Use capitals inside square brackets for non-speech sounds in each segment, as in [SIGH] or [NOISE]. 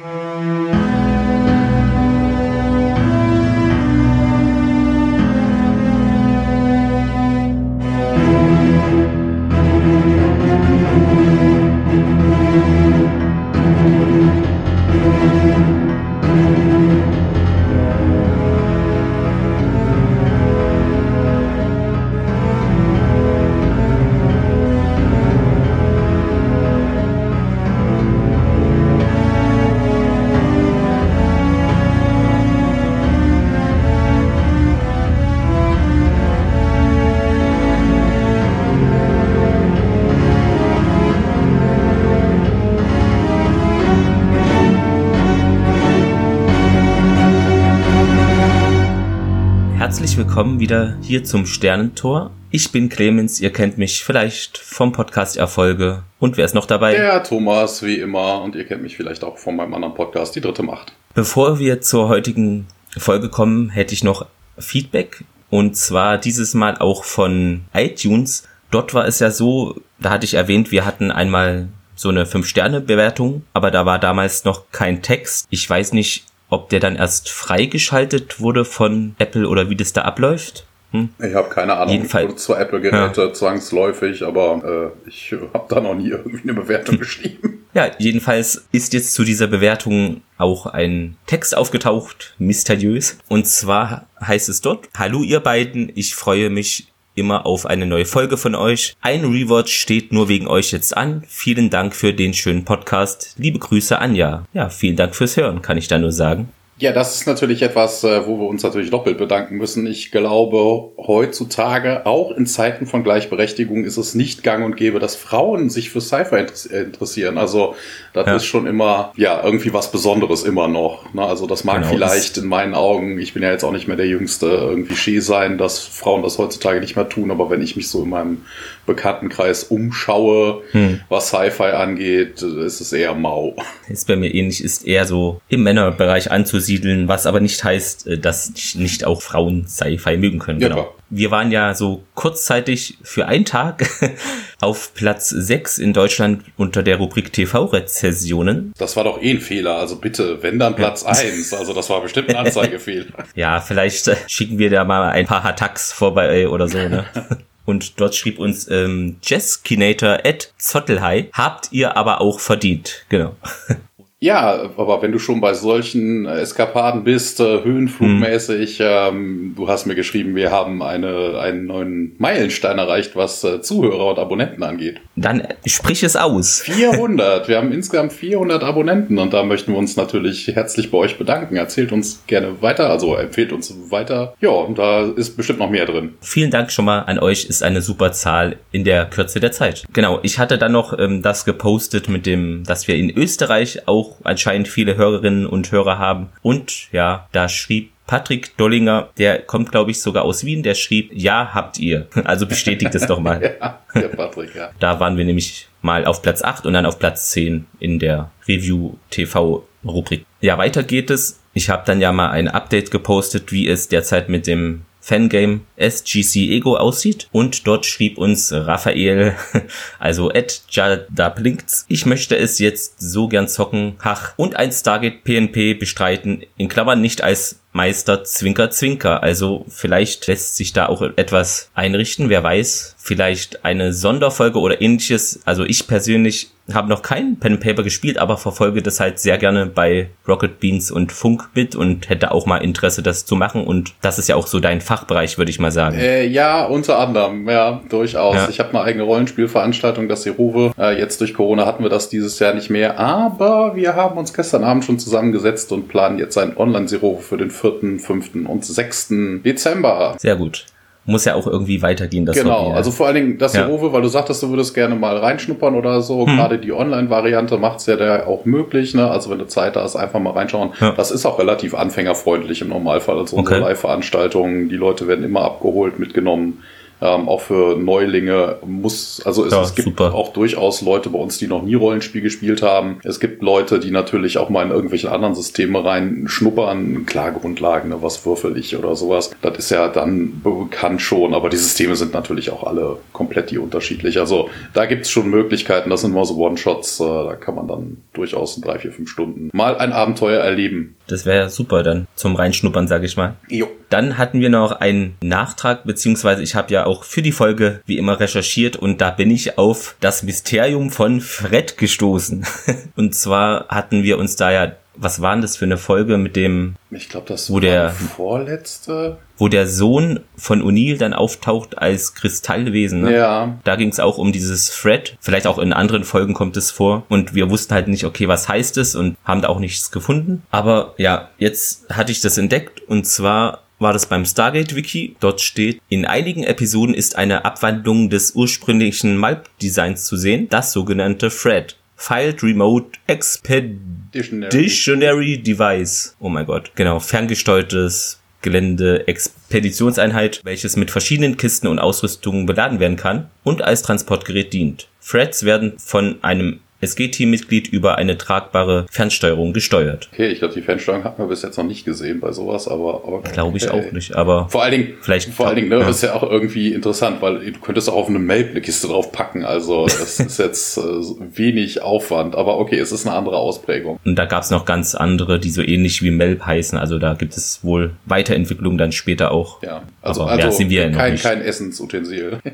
willkommen wieder hier zum Sternentor. Ich bin Clemens, ihr kennt mich vielleicht vom Podcast Erfolge. Und wer ist noch dabei? Der Thomas, wie immer. Und ihr kennt mich vielleicht auch von meinem anderen Podcast, Die Dritte Macht. Bevor wir zur heutigen Folge kommen, hätte ich noch Feedback. Und zwar dieses Mal auch von iTunes. Dort war es ja so, da hatte ich erwähnt, wir hatten einmal so eine 5-Sterne-Bewertung, aber da war damals noch kein Text. Ich weiß nicht, ob der dann erst freigeschaltet wurde von Apple oder wie das da abläuft. Hm? Ich habe keine Ahnung. Jedenfalls. Ich zwar Apple-Geräte ja. zwangsläufig, aber äh, ich habe da noch nie [LAUGHS] irgendwie eine Bewertung geschrieben. Ja, jedenfalls ist jetzt zu dieser Bewertung auch ein Text aufgetaucht, mysteriös. Und zwar heißt es dort, Hallo ihr beiden, ich freue mich immer auf eine neue Folge von euch. Ein Rewatch steht nur wegen euch jetzt an. Vielen Dank für den schönen Podcast. Liebe Grüße, Anja. Ja, vielen Dank fürs Hören, kann ich da nur sagen. Ja, das ist natürlich etwas, äh, wo wir uns natürlich doppelt bedanken müssen. Ich glaube, heutzutage, auch in Zeiten von Gleichberechtigung, ist es nicht gang und gäbe, dass Frauen sich für Sci-Fi interessieren. Also, das ja. ist schon immer, ja, irgendwie was Besonderes immer noch. Ne? Also, das mag genau, vielleicht in meinen Augen, ich bin ja jetzt auch nicht mehr der Jüngste, irgendwie Ski sein, dass Frauen das heutzutage nicht mehr tun. Aber wenn ich mich so in meinem Bekanntenkreis umschaue, hm. was Sci-Fi angeht, ist es eher mau. Ist bei mir ähnlich, ist eher so im Männerbereich anzusiedeln, was aber nicht heißt, äh, dass nicht auch Frauen Sci-Fi mögen können. Ja, genau. Klar. Wir waren ja so kurzzeitig für einen Tag [LAUGHS] auf Platz 6 in Deutschland unter der Rubrik TV-Rezessionen. Das war doch eh ein Fehler. Also bitte, wenn dann Platz ja. 1. Also das war bestimmt ein [LAUGHS] Anzeigefehler. ja, vielleicht äh, schicken wir da mal ein paar Attacks vorbei oder so, ne? [LAUGHS] Und dort schrieb uns ähm, Jeskinator at Zottelhai, habt ihr aber auch verdient. Genau. Ja, aber wenn du schon bei solchen Eskapaden bist, äh, höhenflugmäßig, hm. ähm, du hast mir geschrieben, wir haben eine, einen neuen Meilenstein erreicht, was äh, Zuhörer und Abonnenten angeht. Dann sprich es aus. 400. wir haben insgesamt 400 Abonnenten und da möchten wir uns natürlich herzlich bei euch bedanken. Erzählt uns gerne weiter, also empfehlt uns weiter. Ja, und da ist bestimmt noch mehr drin. Vielen Dank schon mal an euch, ist eine super Zahl in der Kürze der Zeit. Genau, ich hatte dann noch ähm, das gepostet mit dem, dass wir in Österreich auch anscheinend viele Hörerinnen und Hörer haben. Und ja, da schrieb Patrick Dollinger, der kommt, glaube ich, sogar aus Wien, der schrieb, ja, habt ihr. [LAUGHS] Also bestätigt es doch mal. [LAUGHS] ja, der Patrick, ja. Da waren wir nämlich mal auf Platz 8 und dann auf Platz 10 in der Review TV Rubrik. Ja, weiter geht es. Ich habe dann ja mal ein Update gepostet, wie es derzeit mit dem Fangame SGC Ego aussieht. Und dort schrieb uns Raphael, [LAUGHS] also Ed Jadablinkts, ich möchte es jetzt so gern zocken, hach, und ein Stargate PNP bestreiten, in Klammern nicht als Meister Zwinker Zwinker. Also vielleicht lässt sich da auch etwas einrichten, wer weiß. Vielleicht eine Sonderfolge oder ähnliches. Also ich persönlich habe noch kein Pen Paper gespielt, aber verfolge das halt sehr gerne bei Rocket Beans und Funkbit und hätte auch mal Interesse, das zu machen. Und das ist ja auch so dein Fachbereich, würde ich mal sagen. Äh, ja, unter anderem, ja, durchaus. Ja. Ich habe eine eigene Rollenspielveranstaltung, das Seruve. Äh, jetzt durch Corona hatten wir das dieses Jahr nicht mehr, aber wir haben uns gestern Abend schon zusammengesetzt und planen jetzt ein Online-Seruve für den 4., 5. und 6. Dezember. Sehr gut muss ja auch irgendwie weitergehen. Das genau, Hobby, also vor allen Dingen das ja. Serove, weil du sagtest, du würdest gerne mal reinschnuppern oder so. Hm. Gerade die Online-Variante macht es ja da auch möglich. Ne? Also wenn du Zeit hast, einfach mal reinschauen. Ja. Das ist auch relativ anfängerfreundlich im Normalfall. Also unsere okay. Live-Veranstaltungen, die Leute werden immer abgeholt, mitgenommen. Ähm, auch für Neulinge muss, also es, Ja, es gibt super. auch durchaus Leute bei uns, die noch nie Rollenspiel gespielt haben. Es gibt Leute, die natürlich auch mal in irgendwelche anderen Systeme reinschnuppern. Klar, Grundlagen, ne, was würfel ich oder sowas. Das ist ja dann bekannt schon, aber die Systeme sind natürlich auch alle komplett die unterschiedlich. Also da gibt's schon Möglichkeiten, das sind immer so One-Shots, äh, da kann man dann durchaus in drei, vier, fünf Stunden mal ein Abenteuer erleben. Das wäre super dann zum Reinschnuppern, sage ich mal. Jo. Dann hatten wir noch einen Nachtrag, beziehungsweise ich habe ja auch für die Folge wie immer recherchiert und da bin ich auf das Mysterium von Fred gestoßen. [LAUGHS] und zwar hatten wir uns da ja, was war denn das für eine Folge mit dem, Ich glaube, das Wo war der- vorletzte. wo der Sohn von O'Neill dann auftaucht als Kristallwesen. Ne? Ja. Da ging es auch um dieses Thread. Vielleicht auch in anderen Folgen kommt es vor. Und wir wussten halt nicht, okay, was heißt es und haben da auch nichts gefunden. Aber ja, jetzt hatte ich das entdeckt und zwar war das beim Stargate-Wiki. Dort steht, in einigen Episoden ist eine Abwandlung des ursprünglichen Malp-Designs zu sehen, das sogenannte Thread. Filed Remote Expeditionary. Device. Oh mein Gott. Genau, ferngesteuertes Gelände Expeditionseinheit, welches mit verschiedenen Kisten und Ausrüstungen beladen werden kann und als Transportgerät dient. Threads werden von einem SG-Teammitglied über eine tragbare Fernsteuerung gesteuert. Okay, ich glaube, die Fernsteuerung hat man bis jetzt noch nicht gesehen bei sowas, aber, aber Glaube ich okay. auch nicht, aber Vor allen Dingen, Vielleicht- vor allen Dingen, ne, ja. das ist ja auch irgendwie interessant, weil du könntest auch auf eine Mail eine Kiste drauf packen. Also [LAUGHS] das ist jetzt äh, wenig Aufwand, aber okay, es ist eine andere Ausprägung. und da gab es noch ganz andere, die so ähnlich wie Melp heißen. Also da gibt es wohl Weiterentwicklungen dann später auch. Ja, also, Aber also ja, sind wir ja noch kein, nicht. kein Essensutensil. [LAUGHS]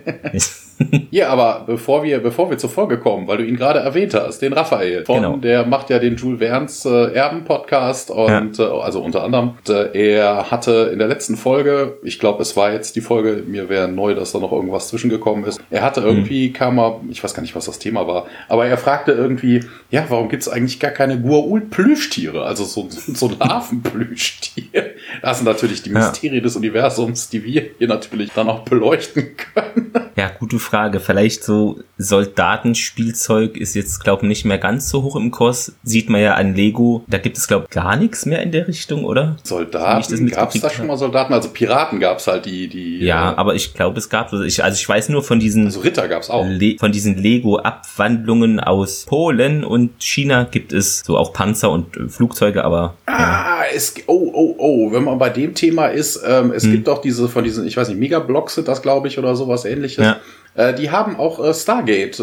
Ja, aber bevor wir, bevor wir zur Folge kommen, weil du ihn gerade erwähnt hast, den Raphael, von, Genau. der macht ja den Jules Verne's äh, Erben-Podcast und äh, also unter anderem, und, äh, er hatte in der letzten Folge, ich glaube, es war jetzt die Folge, mir wäre neu, dass da noch irgendwas zwischengekommen ist. Er hatte Mhm. irgendwie, kam er, ich weiß gar nicht, was das Thema war, aber er fragte irgendwie, ja, warum gibt es eigentlich gar keine Guaul-Plüschtiere, also so, so Larvenplüschtier? [LAUGHS] Das sind natürlich die Ja. Mysterien des Universums, die wir hier natürlich dann auch beleuchten können. Ja, gute Frage. Vielleicht so Soldatenspielzeug ist jetzt, glaube ich, nicht mehr ganz so hoch im Kurs. Sieht man ja an Lego. Da gibt es, glaube ich, gar nichts mehr in der Richtung, oder? Soldaten, gab es da schon mal Soldaten? Also Piraten gab es halt die, die. Ja, äh, aber ich glaube, es gab, ich, also ich weiß nur von diesen, also Ritter gab es auch. Le von diesen Lego-Abwandlungen aus Polen und China gibt es so auch Panzer und äh, Flugzeuge, aber Ah, es, oh, oh, oh, wenn man bei dem Thema ist, ähm, es gibt auch diese von diesen, ich weiß nicht, Megablocks sind das, glaube ich, oder sowas ähnliches. Ja. Äh, die haben auch äh, Stargate.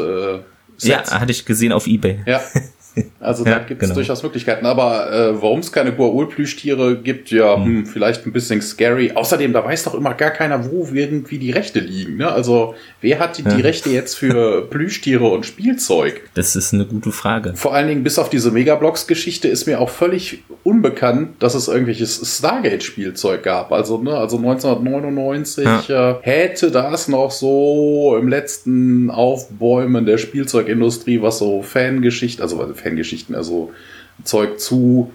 Äh, ja, Sets. hatte ich gesehen auf Ebay. Ja. [LAUGHS] Also Ja, da gibt es genau. durchaus Möglichkeiten. Aber äh, warum es keine Guaul-Plüschtiere gibt, ja, hm, vielleicht ein bisschen scary. Außerdem, da weiß doch immer gar keiner, wo irgendwie die Rechte liegen. Ne? Also wer hat die, die Ja. Rechte jetzt für [LAUGHS] Plüschtiere und Spielzeug? Das ist eine gute Frage. Vor allen Dingen bis auf diese Megablocks-Geschichte ist mir auch völlig unbekannt, dass es irgendwelches Stargate-Spielzeug gab. Also, ne, also 1999 äh, hätte das noch so im letzten Aufbäumen der Spielzeugindustrie, was so Fangeschichten, also also Fangeschichten, also Zeug zu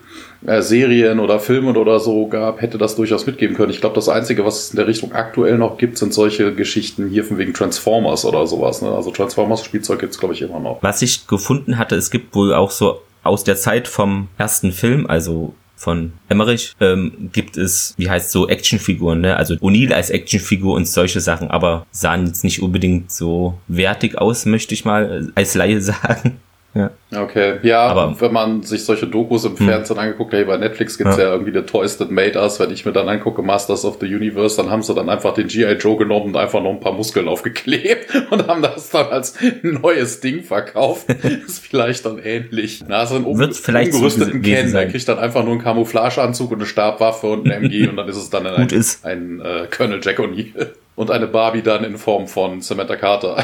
äh, Serien oder Filmen oder so gab, hätte das durchaus mitgeben können. Ich glaube, das Einzige, was es in der Richtung aktuell noch gibt, sind solche Geschichten hier von wegen Transformers oder sowas. Ne? Also Transformers-Spielzeug gibt's glaube ich, immer noch. Was ich gefunden hatte, es gibt wohl auch so aus der Zeit vom ersten Film, also von Emmerich, ähm, gibt es, wie heißt so, Actionfiguren, ne? Also O'Neill als Actionfigur und solche Sachen, aber sahen jetzt nicht unbedingt so wertig aus, möchte ich mal als Laie [LAUGHS] sagen. Ja. Okay, ja, Aber- Hm. wenn man sich solche Dokus im Fernsehen angeguckt hat, hey, bei Netflix gibt's ja. Ja. irgendwie The Toys That Made Us, wenn ich mir dann angucke, Masters of the Universe, dann haben sie dann einfach den G.I. Joe genommen und einfach noch ein paar Muskeln aufgeklebt [LAUGHS] und haben das dann als neues Ding verkauft. [LAUGHS] ist vielleicht dann ähnlich. Na, so ein Wird vielleicht umgerüsteten Ken, der kriegt dann einfach nur einen Camouflageanzug und eine Stabwaffe und ein MG und dann ist es dann ein, ist. ein äh, Colonel Jack O'Neill. [LAUGHS] Und eine Barbie dann in Form von Samantha Carter.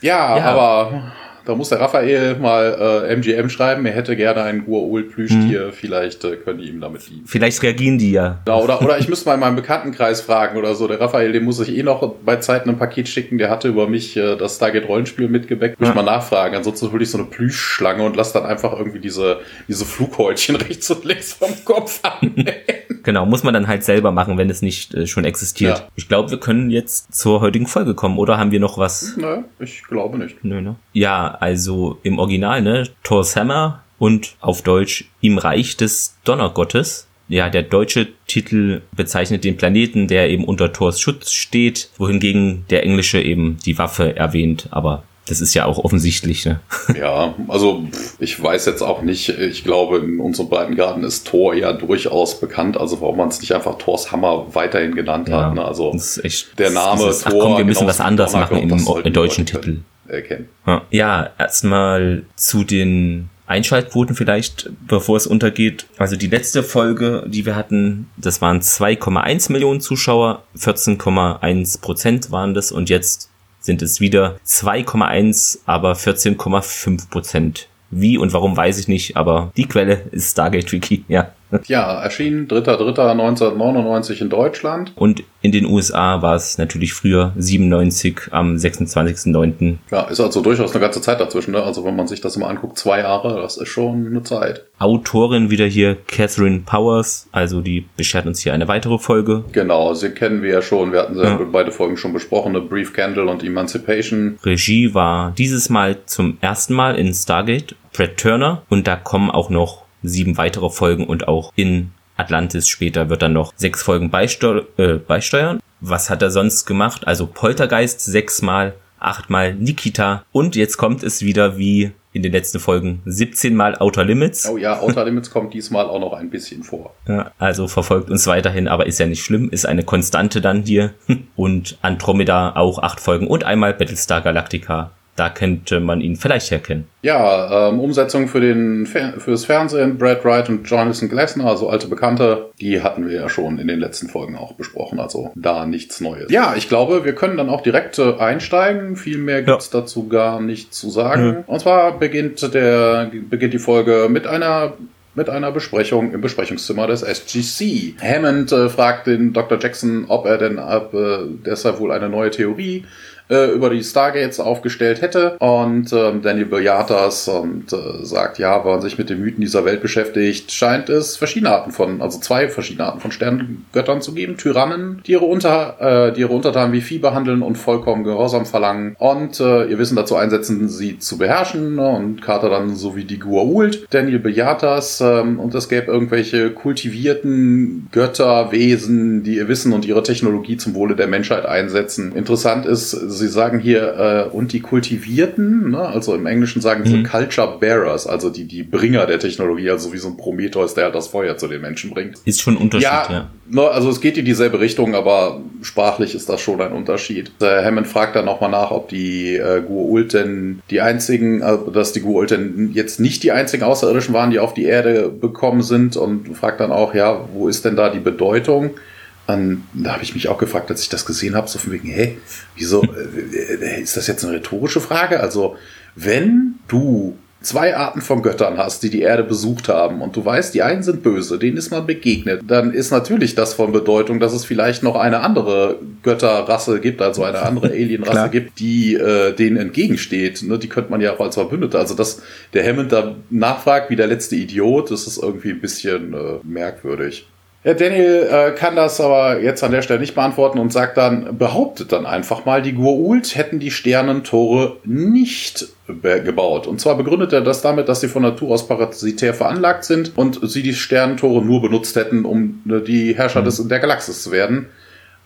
ja, Ja. aber da muss der Raphael mal äh, MGM schreiben, er hätte gerne ein Guaul-Plüschtier, Mhm. vielleicht äh, können die ihm damit dienen. Vielleicht reagieren die ja. Ja, oder, oder ich müsste mal in meinem Bekanntenkreis fragen oder so. Der Raphael, den muss ich eh noch bei Zeiten ein Paket schicken. Der hatte über mich äh, das Stargate Rollenspiel mitgebackt. Muss ich Ja. mal nachfragen. Ansonsten hole ich so eine Plüschschlange und lass dann einfach irgendwie diese, diese Flughäutchen [LAUGHS] rechts und links vom Kopf an. Genau, muss man dann halt selber machen, wenn es nicht äh, schon existiert. Ja. Ich glaube, wir können jetzt zur heutigen Folge kommen, oder haben wir noch was? ne, ich glaube nicht. Nö, ne? Ja, also im Original, ne? Thor's Hammer und auf Deutsch Ihm Reich des Donnergottes. ja, der deutsche Titel bezeichnet den Planeten, der eben unter Thors Schutz steht, wohingegen der englische eben die Waffe erwähnt, aber das ist ja auch offensichtlich. Ne? [LAUGHS] Ja, also ich weiß jetzt auch nicht, ich glaube, in unserem Breitengraden ist Thor ja durchaus bekannt, also warum man es nicht einfach Thors Hammer weiterhin genannt ja, hat. Ne? Also echt, der Name ist, Thor. Ach komm, wir müssen was anderes machen im, im deutschen Titel. Erkennen. Ja, erstmal zu den Einschaltquoten vielleicht, bevor es untergeht. Also die letzte Folge, die wir hatten, das waren 2,1 Millionen Zuschauer, 14,1 Prozent waren das und jetzt sind es wieder 2,1, aber 14,5 Prozent. Wie und warum weiß ich nicht, aber die Quelle ist Stargate Wiki, ja. Ja, erschien 3.3.1999 in Deutschland. Und in den USA war es natürlich früher 97 am 26.09. Ja, ist also durchaus eine ganze Zeit dazwischen. Ne? Also wenn man sich das mal anguckt, zwei Jahre, das ist schon eine Zeit. Autorin wieder hier Catherine Powers, also die beschert uns hier eine weitere Folge. Genau, sie kennen wir ja schon. Wir hatten ja. beide Folgen schon besprochen, The Brief Candle und Emancipation. Regie war dieses Mal zum ersten Mal in Stargate Brad Turner und da kommen auch noch sieben weitere Folgen und auch in Atlantis später wird dann noch sechs Folgen beisteu äh, beisteuern. Was hat er sonst gemacht? Also Poltergeist sechsmal, achtmal Nikita und jetzt kommt es wieder wie in den letzten Folgen 17 Mal Outer Limits. Oh ja, Outer Limits kommt diesmal auch noch ein bisschen vor. [LAUGHS] Ja, also verfolgt uns weiterhin, aber ist ja nicht schlimm, ist eine Konstante dann hier. [LAUGHS] Und Andromeda auch acht Folgen und einmal Battlestar Galactica da könnte man ihn vielleicht herkennen. Ja, ähm, Umsetzung für den fürs Fernsehen, Brad Wright und Jonathan Glasner, also alte Bekannte, die hatten wir ja schon in den letzten Folgen auch besprochen, also da nichts Neues. Ja, ich glaube, wir können dann auch direkt äh, einsteigen. Viel mehr gibt's ja. dazu gar nicht zu sagen. Ja. Und zwar beginnt der beginnt die Folge mit einer mit einer Besprechung im Besprechungszimmer des SGC. Hammond äh, fragt den Dr. Jackson, ob er denn ab äh, deshalb wohl eine neue Theorie äh, über die Stargates aufgestellt hätte. Und ähm, Daniel bejaht das und äh, sagt, ja, wenn man sich mit den Mythen dieser Welt beschäftigt, scheint es verschiedene Arten von, also zwei verschiedene Arten von Sterngöttern zu geben. Tyrannen, die ihre, Unter, äh, die ihre Untertanen wie Vieh behandeln und vollkommen Gehorsam verlangen und äh, ihr Wissen dazu einsetzen, sie zu beherrschen. Und Carter dann so wie die Gua'uld. Daniel bejaht das ähm, und es gäbe irgendwelche kultivierten Götterwesen, die ihr Wissen und ihre Technologie zum Wohle der Menschheit einsetzen. Interessant ist, Sie sagen hier, äh, und die Kultivierten, ne? also im Englischen sagen sie mhm. Culture Bearers, also die, die Bringer der Technologie, also wie so ein Prometheus, der halt das Feuer zu den Menschen bringt. Ist schon ein Unterschied, ja. ja. Ne, also es geht in dieselbe Richtung, aber sprachlich ist das schon ein Unterschied. Äh, Hammond fragt dann nochmal nach, ob die äh, Gua'uld denn die einzigen, also dass die Gua'uld denn jetzt nicht die einzigen Außerirdischen waren, die auf die Erde bekommen sind und fragt dann auch, ja, wo ist denn da die Bedeutung? Und da habe ich mich auch gefragt, als ich das gesehen habe, so von wegen, hey, wieso, äh, äh, ist das jetzt eine rhetorische Frage? Also, wenn du zwei Arten von Göttern hast, die die Erde besucht haben und du weißt, die einen sind böse, denen ist man begegnet, dann ist natürlich das von Bedeutung, dass es vielleicht noch eine andere Götterrasse gibt, also eine andere [LAUGHS] Alienrasse gibt, die äh, denen entgegensteht. Ne? Die könnte man ja auch als Verbündete. Also dass der Hammond da nachfragt wie der letzte Idiot, das ist irgendwie ein bisschen äh, merkwürdig. Ja, Daniel äh, kann das aber jetzt an der Stelle nicht beantworten und sagt dann, behauptet dann einfach mal, die Gua'uld hätten die Sternentore nicht gebaut. Und zwar begründet er das damit, dass sie von Natur aus parasitär veranlagt sind und sie die Sternentore nur benutzt hätten, um äh, die Herrscher mhm. des, der Galaxis zu werden.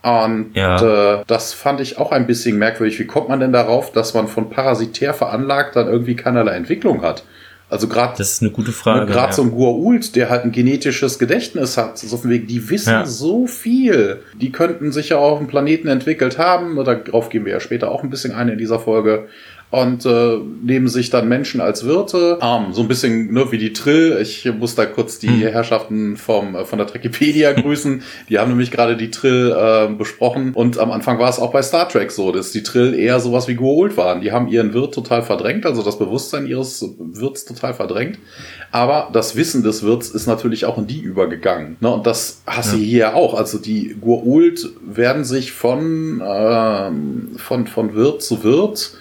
Und ja. äh, das fand ich auch ein bisschen merkwürdig. Wie kommt man denn darauf, dass man von parasitär veranlagt dann irgendwie keinerlei Entwicklung hat? Also gerade das ist eine gute Frage. Gerade ja. so ein Gua'uld, der halt ein genetisches Gedächtnis hat, so von wegen, die wissen ja. so viel. Die könnten sich ja auf dem Planeten entwickelt haben. Darauf gehen wir ja später auch ein bisschen ein in dieser Folge und äh, nehmen sich dann Menschen als Wirte. Ähm, so ein bisschen ne, wie die Trill. Ich muss da kurz die hm. Herrschaften vom, äh, von der Trekipedia [LAUGHS] grüßen. Die haben nämlich gerade die Trill äh, besprochen. Und am Anfang war es auch bei Star Trek so, dass die Trill eher sowas wie Goa'uld waren. Die haben ihren Wirt total verdrängt, also das Bewusstsein ihres Wirts total verdrängt. Aber das Wissen des Wirts ist natürlich auch in die übergegangen. Ne? Und das hast du ja. hier auch. Also die Goa'uld werden sich von, ähm, von, von Wirt zu Wirt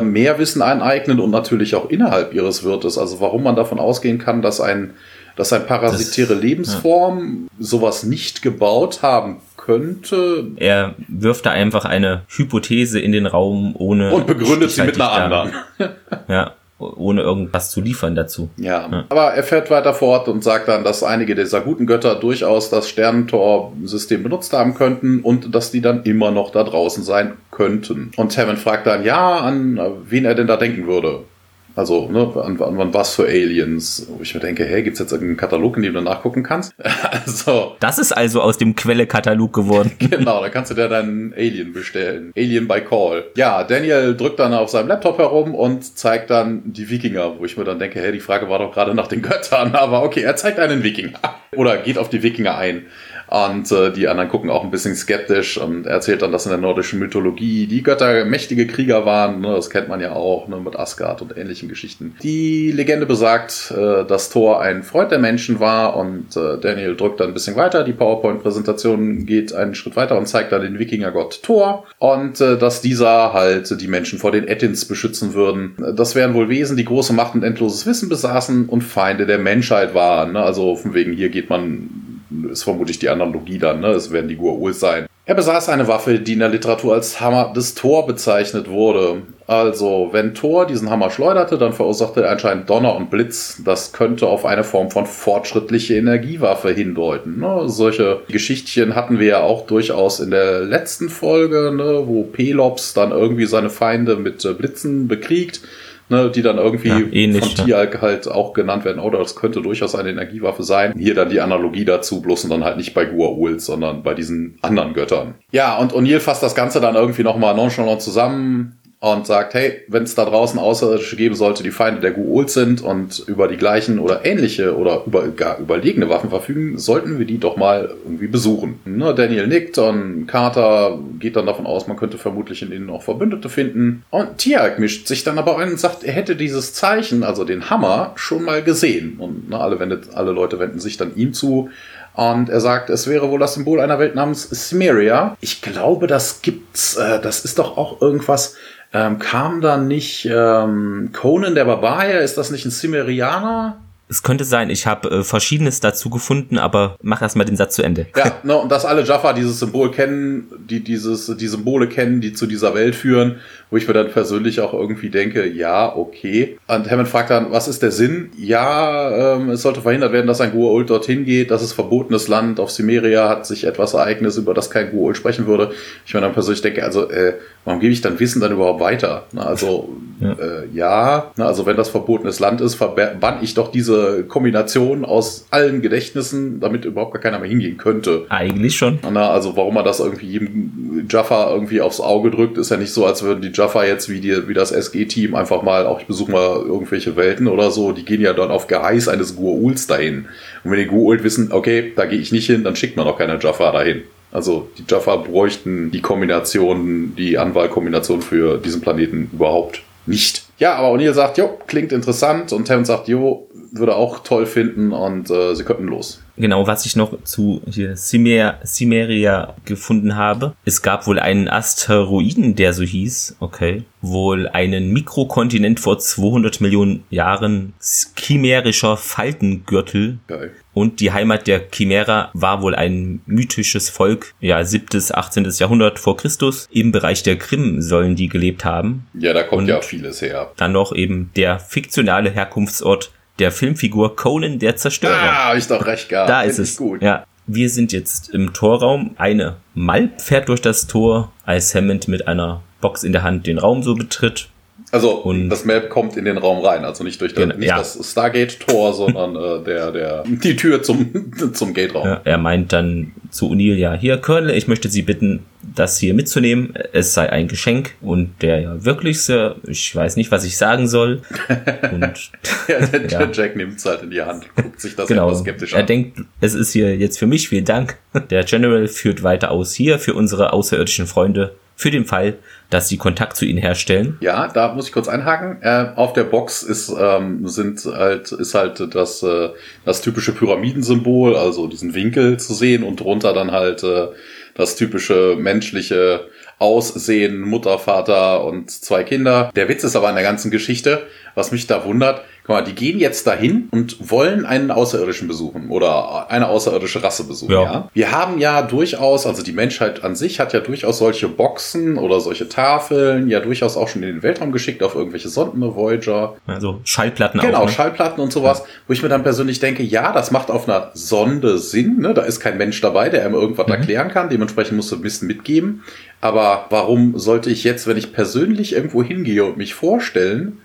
mehr Wissen aneignen und natürlich auch innerhalb ihres Wirtes. Also warum man davon ausgehen kann, dass ein, dass ein parasitäre das, Lebensform ja. sowas nicht gebaut haben könnte. Er wirft da einfach eine Hypothese in den Raum ohne. Und begründet sie mit einer anderen. [LAUGHS] ja. Ohne irgendwas zu liefern dazu. Ja. ja. aber er fährt weiter fort und sagt dann, dass einige dieser guten Götter durchaus das Sternentor-System benutzt haben könnten und dass die dann immer noch da draußen sein könnten. Und Hammond fragt dann, ja, an wen er denn da denken würde. Also, ne, an, an, an was für Aliens? Wo ich mir denke, hey, gibt's jetzt irgendeinen Katalog, in dem du nachgucken kannst? [LAUGHS] also. Das ist also aus dem Quelle-Katalog geworden. [LAUGHS] genau, da kannst du dir deinen Alien bestellen. Alien by Call. Ja, Daniel drückt dann auf seinem Laptop herum und zeigt dann die Wikinger, wo ich mir dann denke, hey, die Frage war doch gerade nach den Göttern, [LAUGHS] aber okay, er zeigt einen Wikinger. Oder geht auf die Wikinger ein. Und äh, die anderen gucken auch ein bisschen skeptisch und er erzählt dann, dass in der nordischen Mythologie die Götter mächtige Krieger waren. Ne? Das kennt man ja auch ne? mit Asgard und ähnlichen Geschichten. Die Legende besagt, äh, dass Thor ein Freund der Menschen war und äh, Daniel drückt dann ein bisschen weiter. Die PowerPoint-Präsentation geht einen Schritt weiter und zeigt dann den Wikingergott Thor und äh, dass dieser halt die Menschen vor den Ettins beschützen würden. Das wären wohl Wesen, die große Macht und endloses Wissen besaßen und Feinde der Menschheit waren. Ne? Also von wegen hier geht man ist vermutlich die Analogie dann, ne? Es werden die Gua'uld sein. Er besaß eine Waffe, die in der Literatur als Hammer des Thor bezeichnet wurde. Also, wenn Thor diesen Hammer schleuderte, dann verursachte er anscheinend Donner und Blitz. Das könnte auf eine Form von fortschrittliche Energiewaffe hindeuten. Ne? Solche Geschichtchen hatten wir ja auch durchaus in der letzten Folge, ne? wo Pelops dann irgendwie seine Feinde mit äh, Blitzen bekriegt ne, die dann irgendwie ja, ähnlich, von Tialk halt auch genannt werden. Oder das könnte durchaus eine Energiewaffe sein. Hier dann die Analogie dazu, bloß und dann halt nicht bei Gua'uld, sondern bei diesen anderen Göttern. Ja, und O'Neill fasst das Ganze dann irgendwie nochmal nonchalant zusammen und sagt, hey, wenn es da draußen Außerirdische geben sollte, die Feinde der Gu'uld sind und über die gleichen oder ähnliche oder über, gar überlegene Waffen verfügen, sollten wir die doch mal irgendwie besuchen. Ne, Daniel nickt und Carter geht dann davon aus, man könnte vermutlich in ihnen auch Verbündete finden. Und Tiag mischt sich dann aber ein und sagt, er hätte dieses Zeichen, also den Hammer, schon mal gesehen. Und ne, alle, wendet, alle Leute wenden sich dann ihm zu. Und er sagt, es wäre wohl das Symbol einer Welt namens Cimmeria. Ich glaube, das gibt's, äh, das ist doch auch irgendwas, ähm, kam da nicht ähm, Conan der Barbarier? Ist das nicht ein Cimmerianer? Es könnte sein, ich habe äh, Verschiedenes dazu gefunden, aber mach erst mal den Satz zu Ende. Ja, [LAUGHS] ne, und dass alle Jaffa dieses Symbol kennen, die dieses, die Symbole kennen, die zu dieser Welt führen, wo ich mir dann persönlich auch irgendwie denke, ja, okay. Und Hammond fragt dann, was ist der Sinn? Ja, ähm, es sollte verhindert werden, dass ein Gua'uld dorthin geht, das ist verbotenes Land, auf Simeria hat sich etwas Ereignis, über das kein Gua'uld sprechen würde. Ich mir dann persönlich denke, also, äh, warum gebe ich dann Wissen dann überhaupt weiter? Na, also, ja, äh, ja na, also wenn das verbotenes Land ist, verbann ich doch diese Kombination aus allen Gedächtnissen, damit überhaupt gar keiner mehr hingehen könnte. Eigentlich schon. Na, also warum man das irgendwie jedem Jaffa irgendwie aufs Auge drückt, ist ja nicht so, als würden die Jaffa jetzt wie, die, wie das SG-Team einfach mal, auch ich besuche mal irgendwelche Welten oder so, die gehen ja dann auf Geheiß eines Gua'uls dahin. Und wenn die Gua'uld wissen, okay, da gehe ich nicht hin, dann schickt man auch keine Jaffa dahin. Also die Jaffa bräuchten die Kombination, die Anwahlkombination für diesen Planeten überhaupt nicht. Ja, aber O'Neill sagt, jo, klingt interessant und Hammond sagt, jo, würde auch toll finden und äh, sie könnten los. Genau, was ich noch zu hier Cimer Cimeria gefunden habe. Es gab wohl einen Asteroiden, der so hieß, okay, wohl einen Mikrokontinent vor 200 Millionen Jahren, chimärischer Faltengürtel. Geil. Und die Heimat der Chimera war wohl ein mythisches Volk, ja, 7. 18. Jahrhundert vor Christus. Im Bereich der Krim sollen die gelebt haben. Ja, da kommt Und ja vieles her. Dann noch eben der fiktionale Herkunftsort der Filmfigur Conan der Zerstörer. Ah, hab ich doch recht gehabt. Da ist es. Gut. Ja. Wir sind jetzt im Torraum. Eine Malp fährt durch das Tor, als Hammond mit einer Box in der Hand den Raum so betritt. Also und das Map kommt in den Raum rein, also nicht durch das, genau, nicht ja. das Stargate-Tor, sondern äh, der, der, die Tür zum, [LAUGHS] zum Gate-Raum. Ja, er meint dann zu O'Neill, ja, hier, Colonel, ich möchte Sie bitten, das hier mitzunehmen. Es sei ein Geschenk und der ja wirklich sehr, ich weiß nicht, was ich sagen soll. [LAUGHS] Und ja, der, [LAUGHS] ja. Jack nimmt es halt in die Hand, guckt sich das genau. etwas skeptisch an. Er denkt, es ist hier jetzt für mich, vielen Dank. Der General führt weiter aus hier für unsere außerirdischen Freunde für den Fall, dass sie Kontakt zu ihnen herstellen. Ja, da muss ich kurz einhaken. Äh, auf der Box ist ähm, sind halt ist halt das äh, das typische Pyramidensymbol, also diesen Winkel zu sehen und drunter dann halt äh, das typische menschliche Aussehen, Mutter, Vater und zwei Kinder. Der Witz ist aber an der ganzen Geschichte, was mich da wundert, guck mal, die gehen jetzt dahin und wollen einen Außerirdischen besuchen oder eine außerirdische Rasse besuchen. Ja. ja. Wir haben ja durchaus, also die Menschheit an sich hat ja durchaus solche Boxen oder solche Tafeln ja durchaus auch schon in den Weltraum geschickt auf irgendwelche Sonden, Voyager. Also Schallplatten genau, auch. Genau, ne? Schallplatten und sowas, ja. wo ich mir dann persönlich denke, ja, das macht auf einer Sonde Sinn, ne? da ist kein Mensch dabei, der einem irgendwas mhm. erklären kann, dementsprechend musst du ein bisschen mitgeben. Aber warum sollte ich jetzt, wenn ich persönlich irgendwo hingehe und mich vorstellen,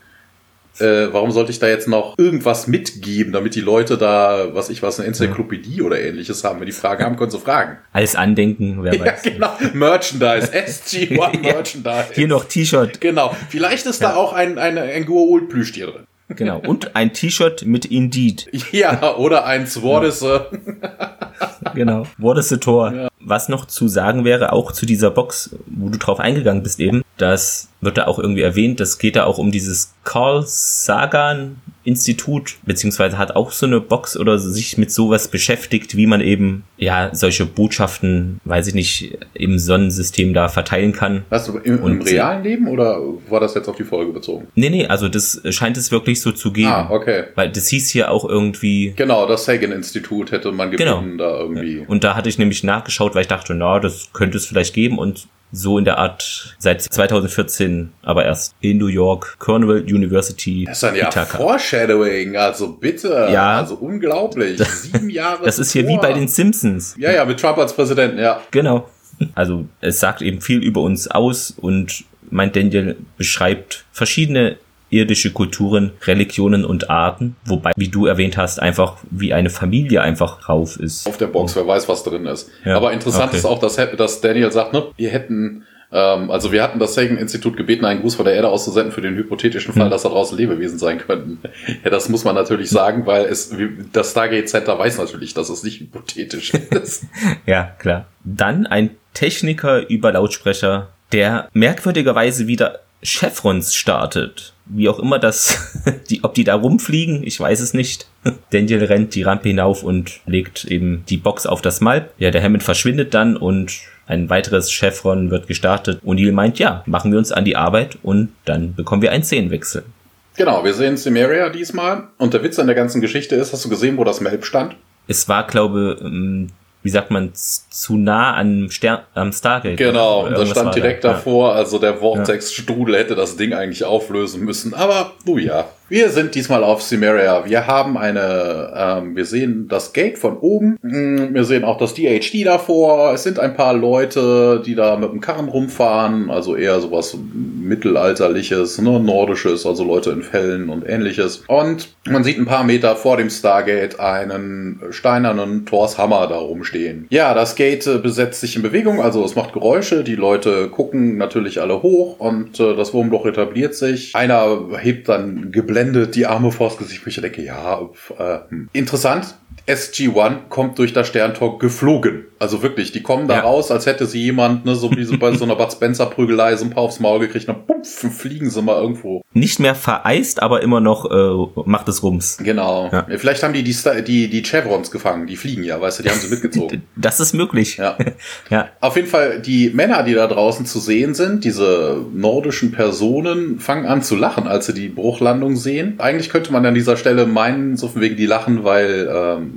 äh, warum sollte ich da jetzt noch irgendwas mitgeben, damit die Leute da, was ich was, eine Enzyklopädie oder ähnliches haben? Wenn die Fragen haben, können sie fragen. Als Andenken, wer weiß. Ja, genau. Merchandise, SG1 [LAUGHS] Merchandise. Hier noch T-Shirt. Genau. Vielleicht ist ja. da auch ein, ein, ein Goa'uld Plüschtier drin. Genau. Und ein T-Shirt mit Indeed. [LAUGHS] Ja, oder ein Swordisse. [LAUGHS] genau. Wordisse Tor. Ja. Was noch zu sagen wäre, auch zu dieser Box, wo du drauf eingegangen bist eben, das wird da auch irgendwie erwähnt, das geht da auch um dieses Carl Sagan Institut, beziehungsweise hat auch so eine Box oder sich mit sowas beschäftigt, wie man eben, ja, solche Botschaften, weiß ich nicht, im Sonnensystem da verteilen kann. Hast du im, im realen Leben oder war das jetzt auf die Folge bezogen? Nee, nee, also das scheint es wirklich so zu geben. Ah, okay. Weil das hieß hier auch irgendwie. Genau, das Sagan-Institut hätte man gebeten genau. da irgendwie. Und da hatte ich nämlich nachgeschaut, weil ich dachte, na, das könnte es vielleicht geben und so in der Art seit 2014, aber erst in New York, Cornell University. Das ist dann ja Ithaca. Foreshadowing, also bitte. Ja. Also unglaublich. Sieben Jahre. [LAUGHS] Das ist hier wie bei den Simpsons. Ja, ja, mit Trump als Präsidenten, ja. Genau. Also es sagt eben viel über uns aus und mein Daniel beschreibt verschiedene irdische Kulturen, Religionen und Arten, wobei, wie du erwähnt hast, einfach wie eine Familie einfach drauf ist. Auf der Box, wer weiß, was drin ist. Ja, Aber interessant okay. ist auch, dass, dass Daniel sagt, ne, wir hätten ähm, also wir hatten das Sagan-Institut gebeten, einen Gruß von der Erde auszusenden für den hypothetischen Fall, hm. dass da draußen Lebewesen sein könnten. [LAUGHS] Ja, das muss man natürlich sagen, weil es das Stargate Center weiß natürlich, dass es nicht hypothetisch [LAUGHS] ist. ja, klar. Dann ein Techniker über Lautsprecher, der merkwürdigerweise wieder Chevrons startet. Wie auch immer das, [LAUGHS] die, ob die da rumfliegen, ich weiß es nicht. [LAUGHS] Daniel rennt die Rampe hinauf und legt eben die Box auf das Malp. Ja, der Hammond verschwindet dann und ein weiteres Chevron wird gestartet. Und Neil meint, ja, machen wir uns an die Arbeit und dann bekommen wir einen Szenenwechsel. Genau, wir sehen Cimmeria diesmal. Und der Witz an der ganzen Geschichte ist, hast du gesehen, wo das Malp stand? Es war, glaube ähm, wie sagt man, zu nah am, Stern, am Stargate. Genau, und das stand direkt da. davor, also der Vortex-Strudel hätte das Ding eigentlich auflösen müssen, aber, oh ja. Wir sind diesmal auf Cimmeria. Wir haben eine, ähm, wir sehen das Gate von oben. Mm, wir sehen auch das DHD davor. Es sind ein paar Leute, die da mit dem Karren rumfahren. Also eher sowas mittelalterliches, ne, nordisches, also Leute in Fällen und ähnliches. Und man sieht ein paar Meter vor dem Stargate einen steinernen Thors Hammer da rumstehen. Ja, das Gate äh, besetzt sich in Bewegung, also es macht Geräusche. Die Leute gucken natürlich alle hoch und äh, das Wurmloch etabliert sich. Einer hebt dann geblendet blendet die Arme vors Gesicht, ich denke, ja, äh, hm. interessant. SG-1 kommt durch das Sterntor geflogen. Also wirklich, die kommen da ja. raus, als hätte sie jemand, ne, so wie so bei [LAUGHS] so einer Bud Spencer Prügelei so ein paar aufs Maul gekriegt, dann pumpf, fliegen sie mal irgendwo. Nicht mehr vereist, aber immer noch äh, macht es Rums. Genau. Ja. Vielleicht haben die die, die die Chevrons gefangen, die fliegen ja, weißt du, die haben sie mitgezogen. [LAUGHS] das ist möglich. Ja. [LAUGHS] ja. Auf jeden Fall, die Männer, die da draußen zu sehen sind, diese nordischen Personen, fangen an zu lachen, als sie die Bruchlandung sehen. Eigentlich könnte man an dieser Stelle meinen, so von wegen die lachen, weil ähm,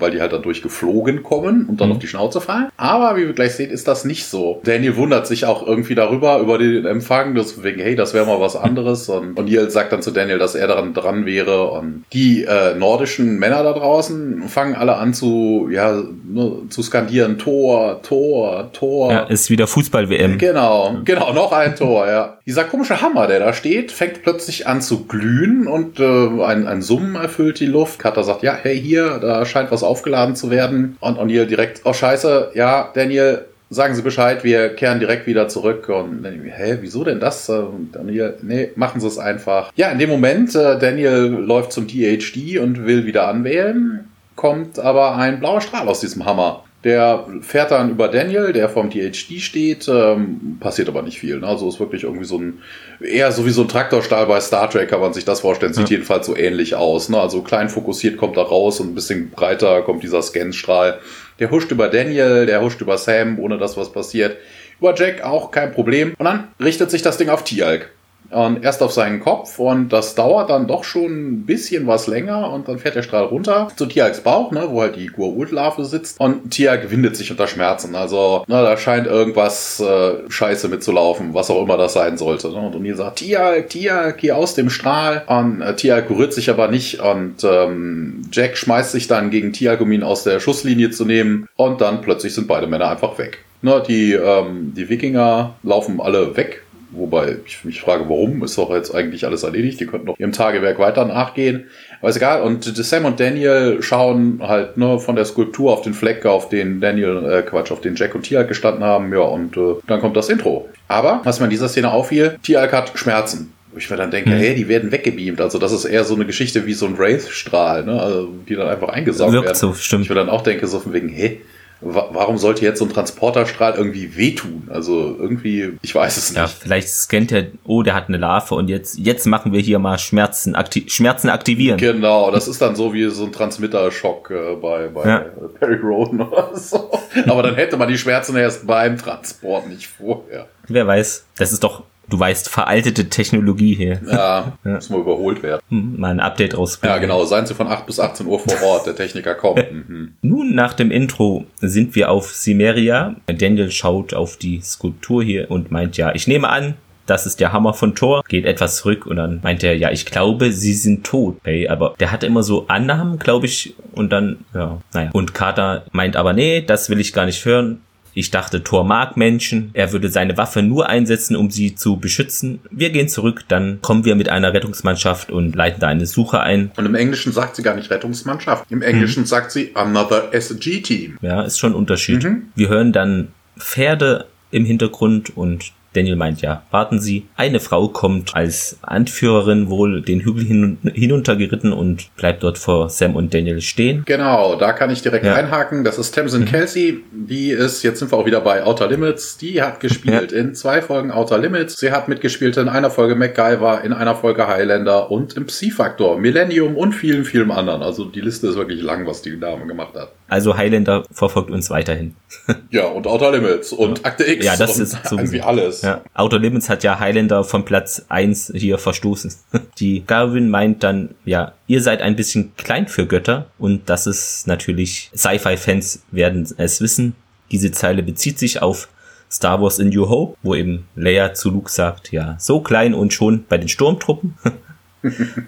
weil die halt dadurch geflogen kommen und dann mhm. auf die Schnauze fallen. Aber wie wir gleich sehen, ist das nicht so. Daniel wundert sich auch irgendwie darüber, über den Empfang, das wegen, hey, das wäre mal was anderes. Und, und Neil sagt dann zu Daniel, dass er daran dran wäre. Und die äh, nordischen Männer da draußen fangen alle an zu, ja, ne, zu skandieren, Tor, Tor, Tor. Ja, ist wieder Fußball-WM. Genau, genau, noch ein Tor, ja. Dieser komische Hammer, der da steht, fängt plötzlich an zu glühen und äh, ein, ein Summen erfüllt die Luft. Carter sagt, ja, hey, hier, da scheint was aufgeladen zu werden. Und O'Neill direkt, oh scheiße, ja, Daniel, sagen Sie Bescheid, wir kehren direkt wieder zurück. Und Daniel, hä, wieso denn das? Und Daniel, nee, machen Sie es einfach. Ja, in dem Moment, äh, Daniel läuft zum DHD und will wieder anwählen, kommt aber ein blauer Strahl aus diesem Hammer. Der fährt dann über Daniel, der vom DHD steht, ähm, passiert aber nicht viel. Ne? Also ist wirklich irgendwie so ein, eher so wie so ein Traktorstahl bei Star Trek, kann man sich das vorstellen. Sieht ja. jedenfalls so ähnlich aus. Ne? Also klein fokussiert kommt er raus und ein bisschen breiter kommt dieser Scanstrahl. Der huscht über Daniel, der huscht über Sam, ohne dass was passiert. Über Jack auch kein Problem. Und dann richtet sich das Ding auf Tialk. Und erst auf seinen Kopf und das dauert dann doch schon ein bisschen was länger und dann fährt der Strahl runter zu Tiags Bauch, ne, wo halt die Gua'uld-Larve sitzt und Tiag windet sich unter Schmerzen. Also, na, da scheint irgendwas äh, scheiße mitzulaufen, was auch immer das sein sollte. Ne? Und O'Neill sagt, Tiag, Tiag, geh aus dem Strahl. Und äh, Tiag rührt sich aber nicht und ähm, Jack schmeißt sich dann gegen Tiag, um ihn aus der Schusslinie zu nehmen und dann plötzlich sind beide Männer einfach weg. Na, die, ähm, die Wikinger laufen alle weg Wobei ich mich frage, warum? Ist doch jetzt eigentlich alles erledigt. Die könnten noch ihrem Tagewerk weiter nachgehen. Aber ist egal. Und Sam und Daniel schauen halt nur von der Skulptur auf den Fleck, auf den Daniel, äh, Quatsch, auf den Jack und Tialk gestanden haben. Ja, und äh, dann kommt das Intro. Aber, was mir in dieser Szene auffiel, Tialk hat Schmerzen. Wo ich mir dann denke, mhm. hey, die werden weggebeamt. Also das ist eher so eine Geschichte wie so ein Wraith-Strahl, ne? Also, die dann einfach eingesaugt Wirkt werden. So, stimmt. Ich mir dann auch denke, so von wegen, hey, warum sollte jetzt so ein Transporterstrahl irgendwie wehtun? Also irgendwie, ich weiß es nicht. Ja, vielleicht scannt er, oh, der hat eine Larve und jetzt, jetzt machen wir hier mal Schmerzen, akti Schmerzen aktivieren. Genau, das ist dann so wie so ein Transmitterschock äh, bei, bei ja. Perry Roden [LAUGHS] oder so. Aber dann hätte man die Schmerzen erst beim Transport, nicht vorher. Wer weiß, das ist doch du weißt, veraltete Technologie hier. Ja, [LAUGHS] ja. muss mal überholt werden. Hm, mal ein Update rausbringen. Ja, genau. Seien Sie von 8 bis 18 Uhr vor Ort. Der Techniker kommt. [LAUGHS] Mhm. Nun, nach dem Intro sind wir auf Simeria. Daniel schaut auf die Skulptur hier und meint, ja, ich nehme an, das ist der Hammer von Thor, geht etwas zurück und dann meint er, ja, ich glaube, sie sind tot. Okay, aber der hat immer so Annahmen, glaube ich, und dann, ja, naja. Und Carter meint aber, nee, das will ich gar nicht hören. Ich dachte, Thor mag Menschen. Er würde seine Waffe nur einsetzen, um sie zu beschützen. Wir gehen zurück, dann kommen wir mit einer Rettungsmannschaft und leiten da eine Suche ein. Und im Englischen sagt sie gar nicht Rettungsmannschaft. Im Englischen mhm. sagt sie Another SG-Team. Ja, ist schon ein Unterschied. Mhm. Wir hören dann Pferde im Hintergrund und Daniel meint ja, warten Sie, eine Frau kommt als Anführerin wohl den Hügel hin, hinuntergeritten und bleibt dort vor Sam und Daniel stehen. Genau, da kann ich direkt ja. einhaken. Das ist Tamsin mhm. Kelsey. Die ist, jetzt sind wir auch wieder bei Outer Limits. Die hat gespielt ja. in zwei Folgen Outer Limits. Sie hat mitgespielt in einer Folge MacGyver, in einer Folge Highlander und im Psi-Faktor, Millennium und vielen, vielen anderen. Also die Liste ist wirklich lang, was die Dame gemacht hat. Also Highlander verfolgt uns weiterhin. [LAUGHS] ja, und Outer Limits und Akte X. Ja, das ist [LAUGHS] irgendwie alles. Ja. Outer Limits hat ja Highlander von Platz eins hier verstoßen. [LAUGHS] Die Garvin meint dann, ja, ihr seid ein bisschen klein für Götter und das ist natürlich, Sci-Fi-Fans werden es wissen. Diese Zeile bezieht sich auf Star Wars in New Hope, wo eben Leia zu Luke sagt, ja, so klein und schon bei den Sturmtruppen.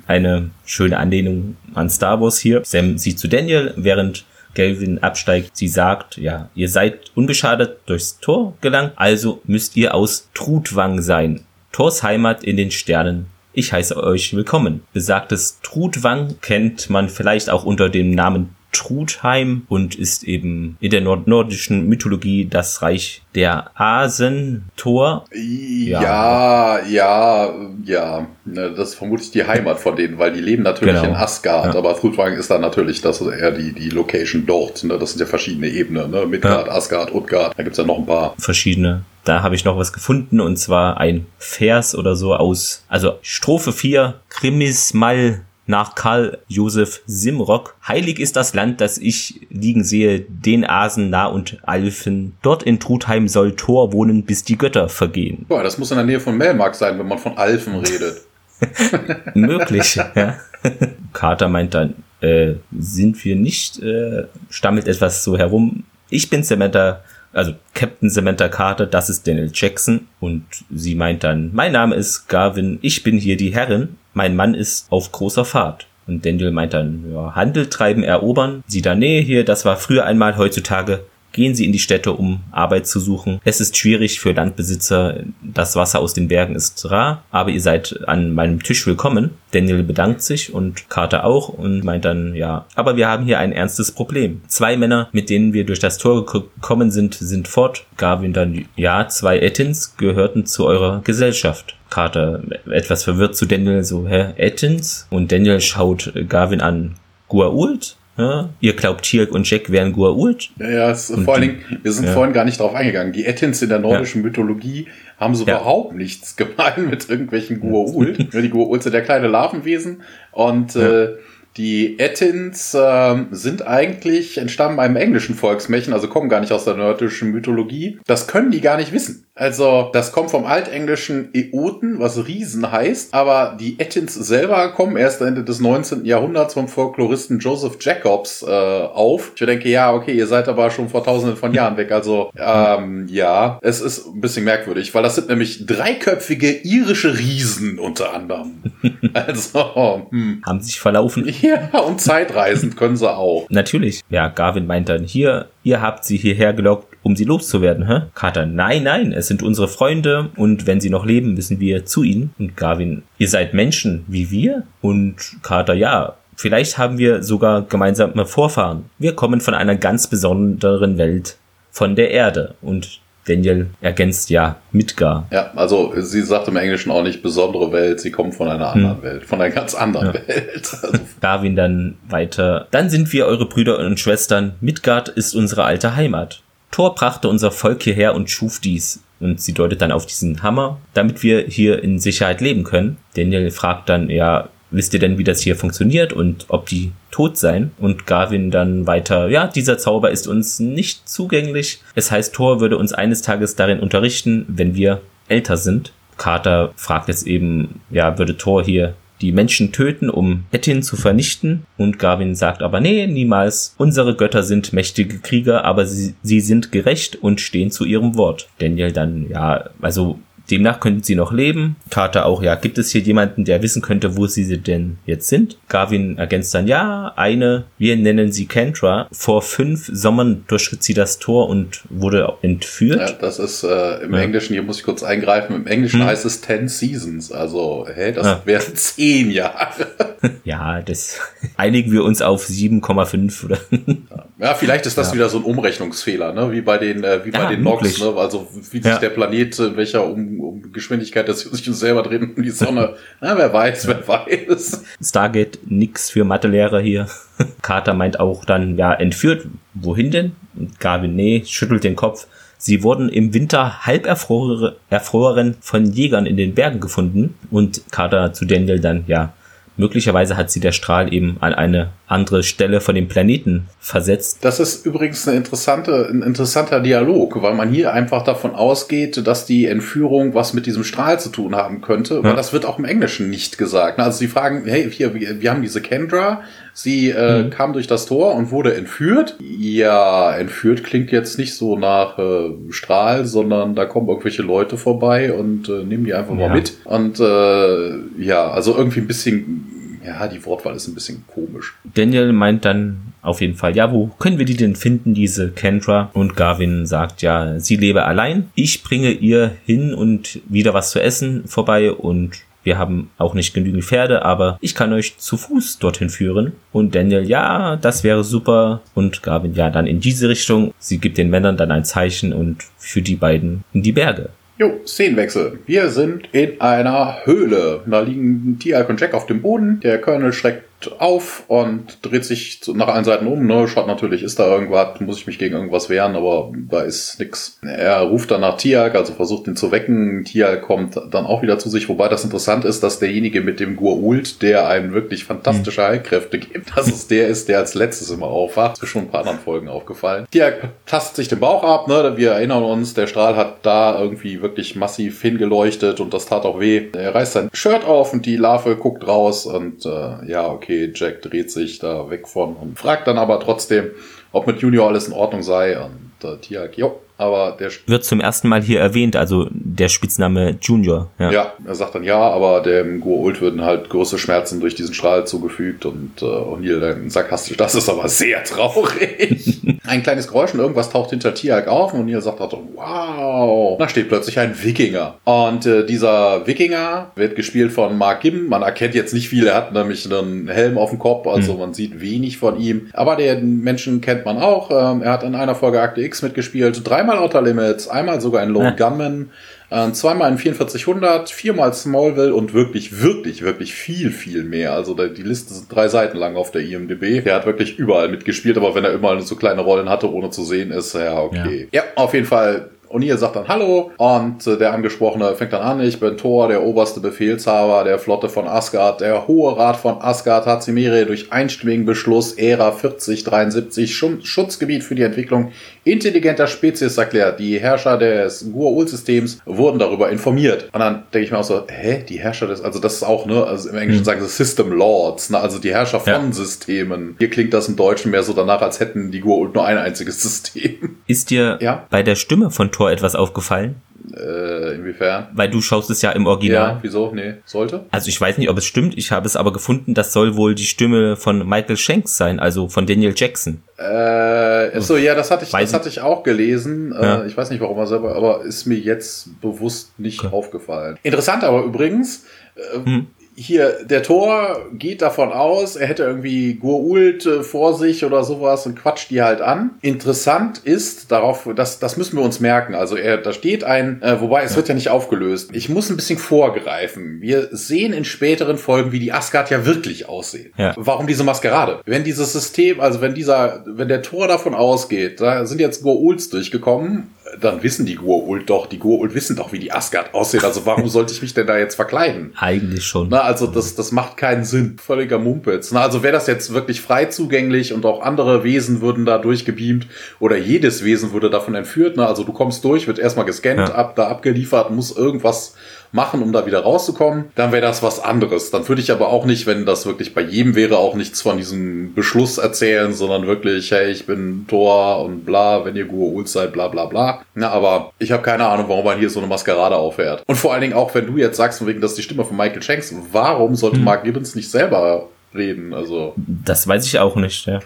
Eine schöne Anlehnung an Star Wars hier. Sam sieht zu Daniel, während Galvin absteigt. Sie sagt, ja, ihr seid unbeschadet durchs Tor gelangt, also müsst ihr aus Trutwang sein. Thors Heimat in den Sternen. Ich heiße euch willkommen. Besagtes Trutwang kennt man vielleicht auch unter dem Namen Trudheim und ist eben in der nord nordischen Mythologie das Reich der Asen, Thor. Ja, ja, ja. ja. Ne, das ist vermutlich die Heimat von denen, weil die leben natürlich genau. in Asgard, ja. aber Trudwang ist dann natürlich das eher die, die Location dort. Ne? Das sind ja verschiedene Ebenen, ne? Midgard, ja. Asgard, Utgard, da gibt's ja noch ein paar. Verschiedene. Da habe ich noch was gefunden und zwar ein Vers oder so aus, also Strophe 4, Krimis mal nach Karl Josef Simrock. Heilig ist das Land, das ich liegen sehe, den Asen nah und Alfen. Dort in Trutheim soll Thor wohnen, bis die Götter vergehen. Boah, das muss in der Nähe von Melmark sein, wenn man von Alfen redet. [LAUGHS] Möglich, ja. [LAUGHS] Carter meint dann, äh, sind wir nicht, äh, stammelt etwas so herum. Ich bin Samantha, also Captain Samantha Carter, das ist Daniel Jackson. Und sie meint dann, mein Name ist Garvin, ich bin hier die Herrin mein Mann ist auf großer Fahrt. Und Daniel meint dann, ja, Handel treiben, erobern. Sie da, nee, hier, das war früher einmal, heutzutage gehen sie in die Städte, um Arbeit zu suchen. Es ist schwierig für Landbesitzer, das Wasser aus den Bergen ist rar, aber ihr seid an meinem Tisch willkommen. Daniel bedankt sich und Carter auch und meint dann, ja, aber wir haben hier ein ernstes Problem. Zwei Männer, mit denen wir durch das Tor gekommen sind, sind fort. Garvin dann, ja, zwei Ettins gehörten zu eurer Gesellschaft. Carter etwas verwirrt zu Daniel, so, hä, Ettins? Und Daniel schaut Garvin an, Gua'uld? Ja, ihr glaubt, Tirk und Jack wären Gua'uld? Ja, ja, es, vor allen Dingen, wir sind ja. vorhin gar nicht drauf eingegangen. Die Ettins in der nordischen ja. Mythologie haben so überhaupt nichts [LAUGHS] gemein mit irgendwelchen Gua'uld. [LAUGHS] die Gua'uld sind ja kleine Larvenwesen und äh, die Ettins äh, sind eigentlich, entstammen einem englischen Volksmärchen, also kommen gar nicht aus der nordischen Mythologie. Das können die gar nicht wissen. Also, das kommt vom altenglischen Eoten, was Riesen heißt, aber die Ettins selber kommen erst Ende des 19. Jahrhunderts vom Folkloristen Joseph Jacobs äh, auf. Ich denke, ja, okay, ihr seid aber schon vor tausenden von Jahren weg. Also, ähm, ja, es ist ein bisschen merkwürdig, weil das sind nämlich dreiköpfige irische Riesen unter anderem. [LAUGHS] also, hm. Haben sich verlaufen. Ja, und zeitreisend können sie auch. Natürlich. Ja, Garvin meint dann hier, ihr habt sie hierher gelockt, um sie loszuwerden, hä? Carter, nein, nein, es sind unsere Freunde und wenn sie noch leben, müssen wir zu ihnen. Und Garvin, ihr seid Menschen wie wir? Und Carter, ja, vielleicht haben wir sogar gemeinsame Vorfahren. Wir kommen von einer ganz besonderen Welt, von der Erde. Und Daniel ergänzt ja Midgar. Ja, also sie sagt im Englischen auch nicht besondere Welt, sie kommt von einer anderen hm. Welt, von einer ganz anderen ja. Welt. Also [LAUGHS] Darwin dann weiter. Dann sind wir eure Brüder und Schwestern. Midgard ist unsere alte Heimat. Thor brachte unser Volk hierher und schuf dies. Und sie deutet dann auf diesen Hammer, damit wir hier in Sicherheit leben können. Daniel fragt dann, ja, wisst ihr denn, wie das hier funktioniert und ob die tot sein? Und Garvin dann weiter, ja, dieser Zauber ist uns nicht zugänglich. Es heißt, Thor würde uns eines Tages darin unterrichten, wenn wir älter sind. Carter fragt jetzt eben, ja, würde Thor hier die Menschen töten, um Ettin zu vernichten. Und Garvin sagt aber, nee, niemals. Unsere Götter sind mächtige Krieger, aber sie, sie sind gerecht und stehen zu ihrem Wort. Daniel dann, ja, also Demnach könnten sie noch leben. Carter auch, ja, gibt es hier jemanden, der wissen könnte, wo sie denn jetzt sind? Garvin ergänzt dann, ja, eine, wir nennen sie Kentra. Vor fünf Sommern durchschritt sie das Tor und wurde entführt. Ja, das ist äh, im ja. Englischen, hier muss ich kurz eingreifen, im Englischen hm. heißt es ten seasons. Also, hä, das ja. wären [LAUGHS] zehn Jahre. [LAUGHS] ja, das einigen wir uns auf 7,5 oder. ja, vielleicht ist das ja. wieder so ein Umrechnungsfehler, ne? Wie bei den, äh, wie bei den Nox, ne? Also wie sich der Planet, in welcher um um, Geschwindigkeit, dass sie sich selber drehen um die Sonne. [LAUGHS] Na, wer weiß, wer weiß. Stargate, nix für Mathelehrer hier. [LAUGHS] Carter meint auch dann, ja, entführt. Wohin denn? Und Garvin, nee, schüttelt den Kopf. Sie wurden im Winter halb erfroren von Jägern in den Bergen gefunden. Und Carter zu Daniel dann, ja, Möglicherweise hat sie der Strahl eben an eine andere Stelle von dem Planeten versetzt. Das ist übrigens eine interessante, ein interessanter Dialog, weil man hier einfach davon ausgeht, dass die Entführung was mit diesem Strahl zu tun haben könnte, ja. weil das wird auch im Englischen nicht gesagt. Also sie fragen, hey, hier, wir haben diese Kendra, sie äh, mhm. kam durch das Tor und wurde entführt. Ja, entführt klingt jetzt nicht so nach äh, Strahl, sondern da kommen irgendwelche Leute vorbei und äh, nehmen die einfach ja. mal mit. Und äh, ja, also irgendwie ein bisschen ja, die Wortwahl ist ein bisschen komisch. Daniel meint dann auf jeden Fall, ja, wo können wir die denn finden, diese Kendra? Und Garvin sagt, ja, sie lebe allein. Ich bringe ihr hin und wieder was zu essen vorbei und wir haben auch nicht genügend Pferde, aber ich kann euch zu Fuß dorthin führen. Und Daniel, ja, das wäre super. Und Garvin, ja, dann in diese Richtung. Sie gibt den Männern dann ein Zeichen und für die beiden in die Berge. Jo, Szenenwechsel. Wir sind in einer Höhle. Da liegen Tialk und Jack auf dem Boden. Der Colonel schreckt auf und dreht sich nach allen Seiten um. Ne? Schaut natürlich, ist da irgendwas, muss ich mich gegen irgendwas wehren, aber da ist nix. Er ruft dann nach Tialk, also versucht ihn zu wecken. Tialk kommt dann auch wieder zu sich, wobei das interessant ist, dass derjenige mit dem Gua'uld, der einem wirklich fantastische Heilkräfte gibt, dass es der ist, der als letztes immer aufwacht. Das ist schon ein paar anderen Folgen aufgefallen. Tialk tastet sich den Bauch ab, ne? wir erinnern uns, der Strahl hat da irgendwie wirklich massiv hingeleuchtet und das tat auch weh. Er reißt sein Shirt auf und die Larve guckt raus und äh, ja, okay okay, Jack dreht sich da weg von und fragt dann aber trotzdem, ob mit Junior alles in Ordnung sei. Und äh, Tiak, jo, aber der wird zum ersten Mal hier erwähnt, also der Spitzname Junior. Ja, ja er sagt dann ja, aber dem Goa'uld würden halt größere Schmerzen durch diesen Strahl zugefügt und äh, O'Neill dann sarkastisch, das ist aber sehr traurig. [LAUGHS] ein kleines Geräusch und irgendwas taucht hinter Tiag auf und O'Neill sagt halt, wow, da steht plötzlich ein Wikinger. Und äh, dieser Wikinger wird gespielt von Mark Gibb. Man erkennt jetzt nicht viel, er hat nämlich einen Helm auf dem Kopf, also mhm. man sieht wenig von ihm. Aber den Menschen kennt man auch. Ähm, er hat in einer Folge Akte X mitgespielt, dreimal Outer Limits, einmal sogar in Lone ja. Gunman. Äh, zweimal in 4400, viermal Smallville und wirklich, wirklich, wirklich viel, viel mehr. Also die Liste sind drei Seiten lang auf der IMDb. Der hat wirklich überall mitgespielt, aber wenn er immer so kleine Rollen hatte, ohne zu sehen, ist ja okay. Ja, ja auf jeden Fall O'Neill sagt dann Hallo und äh, der Angesprochene fängt dann an, ich bin Thor, der oberste Befehlshaber der Flotte von Asgard. Der Hohe Rat von Asgard hat Cimmeria durch einstimmigen Beschluss Ära 4073 Schutzgebiet für die Entwicklung intelligenter Spezies erklärt. Die Herrscher des Gua'ul-Systems wurden darüber informiert. Und dann denke ich mir auch so, hä, die Herrscher des, also das ist auch, ne, also im Englischen mhm. sagen sie System Lords, ne, also die Herrscher von ja. Systemen. Hier klingt das im Deutschen mehr so danach, als hätten die Gua'uld nur ein einziges System. Ist dir ja? bei der Stimme von Thor etwas aufgefallen? Äh, inwiefern? Weil du schaust es ja im Original. Ja, wieso? Nee, sollte? Also ich weiß nicht, ob es stimmt. Ich habe es aber gefunden, das soll wohl die Stimme von Michael Shanks sein, also von Daniel Jackson. Äh, so, ja, das hatte ich, das hatte ich auch gelesen. Äh, ja. Ich weiß nicht, warum er selber, aber ist mir jetzt bewusst nicht okay. aufgefallen. Interessant aber übrigens, äh, hm hier, der Tor geht davon aus, er hätte irgendwie Gurult äh, vor sich oder sowas und quatscht die halt an. Interessant ist darauf, das, das müssen wir uns merken. Also er, da steht ein, äh, wobei es ja. wird ja nicht aufgelöst. Ich muss ein bisschen vorgreifen. Wir sehen in späteren Folgen, wie die Asgard ja wirklich aussehen. Ja. Warum diese Maskerade? Wenn dieses System, also wenn dieser, wenn der Tor davon ausgeht, da sind jetzt Gurults durchgekommen, dann wissen die Gurult doch, die Gurult wissen doch, wie die Asgard aussehen. Also warum [LAUGHS] sollte ich mich denn da jetzt verkleiden? Eigentlich schon. Na, also das, das macht keinen Sinn. Völliger Mumpitz. Na, also wäre das jetzt wirklich frei zugänglich und auch andere Wesen würden da durchgebeamt oder jedes Wesen würde davon entführt. Na, also du kommst durch, wird erstmal gescannt, ja. ab, da abgeliefert, muss irgendwas machen, um da wieder rauszukommen, dann wäre das was anderes. Dann würde ich aber auch nicht, wenn das wirklich bei jedem wäre, auch nichts von diesem Beschluss erzählen, sondern wirklich, hey, ich bin Thor und bla, wenn ihr Gua'uld seid, bla bla bla. Na, aber ich habe keine Ahnung, warum man hier so eine Maskerade auffährt. Und vor allen Dingen auch, wenn du jetzt sagst, von wegen, das ist die Stimme von Michael Shanks, warum sollte hm. Mark Gibbons nicht selber reden? Also. Das weiß ich auch nicht, ja.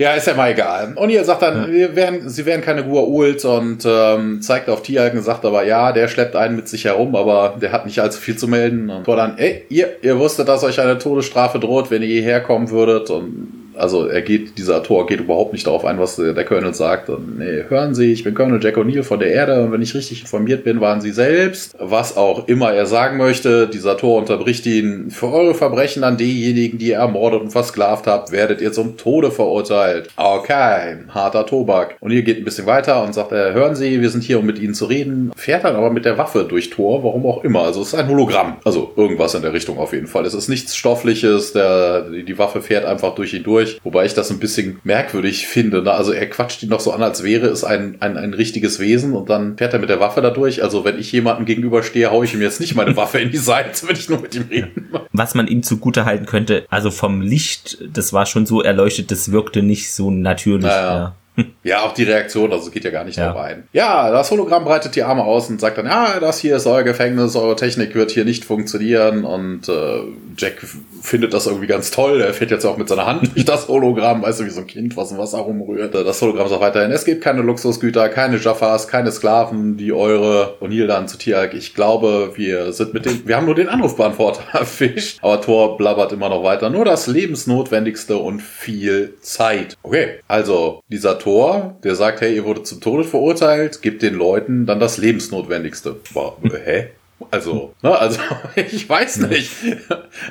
Ja, ist ja mal egal. Und ihr sagt dann, ja. wir werden, sie werden keine Gua'uld und ähm, zeigt auf Tialken, sagt aber, ja, der schleppt einen mit sich herum, aber der hat nicht allzu viel zu melden. Und dann, ey, ihr, ihr wusstet, dass euch eine Todesstrafe droht, wenn ihr hierher kommen würdet und also er geht, dieser Tor geht überhaupt nicht darauf ein, was der Colonel sagt. Nee, hören Sie, ich bin Colonel Jack O'Neill von der Erde und wenn ich richtig informiert bin, waren Sie selbst. Was auch immer er sagen möchte, dieser Tor unterbricht ihn. Für eure Verbrechen an diejenigen, die ihr ermordet und versklavt habt, werdet ihr zum Tode verurteilt. Okay, harter Tobak. Und ihr geht ein bisschen weiter und sagt, äh, hören Sie, wir sind hier, um mit Ihnen zu reden. Fährt dann aber mit der Waffe durch Tor, warum auch immer. Also es ist ein Hologramm. Also irgendwas in der Richtung auf jeden Fall. Es ist nichts Stoffliches, der, die Waffe fährt einfach durch ihn durch durch. Wobei ich das ein bisschen merkwürdig finde. Ne? Also er quatscht ihn noch so an, als wäre es ein, ein, ein richtiges Wesen und dann fährt er mit der Waffe da durch. Also wenn ich jemandem gegenüberstehe, haue ich ihm jetzt nicht meine Waffe in die Seite, [LAUGHS] wenn ich nur mit ihm rede. Was man ihm zugute halten könnte, also vom Licht, das war schon so erleuchtet, das wirkte nicht so natürlich. Naja. Ja. [LAUGHS] Ja, auch die Reaktion, also geht ja gar nicht ja. darauf ein. Ja, das Hologramm breitet die Arme aus und sagt dann, ja, das hier ist euer Gefängnis, eure Technik wird hier nicht funktionieren und äh, Jack findet das irgendwie ganz toll. Er fährt jetzt auch mit seiner Hand durch das Hologramm, weißt du, wie so ein Kind, was im Wasser rumrührt. Das Hologramm sagt weiterhin, es gibt keine Luxusgüter, keine Jaffas, keine Sklaven, die eure O'Neill dann zu Tiag. Ich glaube, wir sind mit dem, wir haben nur den Anrufbeantworter [LAUGHS] erfischt. Aber Thor blabbert immer noch weiter. Nur das Lebensnotwendigste und viel Zeit. Okay, also dieser Tor, der sagt, hey, ihr wurde zum Tode verurteilt, gibt den Leuten dann das Lebensnotwendigste. [LAUGHS] Hä? Also, ne, also [LAUGHS] ich weiß nicht.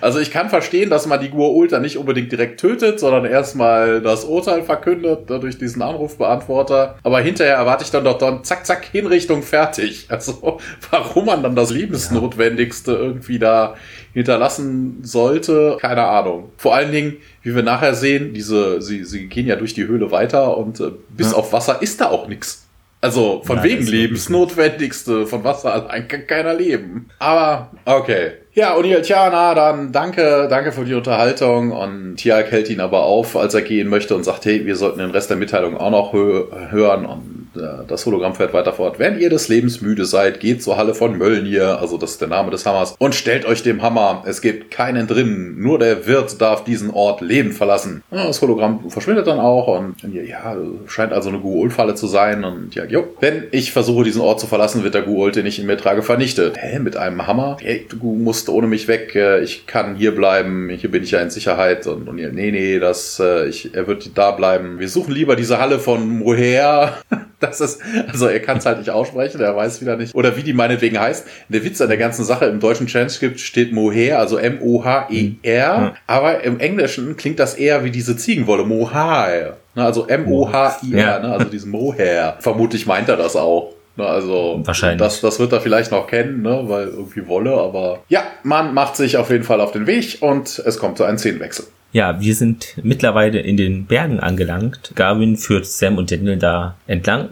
Also ich kann verstehen, dass man die Gur-Ulta nicht unbedingt direkt tötet, sondern erstmal das Urteil verkündet durch diesen Anrufbeantworter. Aber hinterher erwarte ich dann doch dann zack, zack, Hinrichtung fertig. [LAUGHS] Also warum man dann das Lebensnotwendigste irgendwie da hinterlassen sollte, keine Ahnung. Vor allen Dingen, wie wir nachher sehen, diese, sie, sie gehen ja durch die Höhle weiter und äh, bis ja. auf Wasser ist da auch nichts. Also von ja, wegen Lebensnotwendigste, von Wasser allein kann keiner leben. Aber okay. Ja, O'Neill, tja, na, dann danke, danke für die Unterhaltung. Und Tiag hält ihn aber auf, als er gehen möchte und sagt, hey, wir sollten den Rest der Mitteilung auch noch hö hören. Und das Hologramm fährt weiter fort. Wenn ihr des Lebens müde seid, geht zur Halle von Möllnir, also das ist der Name des Hammers, und stellt euch dem Hammer. Es gibt keinen drin, nur der Wirt darf diesen Ort lebend verlassen. Ja, das Hologramm verschwindet dann auch und ja, scheint also eine Guul-Falle zu sein. Und ja, jo, wenn ich versuche, diesen Ort zu verlassen, wird der Guul, den ich in mir trage, vernichtet. Hä, mit einem Hammer? Hey, du musst ohne mich weg, äh, ich kann hier bleiben, hier bin ich ja in Sicherheit. Und, und nee, nee, das, äh, ich, er wird da bleiben. Wir suchen lieber diese Halle von Moher. [LAUGHS] [LAUGHS] Das ist, also er kann es halt nicht aussprechen, er weiß wieder nicht. Oder wie die meinetwegen heißt. Der Witz an der ganzen Sache, im deutschen Transkript steht Mohair, also M-O-H-E-R. Mhm. Aber im Englischen klingt das eher wie diese Ziegenwolle, Mohair. Ne, also M-O-H-I-R, ja. ne, also diesen Mohair. [LAUGHS] Vermutlich meint er das auch. Ne, also Wahrscheinlich. Das, das wird er vielleicht noch kennen, ne, weil irgendwie Wolle, aber ja, man macht sich auf jeden Fall auf den Weg und es kommt zu einem Szenenwechsel. Ja, wir sind mittlerweile in den Bergen angelangt. Garwin führt Sam und Daniel da entlang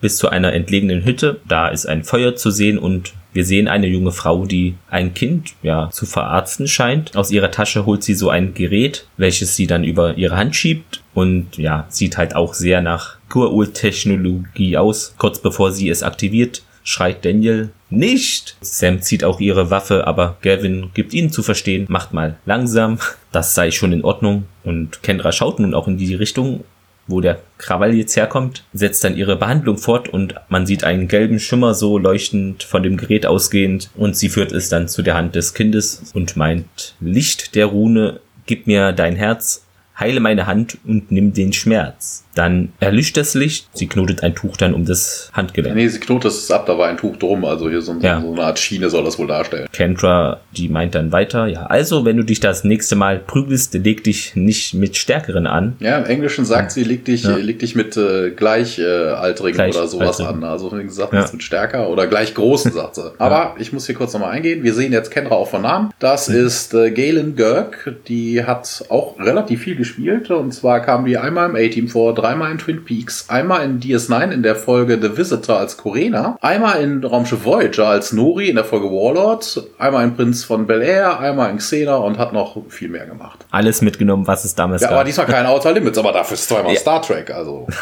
bis zu einer entlegenen Hütte. Da ist ein Feuer zu sehen und wir sehen eine junge Frau, die ein Kind, ja, zu verarzten scheint. Aus ihrer Tasche holt sie so ein Gerät, welches sie dann über ihre Hand schiebt und ja, sieht halt auch sehr nach Kurul-Technologie aus. Kurz bevor sie es aktiviert, schreit Daniel nicht. Sam zieht auch ihre Waffe, aber Gavin gibt ihnen zu verstehen, macht mal langsam, [LAUGHS] das sei schon in Ordnung. Und Kendra schaut nun auch in die Richtung, wo der Krawall jetzt herkommt, setzt dann ihre Behandlung fort und man sieht einen gelben Schimmer so leuchtend von dem Gerät ausgehend und sie führt es dann zu der Hand des Kindes und meint, Licht der Rune, gib mir dein Herz, heile meine Hand und nimm den Schmerz. Dann erlischt das Licht, sie knotet ein Tuch dann um das Handgelenk. Nee, sie knotet es ab, da war ein Tuch drum, also hier so, Ja. so eine Art Schiene soll das wohl darstellen. Kendra, die meint dann weiter, ja, also, wenn du dich das nächste Mal prügelst, leg dich nicht mit Stärkeren an. Ja, im Englischen sagt sie, leg dich, Ja. leg dich mit äh, Gleichaltrigen Gleich- oder sowas Altrigen. an. Also wie gesagt, Ja. wird stärker oder gleich großen, sagt sie. [LAUGHS] Aber ich muss hier kurz nochmal eingehen. Wir sehen jetzt Kendra auch von Namen. Das ist äh, Galen Girk. Die hat auch relativ viel gespielt. Und zwar kam die einmal im A-Team vor, dreimal in Twin Peaks, einmal in DS9 in der Folge The Visitor als Corena, einmal in Raumschiff Voyager als Nori in der Folge Warlord, einmal in Prinz von Bel Air, einmal in Xena und hat noch viel mehr gemacht. Alles mitgenommen, was es damals Ja, gab. aber diesmal keine [LAUGHS] Outer Limits, aber dafür ist zweimal Ja. Star Trek, also. [LAUGHS]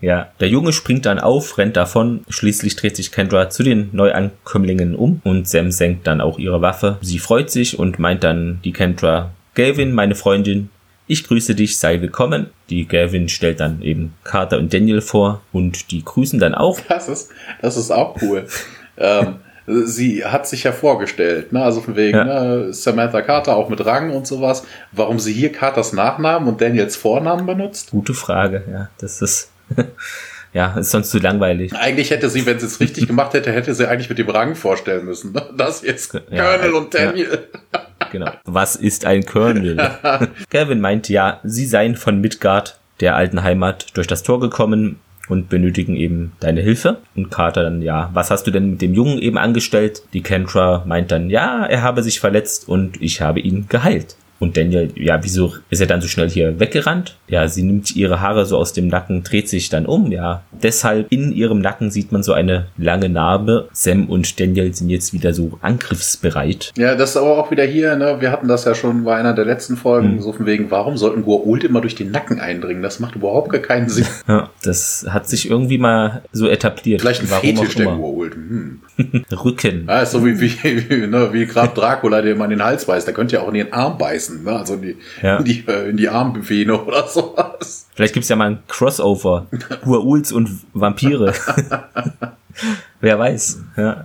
Ja, der Junge springt dann auf, rennt davon. Schließlich dreht sich Kendra zu den Neuankömmlingen um und Sam senkt dann auch ihre Waffe. Sie freut sich und meint dann die Kendra, Gavin, meine Freundin, ich grüße dich, sei willkommen. Die Gavin stellt dann eben Carter und Daniel vor und die grüßen dann auch. Das ist, das ist auch cool. [LAUGHS] ähm, sie hat sich ja vorgestellt, ne? also von wegen Ja. ne? Samantha Carter auch mit Rang und sowas. Warum sie hier Carters Nachnamen und Daniels Vornamen benutzt? Gute Frage, ja, das ist, [LAUGHS] ja, ist sonst zu langweilig. Eigentlich hätte sie, wenn sie es richtig [LAUGHS] gemacht hätte, hätte sie eigentlich mit dem Rang vorstellen müssen. Ne? Das jetzt Ja, Colonel und ja. Genau. Was ist ein Colonel? [LAUGHS] Gavin meint ja, sie seien von Midgard, der alten Heimat, durch das Tor gekommen und benötigen eben deine Hilfe. Und Carter dann, ja, was hast du denn mit dem Jungen eben angestellt? Die Kendra meint dann, ja, er habe sich verletzt und ich habe ihn geheilt. Und Daniel, ja, wieso ist er dann so schnell hier weggerannt? Ja, sie nimmt ihre Haare so aus dem Nacken, dreht sich dann um, ja. Deshalb in ihrem Nacken sieht man so eine lange Narbe. Sam und Daniel sind jetzt wieder so angriffsbereit. Ja, das ist aber auch wieder hier, ne? wir hatten das ja schon bei einer der letzten Folgen, Hm. so von wegen, warum sollten Goa'uld immer durch den Nacken eindringen? Das macht überhaupt gar keinen Sinn. Ja, das hat sich irgendwie mal so etabliert. Vielleicht ein Warum Fetisch der. Goa'uld. Hm. [LAUGHS] Rücken. Ja, ist so wie, wie, wie, ne, wie Graf Dracula, der in den Hals beißt. Der könnte ja auch in den Arm beißen, ne? also in die, Ja. in die, äh, in die Armvene oder sowas. Vielleicht gibt's ja mal ein Crossover. [LAUGHS] Gua'uls und Vampire. [LAUGHS] Wer weiß. Ja.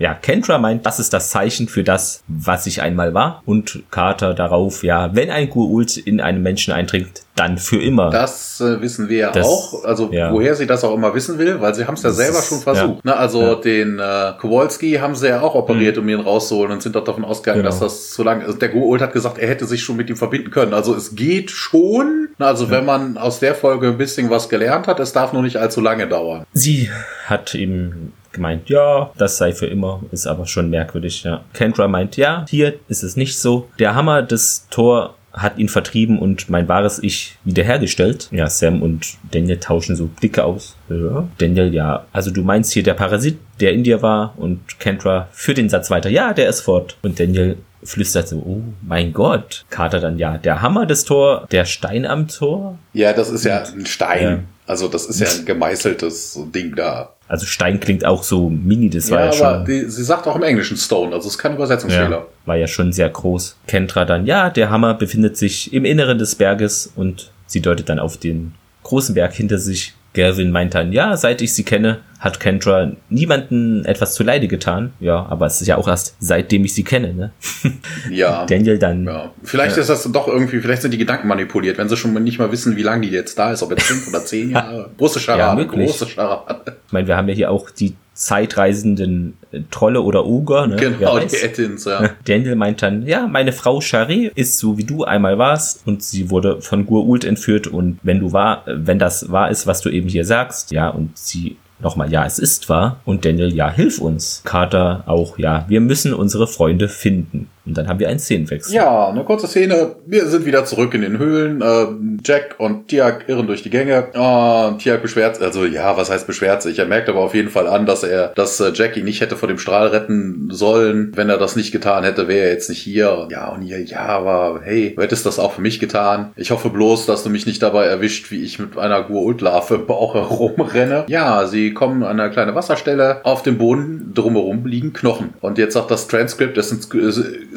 Ja, Kendra meint, das ist das Zeichen für das, was ich einmal war. Und Carter darauf, ja, wenn ein Gua'uld in einen Menschen eindringt, dann für immer. Das äh, wissen wir ja auch. Also ja. woher sie das auch immer wissen will, weil sie haben es ja Das selber ist- schon versucht. ja. Ne? Also Ja. den äh, Kowalski haben sie ja auch operiert, um ihn rauszuholen und sind doch davon ausgegangen, Genau. dass das zu lange ist. Der Goa'uld hat gesagt, er hätte sich schon mit ihm verbinden können. Also es geht schon. Na, Also wenn man aus der Folge ein bisschen was gelernt hat, es darf nur nicht allzu lange dauern. Sie hat eben gemeint, ja, das sei für immer, ist aber schon merkwürdig, ja. Kendra meint, ja, hier ist es nicht so. Der Hammer des Tor hat ihn vertrieben und mein wahres Ich wiederhergestellt. Ja, Sam und Daniel tauschen so Blicke aus. Ja. Daniel, ja, also du meinst hier der Parasit, der in dir war und Kendra führt den Satz weiter, ja, der ist fort. Und Daniel flüstert so, oh mein Gott. Carter dann, ja, der Hammer des Tor, der Stein am Tor. Ja, das ist ja ein Stein. Ja. Also das ist ja ein gemeißeltes Ding da. Also Stein klingt auch so mini, das war Ja, ja aber schon. die, sie sagt auch im Englischen Stone, also es ist kein Übersetzungsfehler. Ja, war ja schon sehr groß. Kendra dann, ja, der Hammer befindet sich im Inneren des Berges und sie deutet dann auf den großen Berg hinter sich. Gavin meint dann, ja, seit ich sie kenne, hat Kendra niemanden etwas zu Leide getan. Ja, aber es ist ja auch erst seitdem ich sie kenne, ne? [LAUGHS] Ja. Daniel dann. Ja. Vielleicht ist das doch irgendwie, vielleicht sind die Gedanken manipuliert, wenn sie schon nicht mal wissen, wie lange die jetzt da ist, ob jetzt fünf oder zehn [LAUGHS] Jahre. Große Scharade, Ja, große Scharade. Ich meine, wir haben ja hier auch die zeitreisenden äh, Trolle oder Oger, ne? Genau, die Ettins, ja. [LAUGHS] Daniel meint dann, ja, meine Frau Charé ist so wie du einmal warst und sie wurde von Gur-Ult entführt und wenn du wahr, äh, wenn das wahr ist, was du eben hier sagst, ja, und sie nochmal, ja, es ist wahr und Daniel, ja, hilf uns. Carter auch, ja, wir müssen unsere Freunde finden. Und dann haben wir einen Szenenwechsel. Ja, eine kurze Szene. Wir sind wieder zurück in den Höhlen. Ähm, Jack und Tiak irren durch die Gänge. Ah, Tiak beschwert, also ja, was heißt beschwert sich? Er merkt aber auf jeden Fall an, dass er, dass äh, Jack ihn nicht hätte vor dem Strahl retten sollen. Wenn er das nicht getan hätte, wäre er jetzt nicht hier. Und ja, und hier, ja, aber hey, du hättest das auch für mich getan. Ich hoffe bloß, dass du mich nicht dabei erwischt, wie ich mit einer Gur-Ult-Larve im Bauch herumrenne. Ja, sie kommen an eine kleine Wasserstelle. Auf dem Boden drumherum liegen Knochen. Und jetzt sagt das Transkript, das sind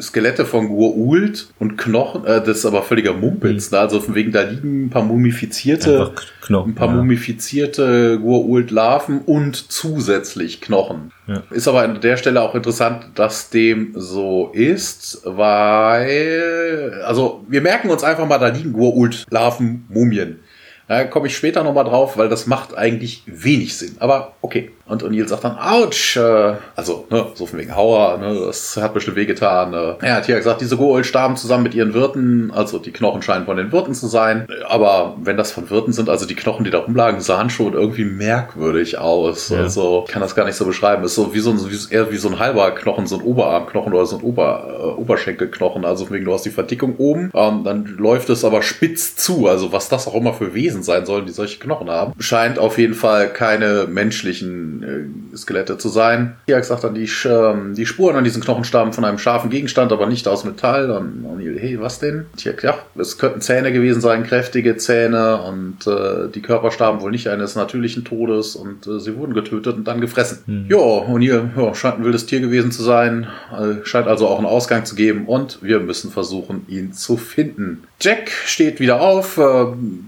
Skelette von Gur-Ult und Knochen. Äh, das ist aber völliger Mumpitz. Ne? Also von wegen, da liegen ein paar mumifizierte, Knochen. ein paar ja. mumifizierte Gur-Ult-Larven und zusätzlich Knochen. Ja. Ist aber an der Stelle auch interessant, dass dem so ist, weil, also wir merken uns einfach mal, da liegen Gur-Ult-Larven, Mumien. Da komme ich später nochmal drauf, weil das macht eigentlich wenig Sinn. Aber okay. Und O'Neill sagt dann, ouch, äh, also, ne, so von wegen Hauer, ne, das hat bestimmt wehgetan. Äh. Ja, hat ja gesagt, diese Goa'uld starben zusammen mit ihren Wirten, also die Knochen scheinen von den Wirten zu sein. Aber wenn das von Wirten sind, also die Knochen, die da rumlagen, sahen schon irgendwie merkwürdig aus. Ja. Also, ich kann das gar nicht so beschreiben. Ist so wie so ein, wie, eher wie so ein halber Knochen, so ein Oberarmknochen oder so ein Ober, äh, Oberschenkelknochen. Also von wegen, du hast die Verdickung oben, ähm, dann läuft es aber spitz zu. Also was das auch immer für Wesen sein sollen, die solche Knochen haben. Scheint auf jeden Fall keine menschlichen äh, Skelette zu sein. Tiak sagt dann, die, ähm, die Spuren an diesen Knochen stammen von einem scharfen Gegenstand, aber nicht aus Metall. Dann O'Neill, hey, was denn? Tiak, ja, es könnten Zähne gewesen sein, kräftige Zähne und äh, die Körper starben wohl nicht eines natürlichen Todes und äh, sie wurden getötet und dann gefressen. Hm. Ja, O'Neill, ja, scheint ein wildes Tier gewesen zu sein, äh, scheint also auch einen Ausgang zu geben und wir müssen versuchen, ihn zu finden. Jack steht wieder auf, äh,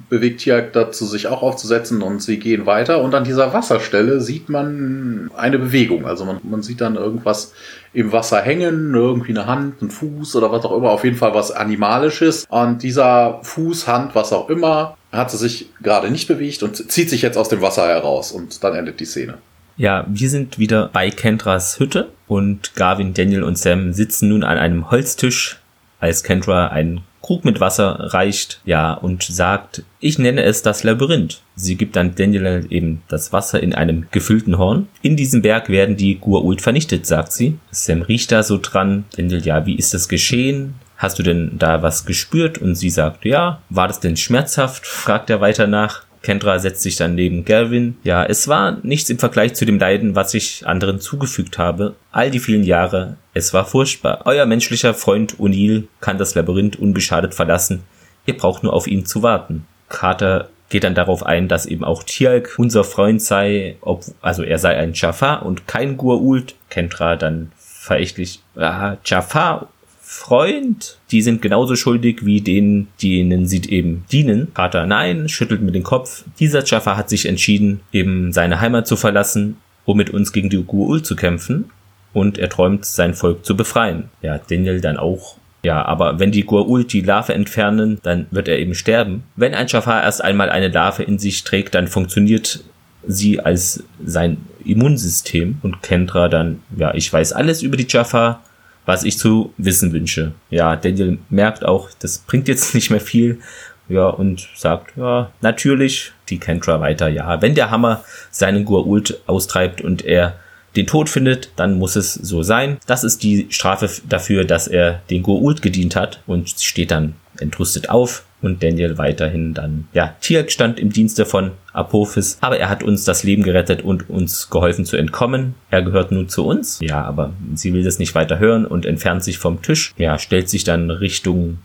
bewegt Tiak dazu, sich auch aufzusetzen und sie gehen weiter. Und an dieser Wasserstelle sieht man eine Bewegung. Also man, man sieht dann irgendwas im Wasser hängen, irgendwie eine Hand, ein Fuß oder was auch immer. Auf jeden Fall was Animalisches. Und dieser Fuß, Hand, was auch immer, hat sie sich gerade nicht bewegt und zieht sich jetzt aus dem Wasser heraus. Und dann endet die Szene. Ja, wir sind wieder bei Kendras Hütte und Garvin, Daniel und Sam sitzen nun an einem Holztisch, als Kendra einen Krug mit Wasser reicht, ja, und sagt, ich nenne es das Labyrinth. Sie gibt dann Daniel eben das Wasser in einem gefüllten Horn. In diesem Berg werden die Gua'uld vernichtet, sagt sie. Sam riecht da so dran. Daniel, ja, wie ist das geschehen? Hast du denn da was gespürt? Und sie sagt, ja. War das denn schmerzhaft? fragt er weiter nach. Kendra setzt sich dann neben Galvin. Ja, es war nichts im Vergleich zu dem Leiden, was ich anderen zugefügt habe. All die vielen Jahre. Es war furchtbar. Euer menschlicher Freund O'Neill kann das Labyrinth unbeschadet verlassen. Ihr braucht nur auf ihn zu warten. Carter geht dann darauf ein, dass eben auch Tialk unser Freund sei, ob, also er sei ein Jafar und kein Gua'uld. Kendra dann verächtlich, ah, Jafar Freund, die sind genauso schuldig wie denen, denen sie eben dienen. Carter nein, schüttelt mit dem Kopf. Dieser Jaffa hat sich entschieden, eben seine Heimat zu verlassen, um mit uns gegen die Gu'ul zu kämpfen. Und er träumt, sein Volk zu befreien. Ja, Daniel dann auch. Ja, aber wenn die Gua'ul die Larve entfernen, dann wird er eben sterben. Wenn ein Jafar erst einmal eine Larve in sich trägt, dann funktioniert sie als sein Immunsystem. Und Kendra dann, ja, ich weiß alles über die Jaffa was ich zu wissen wünsche. Ja, Daniel merkt auch, das bringt jetzt [LAUGHS] nicht mehr viel. Ja, und sagt, ja, natürlich, die Kendra weiter, ja, wenn der Hammer seinen Gua'uld austreibt und er den Tod findet, dann muss es so sein. Das ist die Strafe dafür, dass er den Gua'uld gedient hat und steht dann entrüstet auf und Daniel weiterhin dann, ja, Tiak stand im Dienste von Apophis, aber er hat uns das Leben gerettet und uns geholfen zu entkommen. Er gehört nun zu uns. Ja, aber sie will das nicht weiter hören und entfernt sich vom Tisch. Ja, stellt sich dann Richtung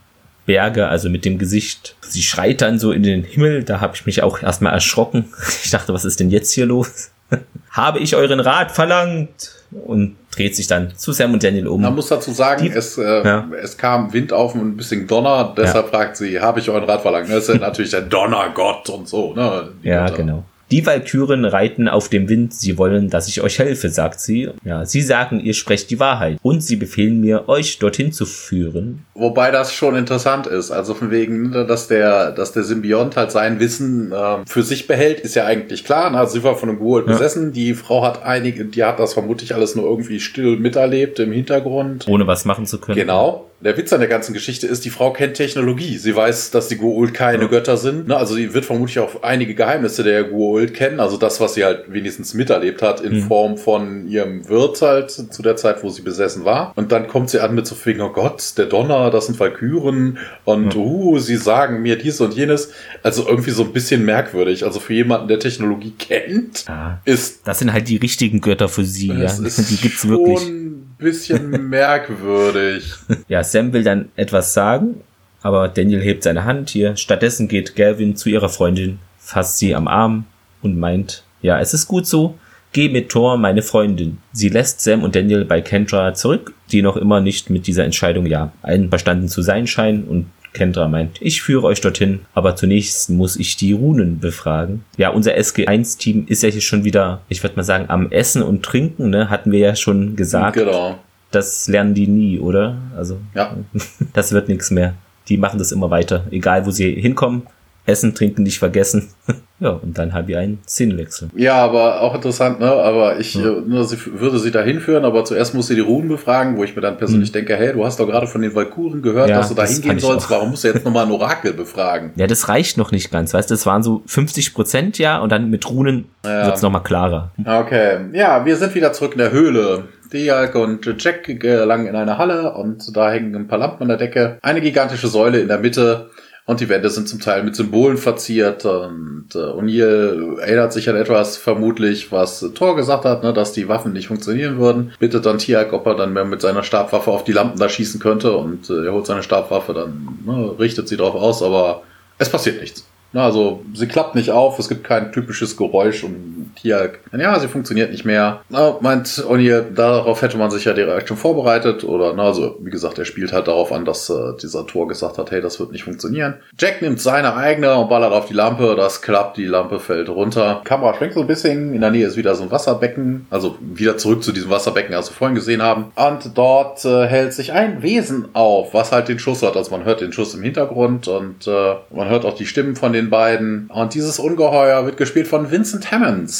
Berge, also mit dem Gesicht. Sie schreit dann so in den Himmel, da habe ich mich auch erstmal erschrocken. [LAUGHS] Ich dachte, was ist denn jetzt hier los? [LAUGHS] Habe ich euren Rat verlangt? Und dreht sich dann zu Sam und Daniel um. Man muss dazu sagen, Die- es, äh, Ja. es kam Wind auf und ein bisschen Donner, deshalb fragt sie, habe ich euren Rat verlangt? Das ist ja natürlich der Donnergott und so. Ne? Die Ja, Götter. genau. Die Walküren reiten auf dem Wind, sie wollen, dass ich euch helfe, sagt sie. Ja, sie sagen, ihr sprecht die Wahrheit und sie befehlen mir, euch dorthin zu führen. Wobei das schon interessant ist, also von wegen, ne, dass der, dass der Symbiont halt sein Wissen äh, für sich behält, ist ja eigentlich klar. Also sie war von einem Ghoul ja. besessen, die Frau hat einige, die hat das vermutlich alles nur irgendwie still miterlebt im Hintergrund. Ohne was machen zu können. Genau. Der Witz an der ganzen Geschichte ist, die Frau kennt Technologie. Sie weiß, dass die Goa'uld keine ja. Götter sind. Ne? Also sie wird vermutlich auch einige Geheimnisse der Goa'uld kennen. Also das, was sie halt wenigstens miterlebt hat in mhm. Form von ihrem Wirt halt zu der Zeit, wo sie besessen war. Und dann kommt sie an mit so Finger, oh Gott, der Donner, das sind Valkyren und mhm. uh, sie sagen mir dies und jenes. Also irgendwie so ein bisschen merkwürdig. Also für jemanden, der Technologie kennt, ja. ist... Das sind halt die richtigen Götter für sie. Ja. [LAUGHS] Die gibt's wirklich bisschen [LAUGHS] merkwürdig. Ja, Sam will dann etwas sagen, aber Daniel hebt seine Hand hier. Stattdessen geht Gavin zu ihrer Freundin, fasst sie am Arm und meint, ja, es ist gut so. Geh mit Thor, meine Freundin. Sie lässt Sam und Daniel bei Kendra zurück, die noch immer nicht mit dieser Entscheidung ja einverstanden zu sein scheinen und Kendra meint, ich führe euch dorthin, aber zunächst muss ich die Runen befragen. Ja, unser SG1-Team ist ja hier schon wieder, ich würde mal sagen, am Essen und Trinken, ne? Hatten wir ja schon gesagt. Genau. Das lernen die nie, oder? Also, ja. [LAUGHS] das wird nichts mehr. Die machen das immer weiter, egal wo sie hinkommen. Essen, Trinken nicht vergessen. [LAUGHS] ja, und dann habe ich einen Szenenwechsel. Ja, aber auch interessant, ne? Aber ich ja. äh, sie würde sie da hinführen, aber zuerst muss sie die Runen befragen, wo ich mir dann persönlich mhm. denke, hey, du hast doch gerade von den Valkuren gehört, ja, dass du da hingehen sollst, warum musst du jetzt nochmal ein Orakel befragen? Ja, das reicht noch nicht ganz, weißt du, das waren so 50 Prozent, ja, und dann mit Runen ja. wird's nochmal klarer. Okay, ja, wir sind wieder zurück in der Höhle. Dialk und Jack gelangen in eine Halle und da hängen ein paar Lampen an der Decke. Eine gigantische Säule in der Mitte und die Wände sind zum Teil mit Symbolen verziert und äh, O'Neill erinnert sich an etwas vermutlich, was Thor gesagt hat, ne, dass die Waffen nicht funktionieren würden. Bittet dann Tiag, ob er dann mehr mit seiner Stabwaffe auf die Lampen da schießen könnte und äh, er holt seine Stabwaffe, dann ne, richtet sie drauf aus, aber es passiert nichts. Na, also sie klappt nicht auf, es gibt kein typisches Geräusch und hier, ja, sie funktioniert nicht mehr. Na, meint O'Neill, darauf hätte man sich ja direkt schon vorbereitet oder, na, also wie gesagt, er spielt halt darauf an, dass äh, dieser Tor gesagt hat, hey, das wird nicht funktionieren. Jack nimmt seine eigene und ballert auf die Lampe, das klappt, die Lampe fällt runter. Kamera schwenkt so ein bisschen, in der Nähe ist wieder so ein Wasserbecken, also wieder zurück zu diesem Wasserbecken, als wir vorhin gesehen haben. Und dort äh, hält sich ein Wesen auf, was halt den Schuss hat, also man hört den Schuss im Hintergrund und äh, man hört auch die Stimmen von den den beiden. Und dieses Ungeheuer wird gespielt von Vincent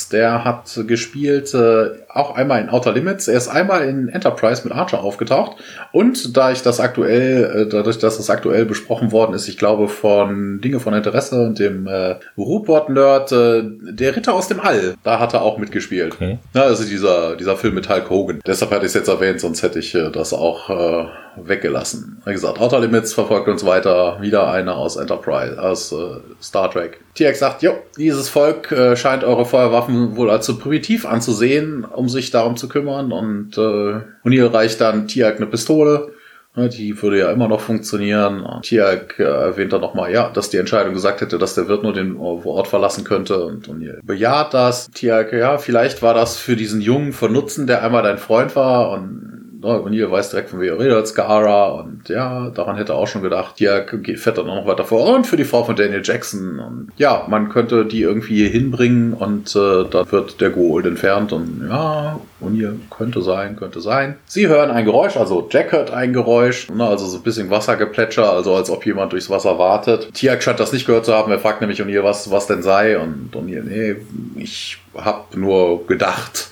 Der hat gespielt äh, auch einmal in Outer Limits. Er ist einmal in Enterprise mit Archer aufgetaucht. Und da ich das aktuell, äh, dadurch, dass das aktuell besprochen worden ist, ich glaube von Dinge von Interesse und dem äh, Rupert-Nerd, äh, der Ritter aus dem All, da hat er auch mitgespielt. Okay. Ja, also dieser, dieser Film mit Hulk Hogan. Deshalb hatte ich es jetzt erwähnt, sonst hätte ich äh, das auch äh, weggelassen. Wie gesagt, Outer Limits verfolgt uns weiter. Wieder einer aus Enterprise, aus äh, Star Trek. TX sagt, jo, dieses Volk äh, scheint eure Feuerwaffen wohl als zu primitiv anzusehen, um sich darum zu kümmern. Und äh, O'Neill reicht dann Tiag eine Pistole. Die würde ja immer noch funktionieren. Tiag äh, erwähnt dann nochmal, ja, dass die Entscheidung gesagt hätte, dass der Wirt nur den Ort verlassen könnte und, und bejaht das. Tiag, ja, vielleicht war das für diesen Jungen von Nutzen, der einmal dein Freund war und O'Neill weiß direkt, von wer er redet, Scara und ja, daran hätte er auch schon gedacht. Ja, fährt dann auch noch weiter vor. Und für die Frau von Daniel Jackson. Und ja, man könnte die irgendwie hinbringen und äh, dann wird der Gold entfernt und ja, O'Neill könnte sein, könnte sein. Sie hören ein Geräusch, also Jack hört ein Geräusch, ne, also so ein bisschen Wassergeplätscher, also als ob jemand durchs Wasser wartet. Tiak scheint das nicht gehört zu haben, er fragt nämlich O'Neill, was, was denn sei und O'Neill, nee, ich hab nur gedacht.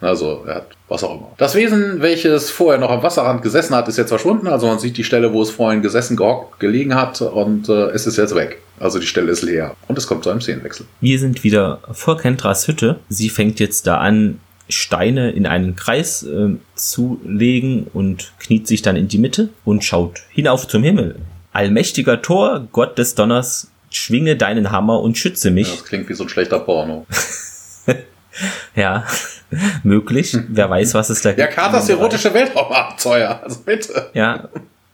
Also er hat was auch immer. Das Wesen, welches vorher noch am Wasserrand gesessen hat, ist jetzt verschwunden. Also man sieht die Stelle, wo es vorhin gesessen, gehockt, gelegen hat und äh, es ist jetzt weg. Also die Stelle ist leer. Und es kommt zu einem Szenenwechsel. Wir sind wieder vor Kendras Hütte. Sie fängt jetzt da an, Steine in einen Kreis äh, zu legen und kniet sich dann in die Mitte und schaut hinauf zum Himmel. Allmächtiger Tor, Gott des Donners, schwinge deinen Hammer und schütze mich. Ja, das klingt wie so ein schlechter Porno. [LAUGHS] [LAUGHS] ja, möglich. Wer weiß, was es da gibt. Ja, Carters erotische Weltraumabenteuer. Also bitte. Ja,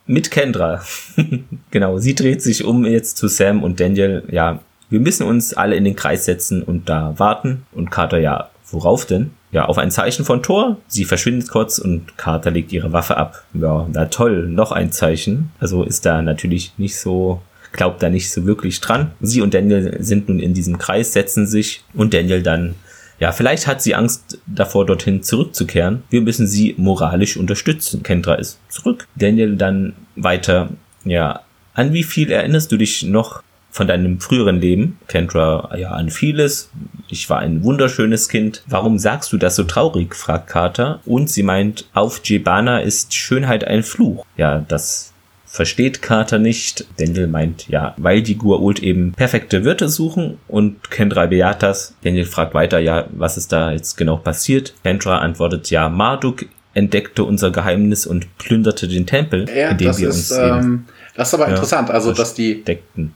mit Kendra. [LAUGHS] genau, sie dreht sich um jetzt zu Sam und Daniel. Ja, wir müssen uns alle in den Kreis setzen und da warten. Und Carter, ja, worauf denn? Ja, auf ein Zeichen von Thor. Sie verschwindet kurz und Carter legt ihre Waffe ab. Ja, na toll, noch ein Zeichen. Also ist da natürlich nicht so glaubt da nicht so wirklich dran. Sie und Daniel sind nun in diesem Kreis, setzen sich und Daniel dann ja, vielleicht hat sie Angst davor, dorthin zurückzukehren. Wir müssen sie moralisch unterstützen. Kendra ist zurück. Daniel dann weiter, ja, an wie viel erinnerst du dich noch von deinem früheren Leben? Kendra, ja, an vieles. Ich war ein wunderschönes Kind. Warum sagst du das so traurig? fragt Carter. Und sie meint, auf Jebana ist Schönheit ein Fluch. Ja, das versteht Carter nicht. Daniel meint, ja, weil die Gua'uld eben perfekte Wirte suchen und Kendra bejaht das. Daniel fragt weiter, ja, was ist da jetzt genau passiert? Kendra antwortet, ja, Marduk entdeckte unser Geheimnis und plünderte den Tempel, ja, in dem wir ist, uns ähm, das ist aber ja, interessant, also dass die,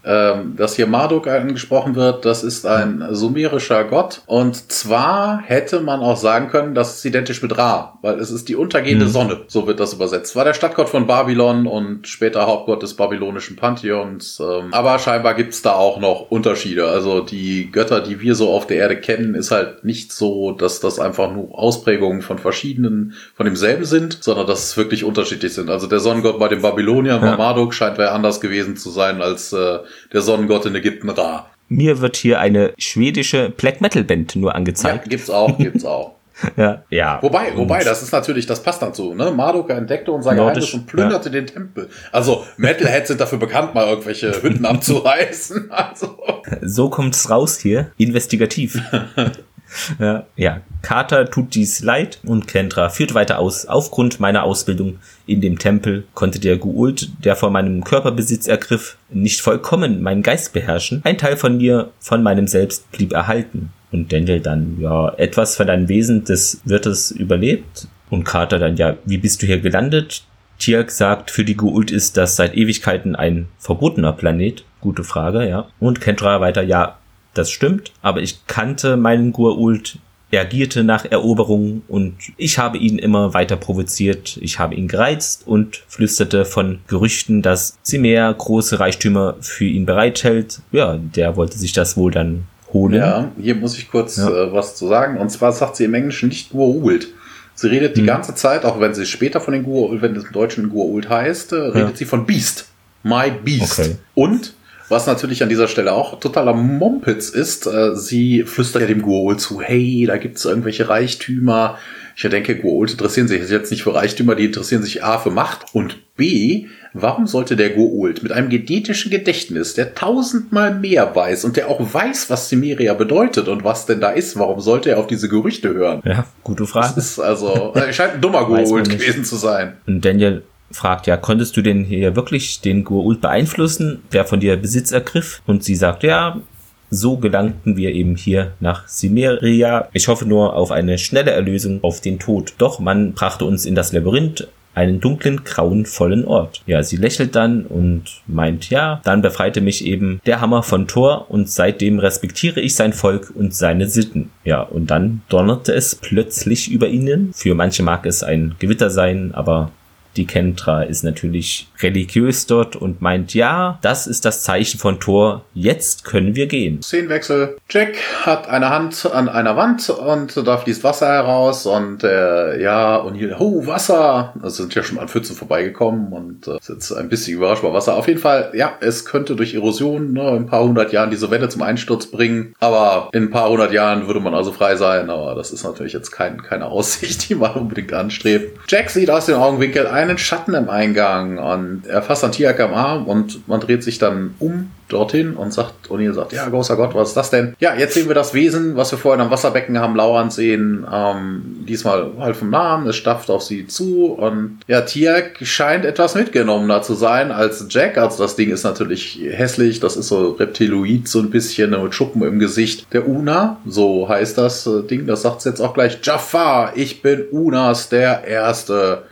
ähm, dass hier Marduk angesprochen wird, das ist ein sumerischer Gott und zwar hätte man auch sagen können, das ist identisch mit Ra, weil es ist die untergehende mhm. Sonne, so wird das übersetzt. War der Stadtgott von Babylon und später Hauptgott des babylonischen Pantheons, ähm, aber scheinbar gibt's da auch noch Unterschiede. Also die Götter, die wir so auf der Erde kennen, ist halt nicht so, dass das einfach nur Ausprägungen von verschiedenen, von demselben sind, sondern dass es wirklich unterschiedlich sind. Also der Sonnengott bei den Babyloniern ja. war Marduk, scheint wer anders gewesen zu sein als äh, der Sonnengott in Ägypten Ra. Mir wird hier eine schwedische Black Metal Band nur angezeigt. Ja, gibt's auch, gibt's [LAUGHS] auch. ja, ja. Wobei, wobei, das ist natürlich, das passt dazu, ne? Marduk entdeckte unser Geheimnis und plünderte ja. den Tempel. Also, Metalheads sind dafür bekannt, mal irgendwelche Hütten [LAUGHS] abzureißen. Also. So kommt's raus hier. Investigativ. [LAUGHS] ja, ja, Carter tut dies leid und Kendra führt weiter aus. Aufgrund meiner Ausbildung in dem Tempel konnte der Guult, der vor meinem Körperbesitz ergriff, nicht vollkommen meinen Geist beherrschen. Ein Teil von mir, von meinem Selbst blieb erhalten. Und Daniel dann, ja, etwas von deinem Wesen des Wirtes überlebt. Und Carter dann, ja, wie bist du hier gelandet? Tiak sagt, für die Guult ist das seit Ewigkeiten ein verbotener Planet. Gute Frage, ja. Und Kendra weiter, ja, das stimmt, aber ich kannte meinen Gua'uld, er agierte nach Eroberung und ich habe ihn immer weiter provoziert, ich habe ihn gereizt und flüsterte von Gerüchten, dass Zimmer große Reichtümer für ihn bereithält. Ja, der wollte sich das wohl dann holen. Ja, hier muss ich kurz ja. äh, was zu sagen. Und zwar sagt sie im Englischen nicht Gua'uld. Sie redet die hm. ganze Zeit, auch wenn sie später von den Gua'uld, wenn es im Deutschen Gua'uld heißt, äh, redet ja. sie von Beast. My Beast. Okay. Und was natürlich an dieser Stelle auch totaler Mumpitz ist, äh, sie flüstert ja dem Guol zu, hey, da gibt's irgendwelche Reichtümer. Ich denke, Guol interessieren sich jetzt nicht für Reichtümer, die interessieren sich A für Macht und B, warum sollte der Goult mit einem genetischen Gedächtnis, der tausendmal mehr weiß und der auch weiß, was Cimmeria bedeutet und was denn da ist, warum sollte er auf diese Gerüchte hören? Ja, gute Frage. Das ist also, er scheint ein dummer [LAUGHS] Goult gewesen zu sein. Und Daniel fragt, ja, konntest du denn hier wirklich den Goa'uld beeinflussen, der von dir Besitz ergriff? Und sie sagt, ja, so gelangten wir eben hier nach Simeria. Ich hoffe nur auf eine schnelle Erlösung auf den Tod. Doch man brachte uns in das Labyrinth, einen dunklen, grauenvollen Ort. Ja, sie lächelt dann und meint, ja, dann befreite mich eben der Hammer von Thor und seitdem respektiere ich sein Volk und seine Sitten. Ja, und dann donnerte es plötzlich über ihnen. Für manche mag es ein Gewitter sein, aber die Kentra ist natürlich religiös dort und meint, ja, das ist das Zeichen von Thor, jetzt können wir gehen. Szenenwechsel. Jack hat eine Hand an einer Wand und da fließt Wasser heraus und äh, ja, und hier, oh, Wasser. Es sind ja schon an Pfützen vorbeigekommen und äh, ist jetzt ein bisschen überrascht bei Wasser. Auf jeden Fall, ja, es könnte durch Erosion ne, ein paar hundert Jahren diese Welle zum Einsturz bringen, aber in ein paar hundert Jahren würde man also frei sein, aber das ist natürlich jetzt kein, keine Aussicht, [LAUGHS] die man unbedingt anstrebt. Jack sieht aus dem Augenwinkel ein einen Schatten im Eingang und er fasst an Tiak am Arm und man dreht sich dann um dorthin und sagt, O'Neill sagt, ja, großer Gott, was ist das denn? Ja, jetzt sehen wir das Wesen, was wir vorhin am Wasserbecken haben lauern sehen. Ähm, diesmal halt vom Namen, es stafft auf sie zu und ja, Tiak scheint etwas mitgenommener zu sein als Jack. Also das Ding ist natürlich hässlich, das ist so reptiloid so ein bisschen mit Schuppen im Gesicht. Der Una, so heißt das äh, Ding, das sagt jetzt auch gleich, Jafar, ich bin Unas der Erste.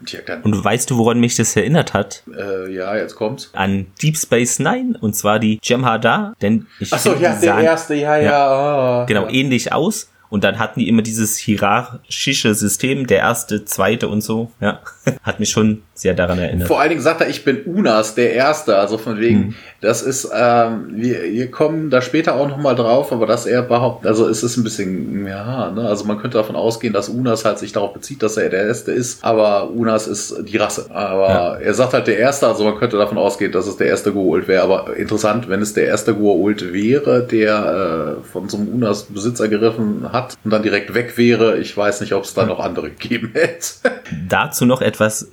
Und du weißt du, woran mich das erinnert hat? Äh, ja, jetzt kommt's. An Deep Space Nine und zwar die Jem'Hadar, denn ich Ach so, ja, der erste, ja, ja. ja oh, genau, ja. ähnlich aus. Und dann hatten die immer dieses hierarchische System, der erste, zweite und so. Ja, [LAUGHS] hat mich schon sehr daran erinnert. Vor allen Dingen sagt er, ich bin Unas, der Erste. Also von wegen, mhm. das ist, ähm, wir, wir kommen da später auch nochmal drauf, aber dass er behauptet, also es ist ein bisschen, ja, ne, also man könnte davon ausgehen, dass Unas halt sich darauf bezieht, dass er der Erste ist, aber Unas ist die Rasse. Aber ja. er sagt halt der Erste, also man könnte davon ausgehen, dass es der erste Goa'uld wäre. Aber interessant, wenn es der erste Goa'uld wäre, der äh, von so einem Unas Besitzer gegriffen hat und dann direkt weg wäre, ich weiß nicht, ob es da noch andere gegeben hätte. Dazu noch etwas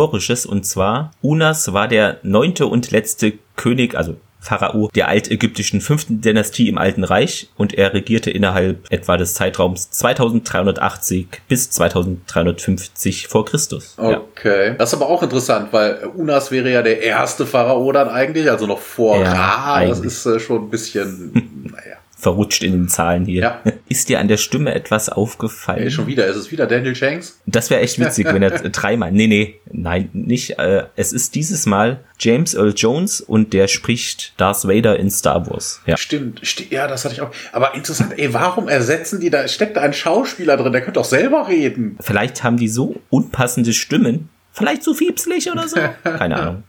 Historisches und zwar Unas war der neunte und letzte König, also Pharao der altägyptischen fünften Dynastie im Alten Reich und er regierte innerhalb etwa des Zeitraums 2380 bis 2350 vor Christus. Okay. Ja. Das ist aber auch interessant, weil Unas wäre ja der erste Pharao dann eigentlich, also noch vor ja, Ra. Das ist äh, schon ein bisschen, [LAUGHS] naja verrutscht in den Zahlen hier. Ja. [LAUGHS] Ist dir an der Stimme etwas aufgefallen? Hey, schon wieder, ist es wieder Daniel Shanks? Das wäre echt witzig, wenn er [LAUGHS] dreimal. Nee, nee, nein, nicht. Äh, es ist dieses Mal James Earl Jones und der spricht Darth Vader in Star Wars. Ja. Stimmt, sti ja, das hatte ich auch. Aber interessant, ey, warum ersetzen die da, steckt da ein Schauspieler drin, der könnte doch selber reden. Vielleicht haben die so unpassende Stimmen. Vielleicht zu fiepslich oder so. [LAUGHS] Keine Ahnung.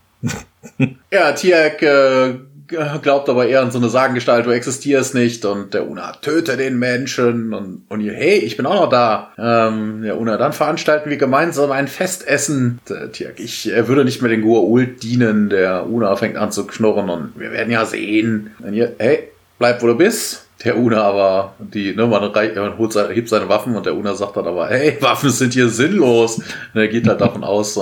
ja, Tiak äh, glaubt aber eher an so eine Sagengestalt, du existierst nicht und der Una töte den Menschen und, und ihr, hey, ich bin auch noch da. Ähm, ja, Una, dann veranstalten wir gemeinsam ein Festessen. Tja, ich er würde nicht mehr den Goa'uld dienen, der Una fängt an zu knurren und wir werden ja sehen. Und ihr, hey, bleib wo du bist. Der Una aber, die, ne, man, reich, man holt seine, hebt seine Waffen und der Una sagt dann aber, hey, Waffen sind hier sinnlos. Und er geht halt davon aus, äh,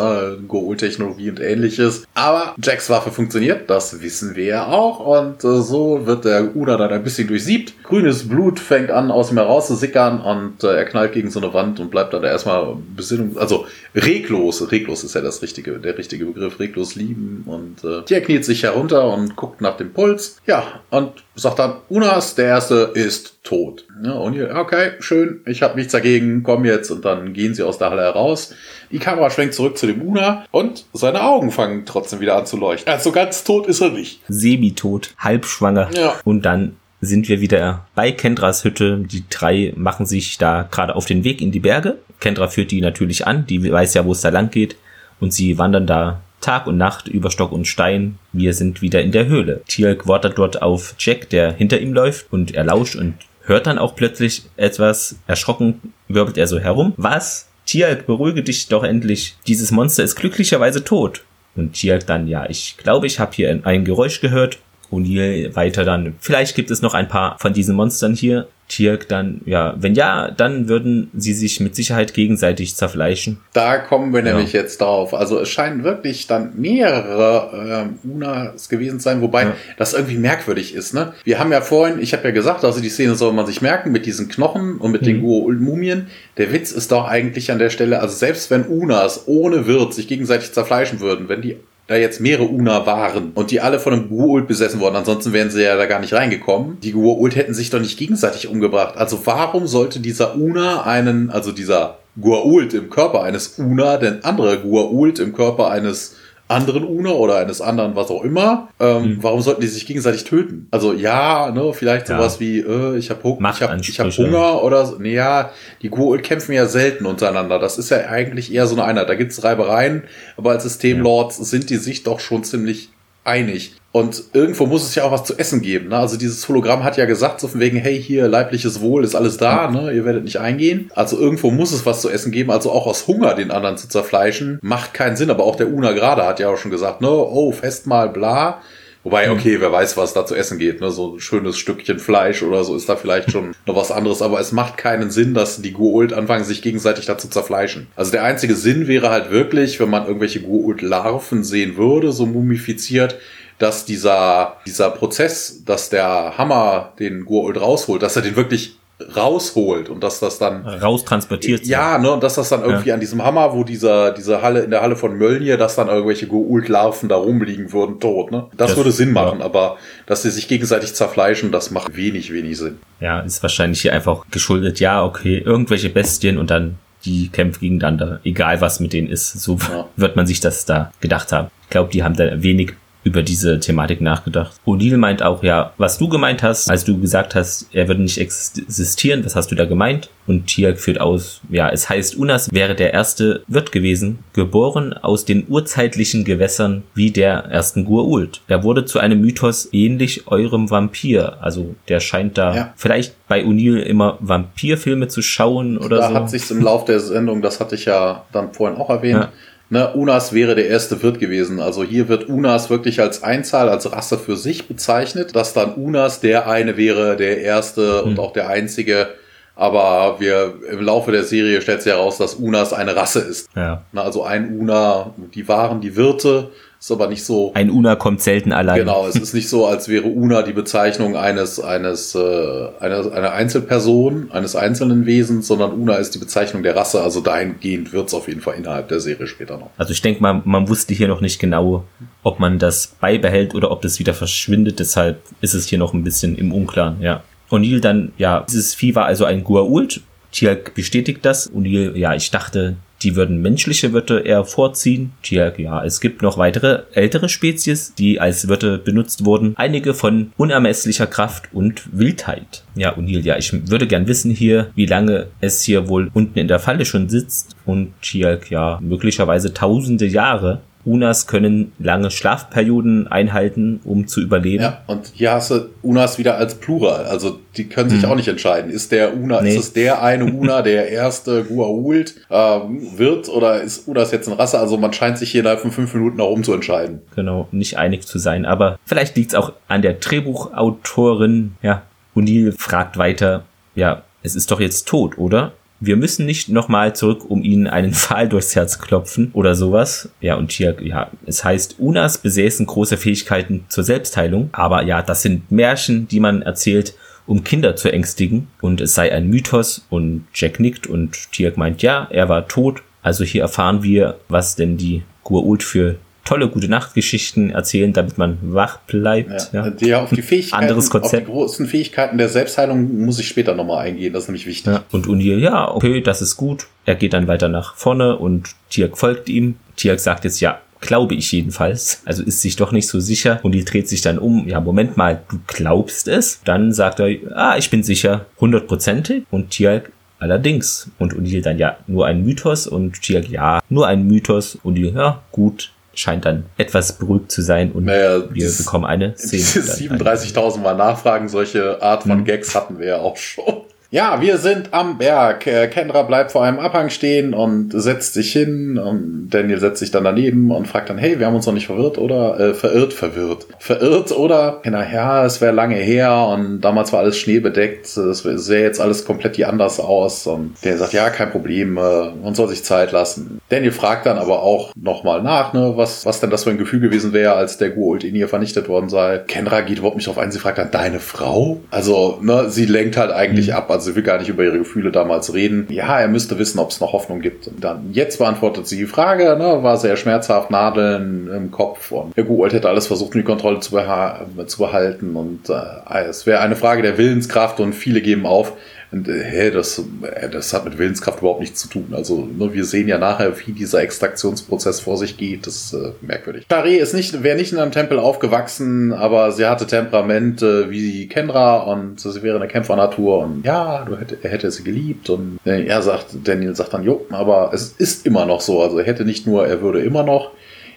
Goa'uld-Technologie und ähnliches. Aber Jacks Waffe funktioniert, das wissen wir ja auch. Und äh, so wird der Una dann ein bisschen durchsiebt. Grünes Blut fängt an, aus ihm heraus zu sickern und äh, er knallt gegen so eine Wand und bleibt dann erstmal Besinnung, also reglos, reglos ist ja das richtige, der richtige Begriff, reglos lieben. Und äh, der kniet sich herunter und guckt nach dem Puls. Ja, und sagt dann, Unas, der Erste ist tot. Ja, und hier, okay, schön, ich habe nichts dagegen, komm jetzt. Und dann gehen sie aus der Halle heraus. Die Kamera schwenkt zurück zu dem Una und seine Augen fangen trotzdem wieder an zu leuchten. Also ganz tot ist er nicht. Semi-tot, halbschwanger. Ja. Und dann sind wir wieder bei Kendras Hütte. Die drei machen sich da gerade auf den Weg in die Berge. Kendra führt die natürlich an, die weiß ja, wo es da lang geht. Und sie wandern da Tag und Nacht über Stock und Stein. Wir sind wieder in der Höhle. Tielk wartet dort auf Jack, der hinter ihm läuft und er lauscht und hört dann auch plötzlich etwas. Erschrocken wirbelt er so herum. Was? Tialk, beruhige dich doch endlich. Dieses Monster ist glücklicherweise tot. Und Tialk dann, ja, ich glaube, ich habe hier ein Geräusch gehört. O'Neill weiter dann. Vielleicht gibt es noch ein paar von diesen Monstern hier. Tirk dann, ja, wenn ja, dann würden sie sich mit Sicherheit gegenseitig zerfleischen. Da kommen wir ja. nämlich jetzt drauf. Also es scheinen wirklich dann mehrere äh, Unas gewesen zu sein, wobei ja. das irgendwie merkwürdig ist. Ne? Wir haben ja vorhin, ich habe ja gesagt, also die Szene soll man sich merken mit diesen Knochen und mit mhm. den Guo-Mumien. Der Witz ist doch eigentlich an der Stelle, also selbst wenn Unas ohne Wirt sich gegenseitig zerfleischen würden, wenn die da jetzt mehrere Una waren und die alle von einem Gua'uld besessen wurden, ansonsten wären sie ja da gar nicht reingekommen. Die Gua'uld hätten sich doch nicht gegenseitig umgebracht. Also warum sollte dieser Una einen, also dieser Gua'uld im Körper eines Una, denn andere Gua'uld im Körper eines anderen Una oder eines anderen, was auch immer. Ähm, hm. Warum sollten die sich gegenseitig töten? Also ja, ne, vielleicht sowas ja. wie, äh, ich habe ich hab, ich hab Hunger oder so. Nee, ja, die Goa'uld kämpfen ja selten untereinander. Das ist ja eigentlich eher so eine Einheit. Da gibt's Reibereien, aber als Systemlords ja. sind die sich doch schon ziemlich einig. Und irgendwo muss es ja auch was zu essen geben. Ne? Also dieses Hologramm hat ja gesagt, so von wegen, hey, hier, leibliches Wohl ist alles da, ne? ihr werdet nicht eingehen. Also irgendwo muss es was zu essen geben. Also auch aus Hunger den anderen zu zerfleischen, macht keinen Sinn. Aber auch der Una gerade hat ja auch schon gesagt, ne, oh, Festmahl, bla. Wobei, mhm. okay, wer weiß, was da zu essen geht. Ne? So ein schönes Stückchen Fleisch oder so ist da vielleicht schon noch was anderes. Aber es macht keinen Sinn, dass die Goa'uld anfangen, sich gegenseitig dazu zerfleischen. Also der einzige Sinn wäre halt wirklich, wenn man irgendwelche Goa'uld-Larven sehen würde, so mumifiziert, dass dieser, dieser Prozess, dass der Hammer den Goa'uld rausholt, dass er den wirklich rausholt und dass das dann raustransportiert ja ne und dass das dann irgendwie ja. an diesem Hammer wo dieser diese Halle in der Halle von Mölnir dass dann irgendwelche Goult Larven da rumliegen würden tot ne das, das würde Sinn machen ja. aber dass sie sich gegenseitig zerfleischen das macht wenig wenig Sinn ja ist wahrscheinlich hier einfach geschuldet ja okay irgendwelche Bestien und dann die kämpfen gegeneinander egal was mit denen ist so ja. wird man sich das da gedacht haben ich glaube die haben da wenig über diese Thematik nachgedacht. O'Neill meint auch, ja, was du gemeint hast, als du gesagt hast, er würde nicht existieren, was hast du da gemeint? Und Tiag führt aus, ja, es heißt, Unas wäre der erste Wirt gewesen, geboren aus den urzeitlichen Gewässern wie der ersten Gurult. Er wurde zu einem Mythos ähnlich eurem Vampir. Also der scheint da ja. vielleicht bei O'Neill immer Vampirfilme zu schauen oder da so. Da hat sich im Lauf der Sendung, das hatte ich ja dann vorhin auch erwähnt, ja Ne, Unas wäre der erste Wirt gewesen. Also hier wird Unas wirklich als Einzahl, als Rasse für sich bezeichnet, dass dann Unas der eine wäre, der erste mhm. und auch der einzige. Aber wir im Laufe der Serie stellt sich heraus, dass Unas eine Rasse ist. Ja. Ne, also ein Una, die waren die Wirte ist aber nicht so. Ein Una kommt selten allein. Genau, es ist nicht so, als wäre Una die Bezeichnung eines, eines, äh, einer, einer Einzelperson, eines einzelnen Wesens, sondern Una ist die Bezeichnung der Rasse. Also dahingehend wird es auf jeden Fall innerhalb der Serie später noch. Also ich denke mal, man wusste hier noch nicht genau, ob man das beibehält oder ob das wieder verschwindet. Deshalb ist es hier noch ein bisschen im Unklaren, ja. O'Neill dann, ja, dieses Vieh war also ein Gua'uld. Tiak bestätigt das. O'Neill, ja, ich dachte, die würden menschliche Wirte eher vorziehen. Tja, ja, es gibt noch weitere ältere Spezies, die als Wirte benutzt wurden. Einige von unermesslicher Kraft und Wildheit. Ja, O'Neill, ja, ich würde gern wissen hier, wie lange es hier wohl unten in der Falle schon sitzt. Und Tialk, ja, möglicherweise tausende Jahre. Unas können lange Schlafperioden einhalten, um zu überleben. Ja, und hier hast du Unas wieder als Plural. Also die können sich hm. auch nicht entscheiden. Ist der Una, nee. ist es der eine Una, [LAUGHS] der erste Gua'uld ähm, wird oder ist Unas jetzt eine Rasse? Also man scheint sich hier innerhalb von fünf Minuten auch umzuentscheiden. Genau, nicht einig zu sein. Aber vielleicht liegt es auch an der Drehbuchautorin. Ja, O'Neill fragt weiter, ja, es ist doch jetzt tot, oder? Wir müssen nicht nochmal zurück, um ihnen einen [LAUGHS] Pfahl durchs Herz klopfen oder sowas. Ja, und hier, ja, es heißt, Unas besäßen große Fähigkeiten zur Selbstheilung, aber ja, das sind Märchen, die man erzählt, um Kinder zu ängstigen und es sei ein Mythos und Jack nickt und Tiak meint, ja, er war tot. Also hier erfahren wir, was denn die Gua'uld für tolle gute Nachtgeschichten erzählen, damit man wach bleibt. Ja, ja. Die auf die Fähigkeiten, Anderes Konzept. auf die großen Fähigkeiten der Selbstheilung muss ich später nochmal eingehen, das ist nämlich wichtig. Ja. Und Unir, ja, okay, das ist gut. Er geht dann weiter nach vorne und Tirk folgt ihm. Tirk sagt jetzt, ja, glaube ich jedenfalls. Also ist sich doch nicht so sicher und die dreht sich dann um. Ja, Moment mal, du glaubst es? Dann sagt er, ah, ich bin sicher, hundertprozentig. Und Tialk, allerdings. Und Unil dann, ja, nur ein Mythos und Tialk, ja, nur ein Mythos. Und die, ja, gut, scheint dann etwas beruhigt zu sein und naja, wir bekommen eine Szene. [LAUGHS] 37.000 Mal Nachfragen, solche Art von mhm. Gags hatten wir ja auch schon. Ja, wir sind am Berg. Äh, Kendra bleibt vor einem Abhang stehen und setzt sich hin und Daniel setzt sich dann daneben und fragt dann, hey, wir haben uns noch nicht verwirrt oder äh, verirrt, verwirrt. Verirrt oder, na ja, es wäre lange her und damals war alles schneebedeckt, es sähe jetzt alles komplett hier anders aus und der sagt, ja, kein Problem, äh, man soll sich Zeit lassen. Daniel fragt dann aber auch nochmal nach, ne, was, was denn das für ein Gefühl gewesen wäre, als der Guult in ihr vernichtet worden sei. Kendra geht überhaupt nicht drauf ein, sie fragt dann, deine Frau? Also, ne, sie lenkt halt eigentlich mhm. ab, also sie will gar nicht über ihre Gefühle damals reden. Ja, er müsste wissen, ob es noch Hoffnung gibt. Und dann, jetzt beantwortet sie die Frage, ne, war sehr schmerzhaft, Nadeln im Kopf und der Guold hätte alles versucht, um die Kontrolle zu, beha zu behalten und äh, es wäre eine Frage der Willenskraft und viele geben auf. Und äh, das, äh, das hat mit Willenskraft überhaupt nichts zu tun. Also ne, wir sehen ja nachher, wie dieser Extraktionsprozess vor sich geht. Das ist äh, merkwürdig. Charé ist nicht, wäre nicht in einem Tempel aufgewachsen, aber sie hatte Temperament äh, wie Kendra und sie wäre eine Kämpfernatur und ja, du hätte, er hätte sie geliebt und äh, er sagt, Daniel sagt dann, jo, aber es ist immer noch so. Also er hätte nicht nur, er würde immer noch,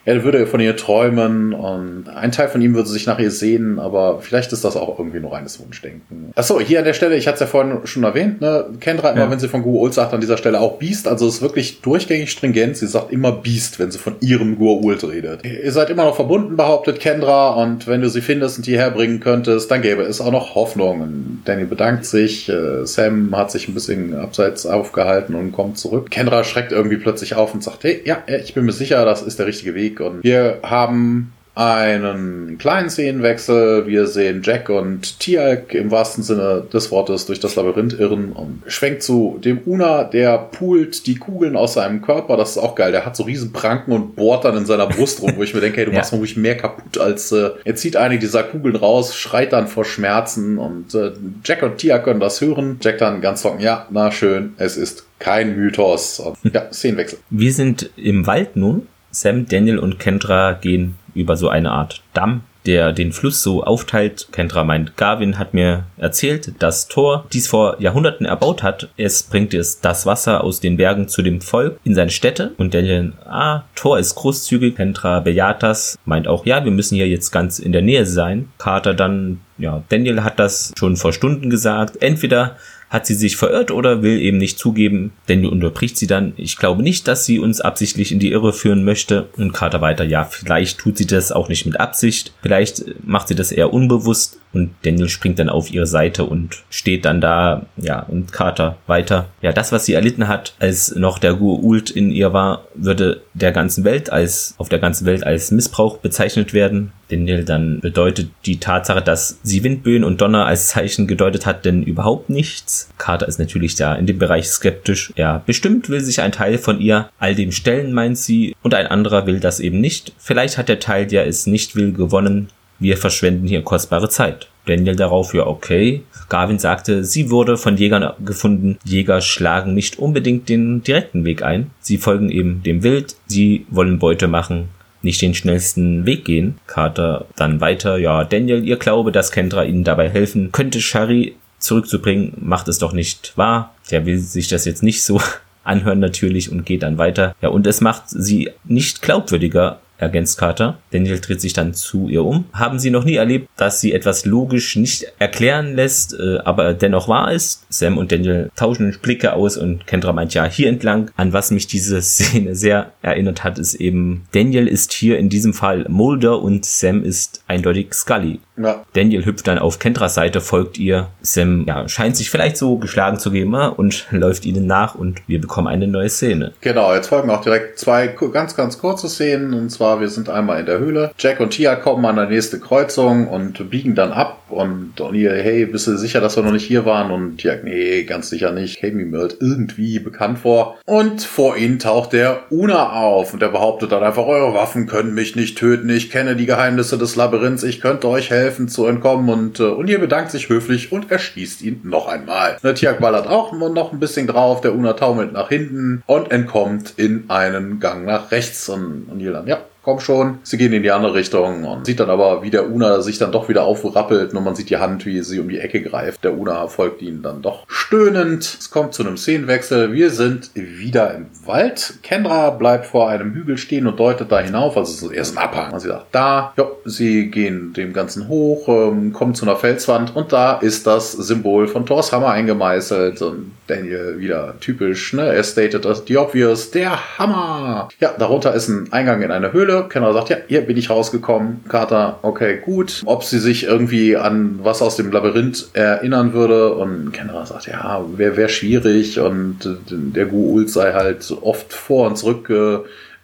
er würde von ihr träumen und ein Teil von ihm würde sich nach ihr sehen, aber vielleicht ist das auch irgendwie nur reines Wunschdenken. Achso, hier an der Stelle, ich hatte es ja vorhin schon erwähnt, ne, Kendra immer, ja. wenn sie von Gua'uld sagt, an dieser Stelle auch Beast, also es ist wirklich durchgängig stringent, sie sagt immer Beast, wenn sie von ihrem Gua'uld redet. Ihr seid immer noch verbunden, behauptet Kendra, und wenn du sie findest und hierher bringen könntest, dann gäbe es auch noch Hoffnung. Danny bedankt sich, äh, Sam hat sich ein bisschen abseits aufgehalten und kommt zurück. Kendra schreckt irgendwie plötzlich auf und sagt, hey, ja, ich bin mir sicher, das ist der richtige Weg Musik und wir haben einen kleinen Szenenwechsel. Wir sehen Jack und Tialk im wahrsten Sinne des Wortes durch das Labyrinth irren und schwenkt zu dem Una, der poolt die Kugeln aus seinem Körper. Das ist auch geil. Der hat so riesen Pranken und bohrt dann in seiner Brust rum, wo ich mir denke, hey, du [LAUGHS] ja. machst mal ruhig mehr kaputt als äh, er zieht einige dieser Kugeln raus, schreit dann vor Schmerzen und äh, Jack und Tia können das hören. Jack dann ganz trocken, ja, na schön, es ist kein Mythos. Und, ja, Szenenwechsel. Wir sind im Wald nun Sam, Daniel und Kendra gehen über so eine Art Damm, der den Fluss so aufteilt. Kendra meint, Garvin hat mir erzählt, dass Thor dies vor Jahrhunderten erbaut hat. Es bringt es das Wasser aus den Bergen zu dem Volk in seine Städte. Und Daniel, ah, Thor ist großzügig. Kendra bejaht das, meint auch, ja, wir müssen hier jetzt ganz in der Nähe sein. Carter dann, ja, Daniel hat das schon vor Stunden gesagt. Entweder hat sie sich verirrt oder will eben nicht zugeben, denn unterbricht sie dann. Ich glaube nicht, dass sie uns absichtlich in die Irre führen möchte. Und Carter weiter, ja, vielleicht tut sie das auch nicht mit Absicht. Vielleicht macht sie das eher unbewusst. Und Daniel springt dann auf ihre Seite und steht dann da, ja, und Carter weiter. Ja, das, was sie erlitten hat, als noch der Gua'uld in ihr war, würde der ganzen Welt als, auf der ganzen Welt als Missbrauch bezeichnet werden. Daniel dann bedeutet die Tatsache, dass sie Windböen und Donner als Zeichen gedeutet hat, denn überhaupt nichts. Carter ist natürlich da in dem Bereich skeptisch. Ja, bestimmt will sich ein Teil von ihr all dem stellen, meint sie, und ein anderer will das eben nicht. Vielleicht hat der Teil, der es nicht will, gewonnen wir verschwenden hier kostbare Zeit. Daniel darauf, ja, okay. Garvin sagte, sie wurde von Jägern gefunden. Jäger schlagen nicht unbedingt den direkten Weg ein. Sie folgen eben dem Wild. Sie wollen Beute machen, nicht den schnellsten Weg gehen. Carter dann weiter, ja, Daniel, ihr Glaube, dass Kendra ihnen dabei helfen könnte, Shari zurückzubringen, macht es doch nicht wahr. Der will sich das jetzt nicht so [LAUGHS] anhören natürlich und geht dann weiter. Ja, und es macht sie nicht glaubwürdiger, ergänzt Carter. Daniel dreht sich dann zu ihr um. Haben Sie noch nie erlebt, dass sie etwas logisch nicht erklären lässt, äh, aber dennoch wahr ist? Sam und Daniel tauschen Blicke aus und Kendra meint ja hier entlang. An was mich diese [LAUGHS] Szene sehr erinnert hat, ist eben Daniel ist hier in diesem Fall Mulder und Sam ist eindeutig Scully. Ja. Daniel hüpft dann auf Kendras Seite, folgt ihr. Sam ja, scheint sich vielleicht so geschlagen zu geben und [LAUGHS] läuft ihnen nach und wir bekommen eine neue Szene. Genau, jetzt folgen auch direkt zwei ganz, ganz kurze Szenen. Und zwar, wir sind einmal in der Höhle. Jack und Tia kommen an der nächste Kreuzung und biegen dann ab. Und O'Neill, hey, bist du sicher, dass wir noch nicht hier waren? Und Jack, nee, ganz sicher nicht. Kami mir halt irgendwie bekannt vor. Und vor ihnen taucht der Una auf und der behauptet dann einfach, eure Waffen können mich nicht töten. Ich kenne die Geheimnisse des Labyrinths. Ich könnte euch helfen helfen zu entkommen und äh, Unir bedankt sich höflich und erschießt ihn noch einmal. Der Tiak ballert auch noch ein bisschen drauf, der Una taumelt nach hinten und entkommt in einen Gang nach rechts und Unir dann, ja, komm schon. Sie gehen in die andere Richtung und sieht dann aber, wie der Una sich dann doch wieder aufrappelt und man sieht die Hand, wie sie um die Ecke greift. Der Una folgt ihnen dann doch stöhnend. Es kommt zu einem Szenenwechsel. Wir sind wieder im Wald. Kendra bleibt vor einem Hügel stehen und deutet da hinauf. Also er ist ein Abhang. Und sie sagt, da. Ja, sie gehen dem Ganzen hoch, ähm, kommen zu einer Felswand und da ist das Symbol von Thors Hammer eingemeißelt. Und Daniel wieder typisch, ne? Er stated das, the obvious, der Hammer. Ja, darunter ist ein Eingang in eine Höhle. Höhle. Kenner sagt, ja, hier bin ich rausgekommen. Carter, okay, gut. Ob sie sich irgendwie an was aus dem Labyrinth erinnern würde. Und Kenner sagt, ja, wäre wär schwierig. Und der Gu'uld sei halt oft vor und zurück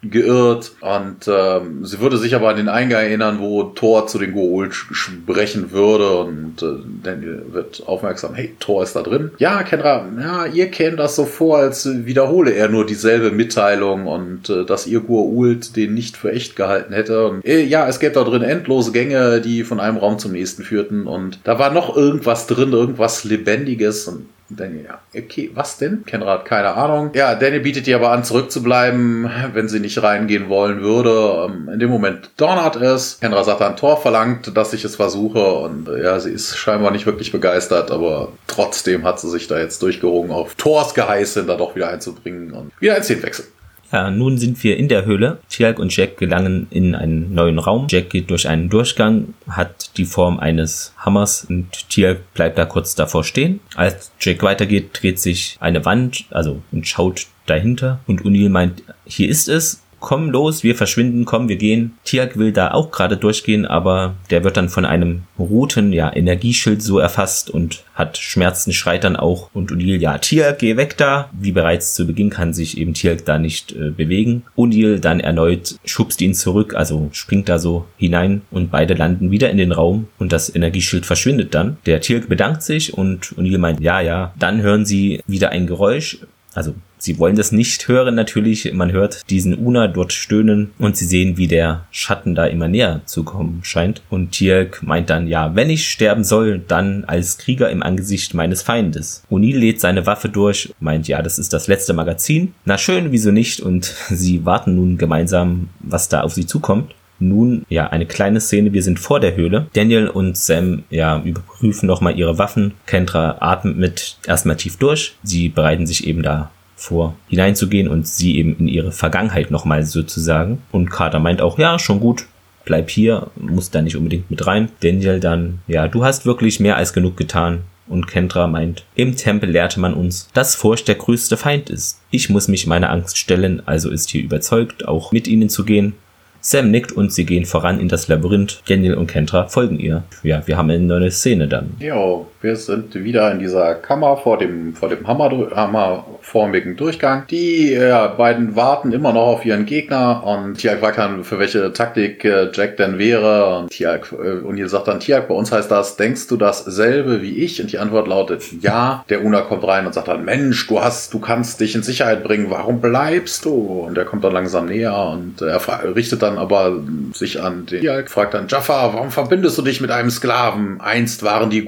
geirrt und ähm, sie würde sich aber an den Eingang erinnern, wo Thor zu den Goa'uld sprechen würde und äh, Daniel wird aufmerksam, hey, Thor ist da drin. Ja, Kendra, ja, ihr kennt das so vor, als wiederhole er nur dieselbe Mitteilung und äh, dass ihr Goa'uld den nicht für echt gehalten hätte. Und, äh, ja, es gäbe da drin endlose Gänge, die von einem Raum zum nächsten führten und da war noch irgendwas drin, irgendwas Lebendiges und Daniel, ja, okay, was denn? Kenrad, keine Ahnung. Ja, Danny bietet ihr aber an, zurückzubleiben, wenn sie nicht reingehen wollen würde. Ähm, in dem Moment donnert es. Kenrad sagt dann, Tor verlangt, dass ich es versuche. Und äh, ja, sie ist scheinbar nicht wirklich begeistert, aber trotzdem hat sie sich da jetzt durchgerungen, auf Thors Geheißen da doch wieder einzubringen. Und wieder ein Szenenwechsel. Ja, nun sind wir in der Höhle. Tialk und Jack gelangen in einen neuen Raum. Jack geht durch einen Durchgang, hat die Form eines Hammers und Tialk bleibt da kurz davor stehen. Als Jack weitergeht, dreht sich eine Wand, also und schaut dahinter und Unil meint, hier ist es komm los, wir verschwinden, komm, wir gehen. Tiak will da auch gerade durchgehen, aber der wird dann von einem roten, ja, Energieschild so erfasst und hat Schmerzen, schreit dann auch und Unil, ja, Tiak, geh weg da. Wie bereits zu Beginn kann sich eben Tiak da nicht äh, bewegen. Unil dann erneut schubst ihn zurück, also springt da so hinein und beide landen wieder in den Raum und das Energieschild verschwindet dann. Der Tiak bedankt sich und Unil meint, ja, ja. Dann hören sie wieder ein Geräusch, also Sie wollen das nicht hören natürlich. Man hört diesen Una dort stöhnen und sie sehen, wie der Schatten da immer näher zu kommen scheint. Und Tierk meint dann, ja, wenn ich sterben soll, dann als Krieger im Angesicht meines Feindes. O'Neill lädt seine Waffe durch, meint, ja, das ist das letzte Magazin. Na schön, wieso nicht? Und [LAUGHS] sie warten nun gemeinsam, was da auf sie zukommt. nun ja eine kleine Szene. Wir sind vor der Höhle. Daniel und Sam ja überprüfen nochmal ihre Waffen. Kendra atmet mit erstmal tief durch. Sie bereiten sich eben da vor, hineinzugehen und sie eben in ihre Vergangenheit nochmal sozusagen. Und Carter meint auch, ja, schon gut, bleib hier, muss da nicht unbedingt mit rein. Daniel dann, ja, du hast wirklich mehr als genug getan. Und Kendra meint, im Tempel lehrte man uns, dass Furcht der größte Feind ist. Ich muss mich meiner Angst stellen, also ist hier überzeugt, auch mit ihnen zu gehen. Sam nickt und sie gehen voran in das Labyrinth. Daniel und Kendra folgen ihr. Ja, wir haben eine neue Szene dann. Jo, wir sind wieder in dieser Kammer vor dem, vor dem Hammer, hammerformigen Durchgang. Die ja, beiden warten immer noch auf ihren Gegner und Tiag fragt dann, für welche Taktik äh, Jack denn wäre. Und Tiag, äh, und ihr sagt dann, Tiag, bei uns heißt das, denkst du dasselbe wie ich? Und die Antwort lautet, ja. Der Una kommt rein und sagt dann, Mensch, du hast, du kannst dich in Sicherheit bringen, warum bleibst du? Und er kommt dann langsam näher und er richtet dann aber sich an den Tiag, fragt dann, Jaffa, warum verbindest du dich mit einem Sklaven? Einst waren die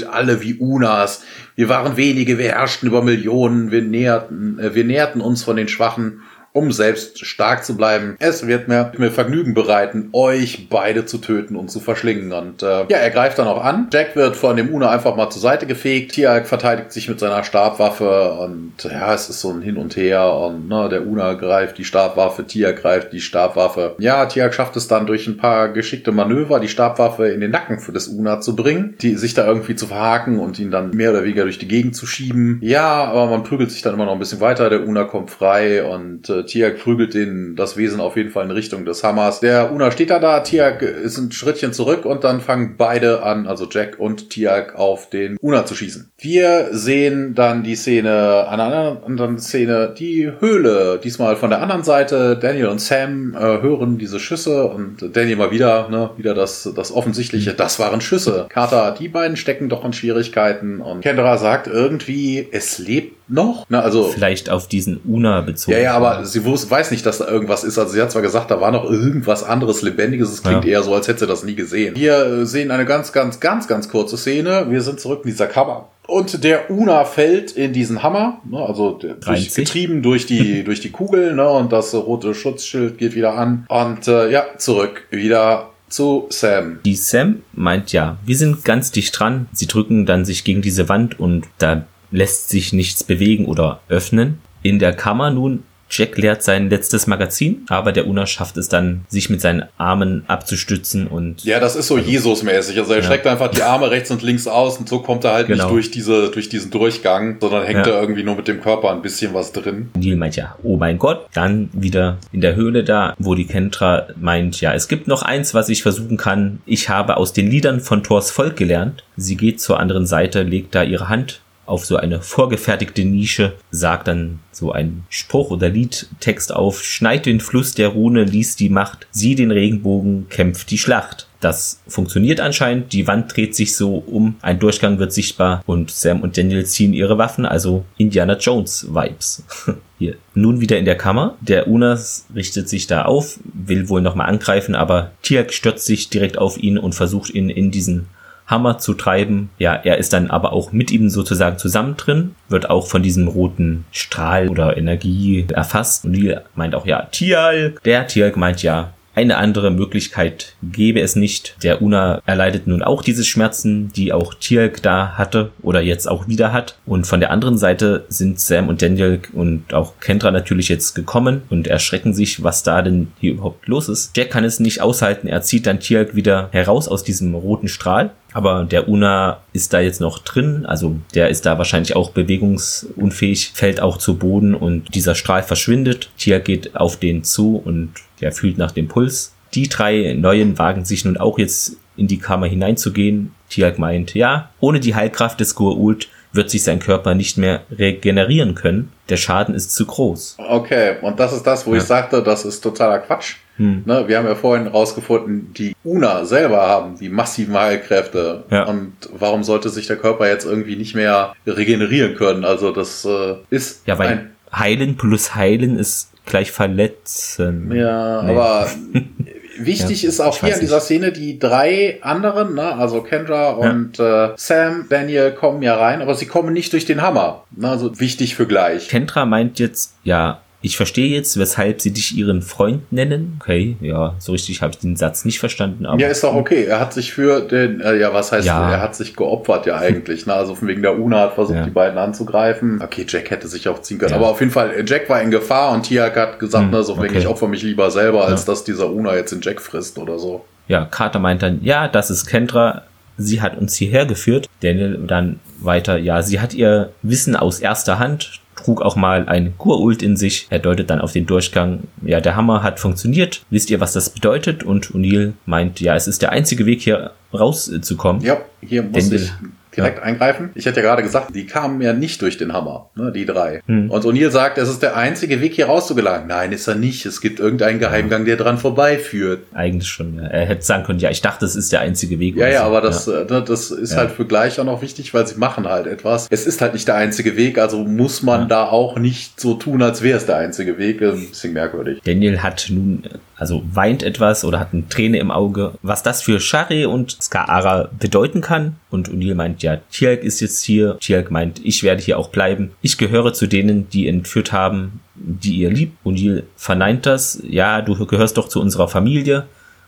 Gu'uld alle wie Unas. Wir waren wenige, wir herrschten über Millionen, wir näherten, äh, wir näherten uns von den Schwachen um selbst stark zu bleiben. Es wird mir, mir Vergnügen bereiten, euch beide zu töten und zu verschlingen. Und äh, ja, er greift dann auch an. Jack wird von dem Una einfach mal zur Seite gefegt. Tiag verteidigt sich mit seiner Stabwaffe und ja, es ist so ein Hin und Her und ne, der Una greift die Stabwaffe, Tiag greift die Stabwaffe. Ja, Tiag schafft es dann durch ein paar geschickte Manöver, die Stabwaffe in den Nacken für das Una zu bringen, die sich da irgendwie zu verhaken und ihn dann mehr oder weniger durch die Gegend zu schieben. Ja, aber man prügelt sich dann immer noch ein bisschen weiter. Der Una kommt frei und äh, Tiag prügelt den, das Wesen auf jeden Fall in Richtung des Hammers. Der Una steht da da, Tiag ist ein Schrittchen zurück und dann fangen beide an, also Jack und Tiag, auf den Una zu schießen. Wir sehen dann die Szene, an einer anderen Szene, die Höhle, diesmal von der anderen Seite. Daniel und Sam äh, hören diese Schüsse und Daniel mal wieder, ne, wieder das, das Offensichtliche, das waren Schüsse. Carter, die beiden stecken doch in Schwierigkeiten und Kendra sagt irgendwie, es lebt noch. Ne, also vielleicht auf diesen Una bezogen. Ja, ja, aber sie wusste, weiß nicht, dass da irgendwas ist. Also sie hat zwar gesagt, da war noch irgendwas anderes Lebendiges. Es klingt ja. eher so, als hätte sie das nie gesehen. Wir äh, sehen eine ganz, ganz, ganz, ganz kurze Szene. Wir sind zurück in dieser Kammer. Und der Una fällt in diesen Hammer, ne, also durch, getrieben durch die, [LAUGHS] durch die Kugel, ne, und das rote Schutzschild geht wieder an. Und äh, ja, zurück wieder zu Sam. Die Sam meint ja, wir sind ganz dicht dran. Sie drücken dann sich gegen diese Wand und da lässt sich nichts bewegen oder öffnen. In der Kammer nun Jack leert sein letztes Magazin, aber der Una schafft es dann, sich mit seinen Armen abzustützen und. Ja, das ist so Jesus-mäßig. Also er ja. streckt einfach die Arme rechts und links aus und so kommt er halt genau. nicht durch diese, durch diesen Durchgang, sondern hängt ja. er irgendwie nur mit dem Körper ein bisschen was drin. Neil meint ja, oh mein Gott. Dann wieder in der Höhle da, wo die Kentra meint, ja, es gibt noch eins, was ich versuchen kann. Ich habe aus den Liedern von Thors Volk gelernt. Sie geht zur anderen Seite, legt da ihre Hand auf so eine vorgefertigte Nische, sagt dann so ein Spruch oder Liedtext auf, schneid den Fluss der Rune, liest die Macht, sieh den Regenbogen, kämpft die Schlacht. Das funktioniert anscheinend, die Wand dreht sich so um, ein Durchgang wird sichtbar und Sam und Daniel ziehen ihre Waffen, also Indiana Jones Vibes. [LAUGHS] Hier. Nun wieder in der Kammer. Der Unas richtet sich da auf, will wohl nochmal angreifen, aber Tiak stürzt sich direkt auf ihn und versucht ihn in diesen Hammer zu treiben. Ja, er ist dann aber auch mit ihm sozusagen zusammen drin, wird auch von diesem roten Strahl oder Energie erfasst. Und die meint auch, ja, Tialk. Der Tialk meint ja, eine andere Möglichkeit gäbe es nicht. Der Una erleidet nun auch diese Schmerzen, die auch Tialk da hatte oder jetzt auch wieder hat. Und von der anderen Seite sind Sam und Daniel und auch Kendra natürlich jetzt gekommen und erschrecken sich, was da denn hier überhaupt los ist. Jack kann es nicht aushalten. Er zieht dann Tialk wieder heraus aus diesem roten Strahl aber der Una ist da jetzt noch drin, also der ist da wahrscheinlich auch bewegungsunfähig, fällt auch zu Boden und dieser Strahl verschwindet. Tia geht auf den zu und der fühlt nach dem Puls. Die drei Neuen wagen sich nun auch jetzt in die Kammer hineinzugehen. Tiag meint, ja, ohne die Heilkraft des Goa'uld wird sich sein Körper nicht mehr regenerieren können. Der Schaden ist zu groß. Okay, und das ist das, wo ja. ich sagte, das ist totaler Quatsch. Hm. Ne, wir haben ja vorhin rausgefunden, die Una selber haben die massiven Heilkräfte. Ja. Und warum sollte sich der Körper jetzt irgendwie nicht mehr regenerieren können? Also das äh, ist ja, weil heilen plus heilen ist gleich verletzen. Ja, nee. aber [LAUGHS] Wichtig ja, ist auch hier in dieser Szene die drei anderen, ne? also Kendra und ja. äh, Sam, Daniel kommen ja rein, aber sie kommen nicht durch den Hammer. Ne? Also wichtig für gleich. Kendra meint jetzt, ja, ich verstehe jetzt, weshalb sie dich ihren Freund nennen. Okay, ja, so richtig habe ich den Satz nicht verstanden. Aber ja, ist doch okay. Er hat sich für den, äh, ja, was heißt, ja. er hat sich geopfert ja eigentlich. ne? Also von wegen der Una hat versucht, ja. die beiden anzugreifen. Okay, Jack hätte sich auch ziehen können. Ja. Aber auf jeden Fall, Jack war in Gefahr und Tiak hat gesagt, hm, ne, so von okay. wegen, ich opfer mich lieber selber, als dass dieser Una jetzt den Jack frisst oder so. Ja, Carter meint dann, ja, das ist Kendra, sie hat uns hierher geführt. Daniel dann weiter, ja, sie hat ihr Wissen aus erster Hand, trug auch mal ein Kurult in sich. Er deutet dann auf den Durchgang, ja, der Hammer hat funktioniert. Wisst ihr, was das bedeutet? Und O'Neill meint, ja, es ist der einzige Weg hier rauszukommen. Ja, hier muss Daniel, ich direkt ja. eingreifen. Ich hätte ja gerade gesagt, die kamen ja nicht durch den Hammer, ne, die drei. Hm. Und O'Neill sagt, es ist der einzige Weg hier rauszugelangen. Nein, ist er nicht. Es gibt irgendeinen Geheimgang, der dran vorbeiführt. Eigentlich schon. Ja. Er hätte sagen können, ja, ich dachte, es ist der einzige Weg. Ja, ja, so. aber das, ja. Ne, das ist halt für gleich auch noch wichtig, weil sie machen halt etwas. Es ist halt nicht der einzige Weg, also muss man da auch nicht so tun, als wäre es der einzige Weg. Ein bisschen merkwürdig. Daniel hat nun also weint etwas oder hat eine Träne im Auge. Was das für Shari und Skaara bedeuten kann. Und O'Neill meint, ja, Tialk ist jetzt hier. Tialk meint, ich werde hier auch bleiben. Ich gehöre zu denen, die entführt haben, die ihr liebt. O'Neill verneint das. Ja, du gehörst doch zu unserer Familie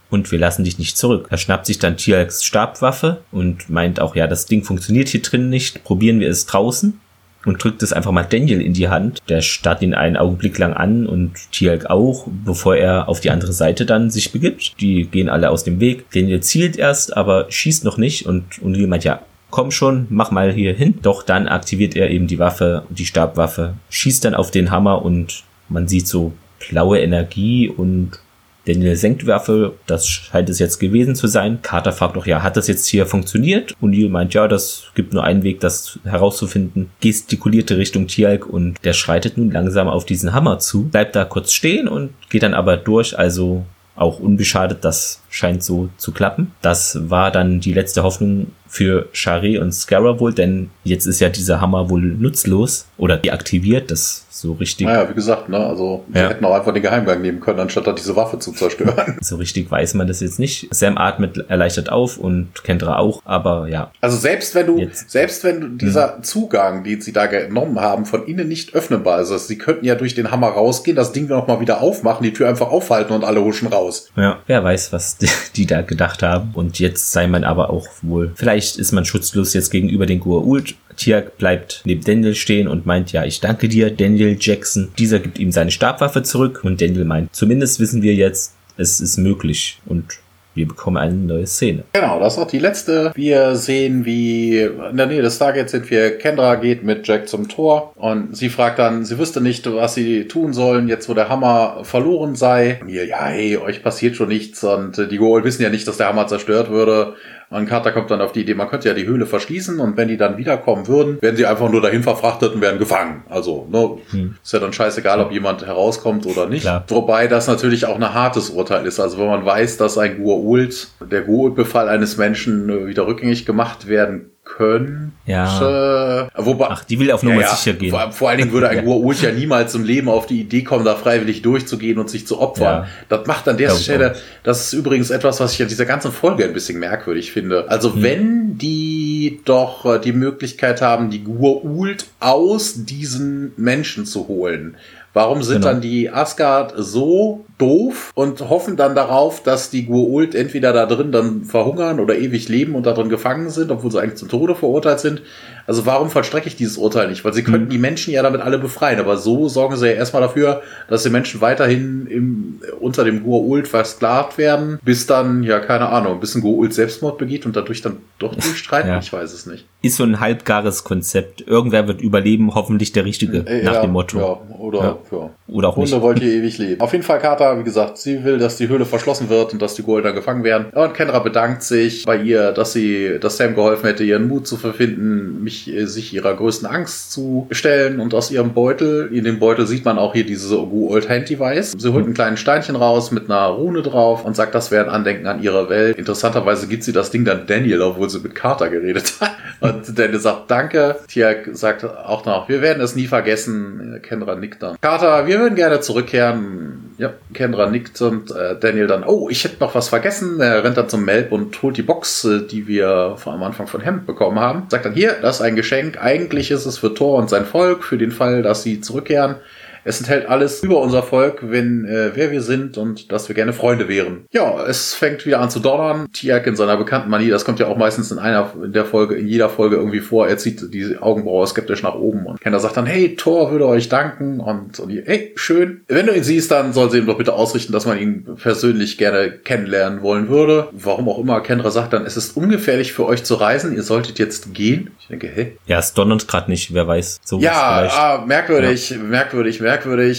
und wir lassen dich nicht zurück. Er schnappt sich dann Tialks Stabwaffe und meint auch, ja, das Ding funktioniert hier drin nicht, probieren wir es draußen und drückt es einfach mal Daniel in die Hand. Der starrt ihn einen Augenblick lang an und Tielk auch, bevor er auf die andere Seite dann sich begibt. Die gehen alle aus dem Weg. Daniel zielt erst, aber schießt noch nicht und O'Neill meint, ja, komm schon, mach mal hier hin. Doch dann aktiviert er eben die Waffe, die Stabwaffe, schießt dann auf den Hammer und man sieht so blaue Energie und Daniel senkt Waffe, das scheint es jetzt gewesen zu sein. Carter fragt noch, ja, hat das jetzt hier funktioniert? Und Neil meint, ja, das gibt nur einen Weg, das herauszufinden. Gestikulierte Richtung Tialk und der schreitet nun langsam auf diesen Hammer zu, bleibt da kurz stehen und geht dann aber durch, also auch unbeschadet, das scheint so zu klappen. Das war dann die letzte Hoffnung für Shari und Scarra wohl, denn jetzt ist ja dieser Hammer wohl nutzlos oder deaktiviert, das so richtig. Naja, wie gesagt, ne, also ja. hätten auch einfach den Geheimgang nehmen können, anstatt da diese Waffe zu zerstören. [LAUGHS] So richtig weiß man das jetzt nicht. Sam atmet erleichtert auf und Kendra auch, aber ja. Also selbst wenn du, jetzt. selbst wenn du dieser hm. Zugang, den sie da genommen haben, von innen nicht öffnbar ist, also sie könnten ja durch den Hammer rausgehen, das Ding noch mal wieder aufmachen, die Tür einfach aufhalten und alle huschen raus. Ja, wer weiß, was die, [LAUGHS] die da gedacht haben. Und jetzt sei man aber auch wohl, vielleicht ist man schutzlos jetzt gegenüber den Goa'uld. Tiak bleibt neben Daniel stehen und meint, ja, ich danke dir, Daniel Jackson. Dieser gibt ihm seine Stabwaffe zurück und Daniel meint, zumindest wissen wir jetzt, es ist möglich und wir bekommen eine neue Szene. Genau, das ist auch die letzte. Wir sehen, wie in der Nähe des Stargates sind wir. Kendra geht mit Jack zum Tor und sie fragt dann, sie wüsste nicht, was sie tun sollen, jetzt wo der Hammer verloren sei. Hier, ja, hey, euch passiert schon nichts und die Goal wissen ja nicht, dass der Hammer zerstört würde. Und Carter kommt dann auf die Idee, man könnte ja die Höhle verschließen und wenn die dann wiederkommen würden, werden sie einfach nur dahin verfrachtet und werden gefangen. Also, ne, hm. ist ja dann scheißegal, ob jemand herauskommt oder nicht. Klar. Wobei das natürlich auch ein hartes Urteil ist. Also, wenn man weiß, dass ein Gua'uld, der Gua'uld-Befall eines Menschen äh, wieder rückgängig gemacht werden könnte. Ja. Wobei, Ach, die will auf Nummer ja, sicher gehen. Vor, vor, allen Dingen würde ein [LAUGHS] ja. Gua'uld ja niemals im Leben auf die Idee kommen, da freiwillig durchzugehen und sich zu opfern. Ja. Das macht an der ja, Stelle, das ist übrigens etwas, was ich an dieser ganzen Folge ein bisschen merkwürdig finde. Also hm. wenn die doch äh, die Möglichkeit haben, die Gua'uld aus diesen Menschen zu holen, Warum sind genau. dann die Asgard so doof und hoffen dann darauf, dass die Gua'uld entweder da drin dann verhungern oder ewig leben und da drin gefangen sind, obwohl sie eigentlich zum Tode verurteilt sind? Also warum vollstrecke ich dieses Urteil nicht? Weil sie könnten mhm. die Menschen ja damit alle befreien, aber so sorgen sie ja erstmal dafür, dass die Menschen weiterhin im, unter dem Gua'uld versklavt werden, bis dann, ja, keine Ahnung, bis ein Gua'uld Selbstmord begeht und dadurch dann doch durchstreiten. ja. Ich weiß es nicht. Ist so ein halbgares Konzept. Irgendwer wird überleben, hoffentlich der Richtige, äh, nach ja, dem Motto. Ja, oder, ja. ja. Oder auch Hunde nicht. wollt ihr ewig leben. Auf jeden Fall, Carter, wie gesagt, sie will, dass die Höhle verschlossen wird und dass die Goa'uld dann gefangen werden. Und Kendra bedankt sich bei ihr, dass sie, dass Sam geholfen hätte, ihren Mut zu verfinden, mich, äh, sich ihrer größten Angst zu stellen und aus ihrem Beutel, in dem Beutel sieht man auch hier diese Old Hand Device. Sie holt ein kleines Steinchen raus mit einer Rune drauf und sagt, das wäre ein Andenken an ihre Welt. Interessanterweise gibt sie das Ding dann Daniel, obwohl sie mit Carter geredet hat. [LAUGHS] Und Daniel sagt, danke. Tiak sagt auch noch, wir werden es nie vergessen. Kendra nickt dann. Carter, wir würden gerne zurückkehren. Ja, Kendra nickt und äh, Daniel dann, oh, ich hätte noch was vergessen. Er rennt dann zum Melb und holt die Box, äh, die wir vor am Anfang von Hemd bekommen haben. Sagt dann, hier, das ist ein Geschenk. Eigentlich ist es für Thor und sein Volk, für den Fall, dass sie zurückkehren. Es enthält alles über unser Volk, wenn, äh, wer wir sind und dass wir gerne Freunde wären. Ja, es fängt wieder an zu donnern. Tiak in seiner bekannten Manier, das kommt ja auch meistens in einer in der Folge, in jeder Folge irgendwie vor. Er zieht die Augenbraue skeptisch nach oben und Kenner sagt dann, hey, Thor würde euch danken und, und die, hey, schön. Wenn du ihn siehst, dann soll sie ihm doch bitte ausrichten, dass man ihn persönlich gerne kennenlernen wollen würde. Warum auch immer, Kendra sagt dann, es ist ungefährlich für euch zu reisen, ihr solltet jetzt gehen. Ich denke, hey. Ja, es donnert gerade nicht, wer weiß. So ja, ah, merkwürdig, ja. merkwürdig, merkwürdig.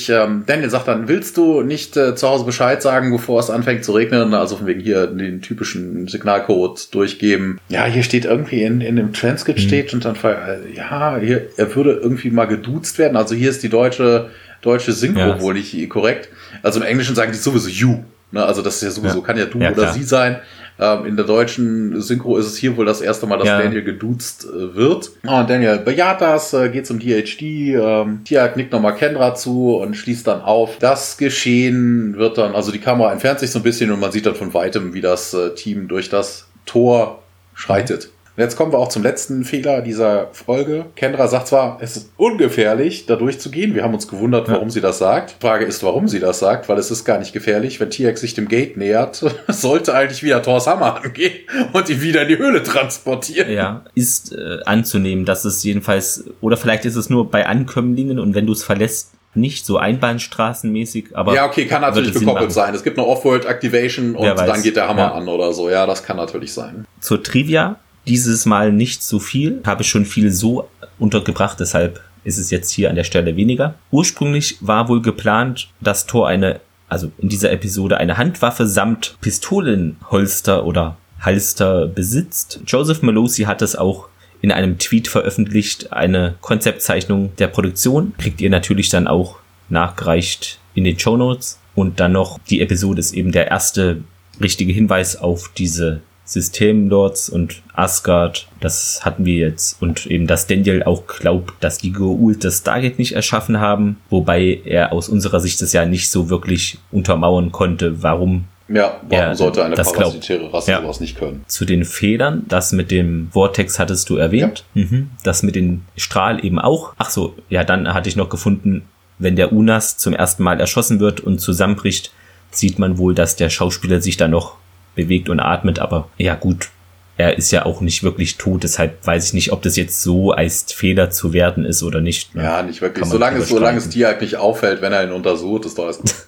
Ähm, Daniel sagt dann, willst du nicht äh, zu Hause Bescheid sagen, bevor es anfängt zu regnen? Also von wegen hier den typischen Signalcode durchgeben. Ja, hier steht irgendwie in, in dem Transkript mhm. steht und dann, äh, ja, hier, er würde irgendwie mal geduzt werden. Also hier ist die deutsche, deutsche Synchro ja. wohl nicht korrekt. Also im Englischen sagen die sowieso you. Ne? Also das ist ja sowieso, ja. kann ja du ja, oder sie sein. Ähm, in der deutschen Synchro ist es hier wohl das erste Mal, dass ja. Daniel geduzt äh, wird. Und Daniel bejaht das, äh, geht zum DHD, ähm, Tia knickt nochmal Kendra zu und schließt dann auf. Das Geschehen wird dann, also die Kamera entfernt sich so ein bisschen und man sieht dann von weitem, wie das äh, Team durch das Tor schreitet. Und jetzt kommen wir auch zum letzten Fehler dieser Folge. Kendra sagt zwar, es ist ungefährlich, da durchzugehen. Wir haben uns gewundert, warum ja. sie das sagt. Die Frage ist, warum sie das sagt, weil es ist gar nicht gefährlich. Wenn Tiak sich dem Gate nähert, [LAUGHS] sollte eigentlich wieder Thors Hammer angehen und ihn wieder in die Höhle transportieren. Ja, ist äh, anzunehmen, dass es jedenfalls, oder vielleicht ist es nur bei Ankömmlingen und wenn du es verlässt, nicht so einbahnstraßenmäßig, aber. Ja, okay, kann natürlich gekoppelt sein. Es gibt eine Off-World Activation und dann geht der Hammer ja. an oder so. Ja, das kann natürlich sein. Zur Trivia. Dieses Mal nicht so viel. Habe schon viel so untergebracht, deshalb ist es jetzt hier an der Stelle weniger. Ursprünglich war wohl geplant, dass Thor eine, also in dieser Episode eine Handwaffe samt Pistolenholster oder Halster besitzt. Joseph Melosi hat es auch in einem Tweet veröffentlicht, eine Konzeptzeichnung der Produktion. Kriegt ihr natürlich dann auch nachgereicht in den Show Notes. Und dann noch, die Episode ist eben der erste richtige Hinweis auf diese Systemlords und Asgard, das hatten wir jetzt. Und eben, dass Daniel auch glaubt, dass die Goa'uld das Stargate nicht erschaffen haben, wobei er aus unserer Sicht das ja nicht so wirklich untermauern konnte, warum ja, warum sollte eine parasitäre Rasse ja. sowas nicht können? Zu den Fehlern, das mit dem Vortex hattest du erwähnt. Ja. Mhm. Das mit dem Strahl eben auch. Ach so, ja, dann hatte ich noch gefunden, wenn der Unas zum ersten Mal erschossen wird und zusammenbricht, sieht man wohl, dass der Schauspieler sich da noch bewegt und atmet, aber ja gut, er ist ja auch nicht wirklich tot, deshalb weiß ich nicht, ob das jetzt so als Fehler zu werden ist oder nicht. Ne? Ja, nicht wirklich. Solange es, solange es dir halt nicht auffällt, wenn er ihn untersucht, ist doch alles gut. [LAUGHS]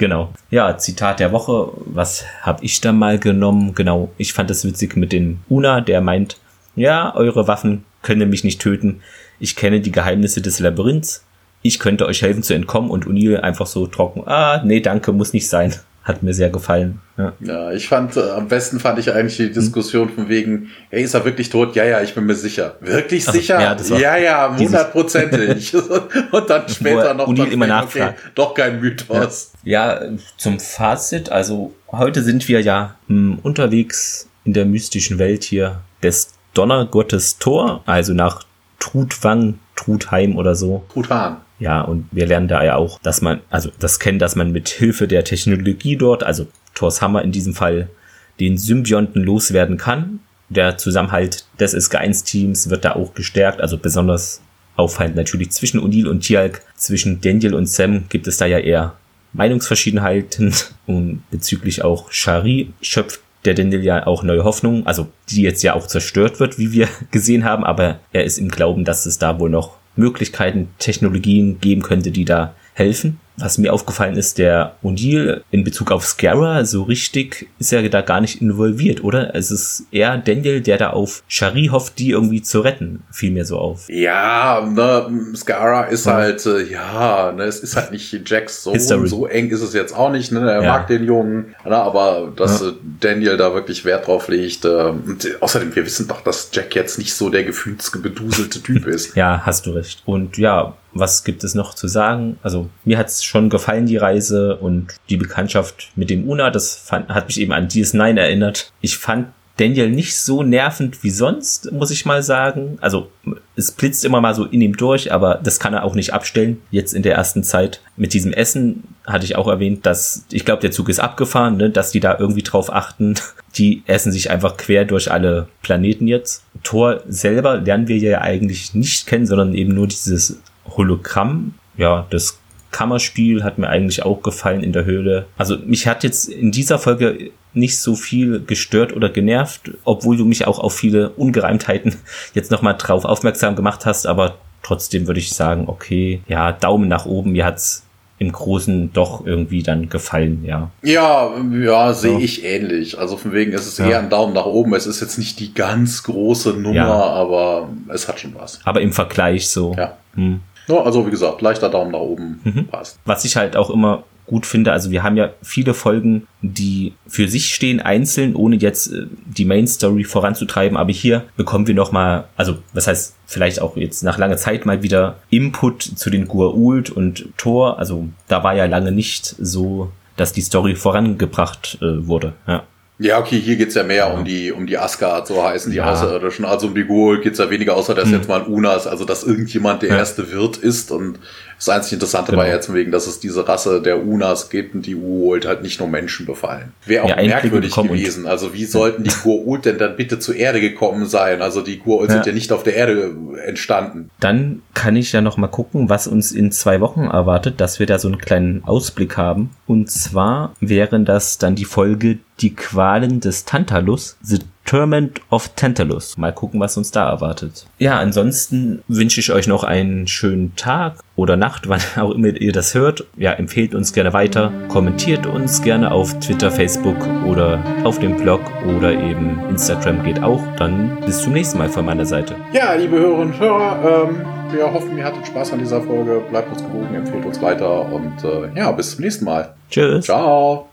Genau. Ja, Zitat der Woche. Was habe ich da mal genommen? Genau. Ich fand es witzig mit dem Una, der meint, ja, eure Waffen können mich nicht töten. Ich kenne die Geheimnisse des Labyrinths. Ich könnte euch helfen zu entkommen und O'Neill einfach so trocken. Ah, nee, danke, muss nicht sein hat mir sehr gefallen. Ja, ja ich fand, äh, am besten fand ich eigentlich die Diskussion von wegen, hey, ist er wirklich tot? Ja, ja, ich bin mir sicher. Wirklich Ach, sicher? Ja, ja, ja, hundertprozentig. [LAUGHS] [LAUGHS] Und dann später noch dann immer nachfragt. Okay, doch kein Mythos. Ja. ja, zum Fazit, also heute sind wir ja mh, hm, unterwegs in der mystischen Welt hier des Donnergottes Thor, also nach Trudwang, Trudheim oder so. Trudhan. Ja, und wir lernen da ja auch, dass man, also das kennen, dass man mit Hilfe der Technologie dort, also Thors Hammer in diesem Fall, den Symbionten loswerden kann. Der Zusammenhalt des SK1-Teams wird da auch gestärkt, also besonders auffallend natürlich zwischen O'Neill und Tialk, zwischen Daniel und Sam gibt es da ja eher Meinungsverschiedenheiten. [LAUGHS] Und bezüglich auch Shari schöpft der Daniel ja auch neue Hoffnung, also die jetzt ja auch zerstört wird, wie wir [LAUGHS] gesehen haben, aber er ist im Glauben, dass es da wohl noch Möglichkeiten, Technologien geben könnte, die da helfen. Was mir aufgefallen ist, der O'Neill in Bezug auf Scarra, so richtig ist er da gar nicht involviert, oder? Es ist eher Daniel, der da auf Shari hofft, die irgendwie zu retten, fiel mir so auf. Ja, ne, Scarra ist ja. halt, äh, ja, ne, es ist halt nicht Jacks so, so eng ist es jetzt auch nicht, ne, er ja. mag den Jungen, ne, aber dass ja. Äh, Daniel da wirklich Wert drauf legt, äh, und außerdem, wir wissen doch, dass Jack jetzt nicht so der gefühlsbeduselte Typ [LAUGHS] ist. ja, hast du recht. Und ja, was gibt es noch zu sagen? Also mir hat es schon gefallen, die Reise und die Bekanntschaft mit dem Una. Das fand, hat mich eben an DS9 erinnert. Ich fand Daniel nicht so nervend wie sonst, muss ich mal sagen. Also es blitzt immer mal so in ihm durch, aber das kann er auch nicht abstellen. Jetzt in der ersten Zeit mit diesem Essen hatte ich auch erwähnt, dass ich glaube, der Zug ist abgefahren, ne, dass die da irgendwie drauf achten. [LAUGHS] Die essen sich einfach quer durch alle Planeten jetzt. Thor selber lernen wir ja eigentlich nicht kennen, sondern eben nur dieses Hologramm, ja, das Kammerspiel hat mir eigentlich auch gefallen in der Höhle. Also mich hat jetzt in dieser Folge nicht so viel gestört oder genervt, obwohl du mich auch auf viele Ungereimtheiten [LAUGHS] jetzt nochmal drauf aufmerksam gemacht hast, aber trotzdem würde ich sagen, okay, ja, Daumen nach oben, mir hat's im Großen doch irgendwie dann gefallen, ja. Ja, ja, sehe ich ähnlich. Also von wegen ist es ja. eher ein Daumen nach oben. Es ist jetzt nicht die ganz große Nummer, ja. aber es hat schon was. Aber im Vergleich so. Ja. Hm. Ja, also wie gesagt, leichter Daumen nach oben mhm. passt. Was ich halt auch immer gut finde. Also wir haben ja viele Folgen, die für sich stehen, einzeln, ohne jetzt äh, die Main Story voranzutreiben. Aber hier bekommen wir noch mal, also was heißt vielleicht auch jetzt nach langer Zeit mal wieder Input zu den Gua'uld und Thor. Also da war ja lange nicht so, dass die Story vorangebracht äh, wurde. Ja. Ja, okay, hier geht's ja mehr um die um die Asgard, so heißen die ja. Außerirdischen. Also um die Ghoul geht's ja weniger, außer dass hm. jetzt mal ein Unas, also dass irgendjemand der ja. erste Wirt ist und das einzig Interessante genau. war jetzt wegen, dass es diese Rasse der Unas gibt und die Uult halt nicht nur Menschen befallen. Wäre auch ja, merkwürdig gewesen. Also wie sollten die Gua'uld denn dann bitte zur Erde gekommen sein? Also die ja. sind ja nicht auf der Erde entstanden. Dann kann ich ja noch mal gucken, was uns in zwei Wochen erwartet, dass wir da so einen kleinen Ausblick haben. Und zwar wären das dann die Folge Die Qualen des Tantalus, The Torment of Tantalus. Mal gucken, was uns da erwartet. Ja, ansonsten wünsche ich euch noch einen schönen Tag oder Nacht, [LAUGHS] wann auch immer ihr das hört. Ja, empfehlt uns gerne weiter, kommentiert uns gerne auf Twitter, Facebook oder auf dem Blog oder eben Instagram geht auch. Dann bis zum nächsten Mal von meiner Seite. Ja, liebe Hörerinnen und Hörer, ähm, wir hoffen, ihr hattet Spaß an dieser Folge. Bleibt uns gewogen, empfehlt uns weiter und äh, ja, bis zum nächsten Mal. Tschüss. Ciao.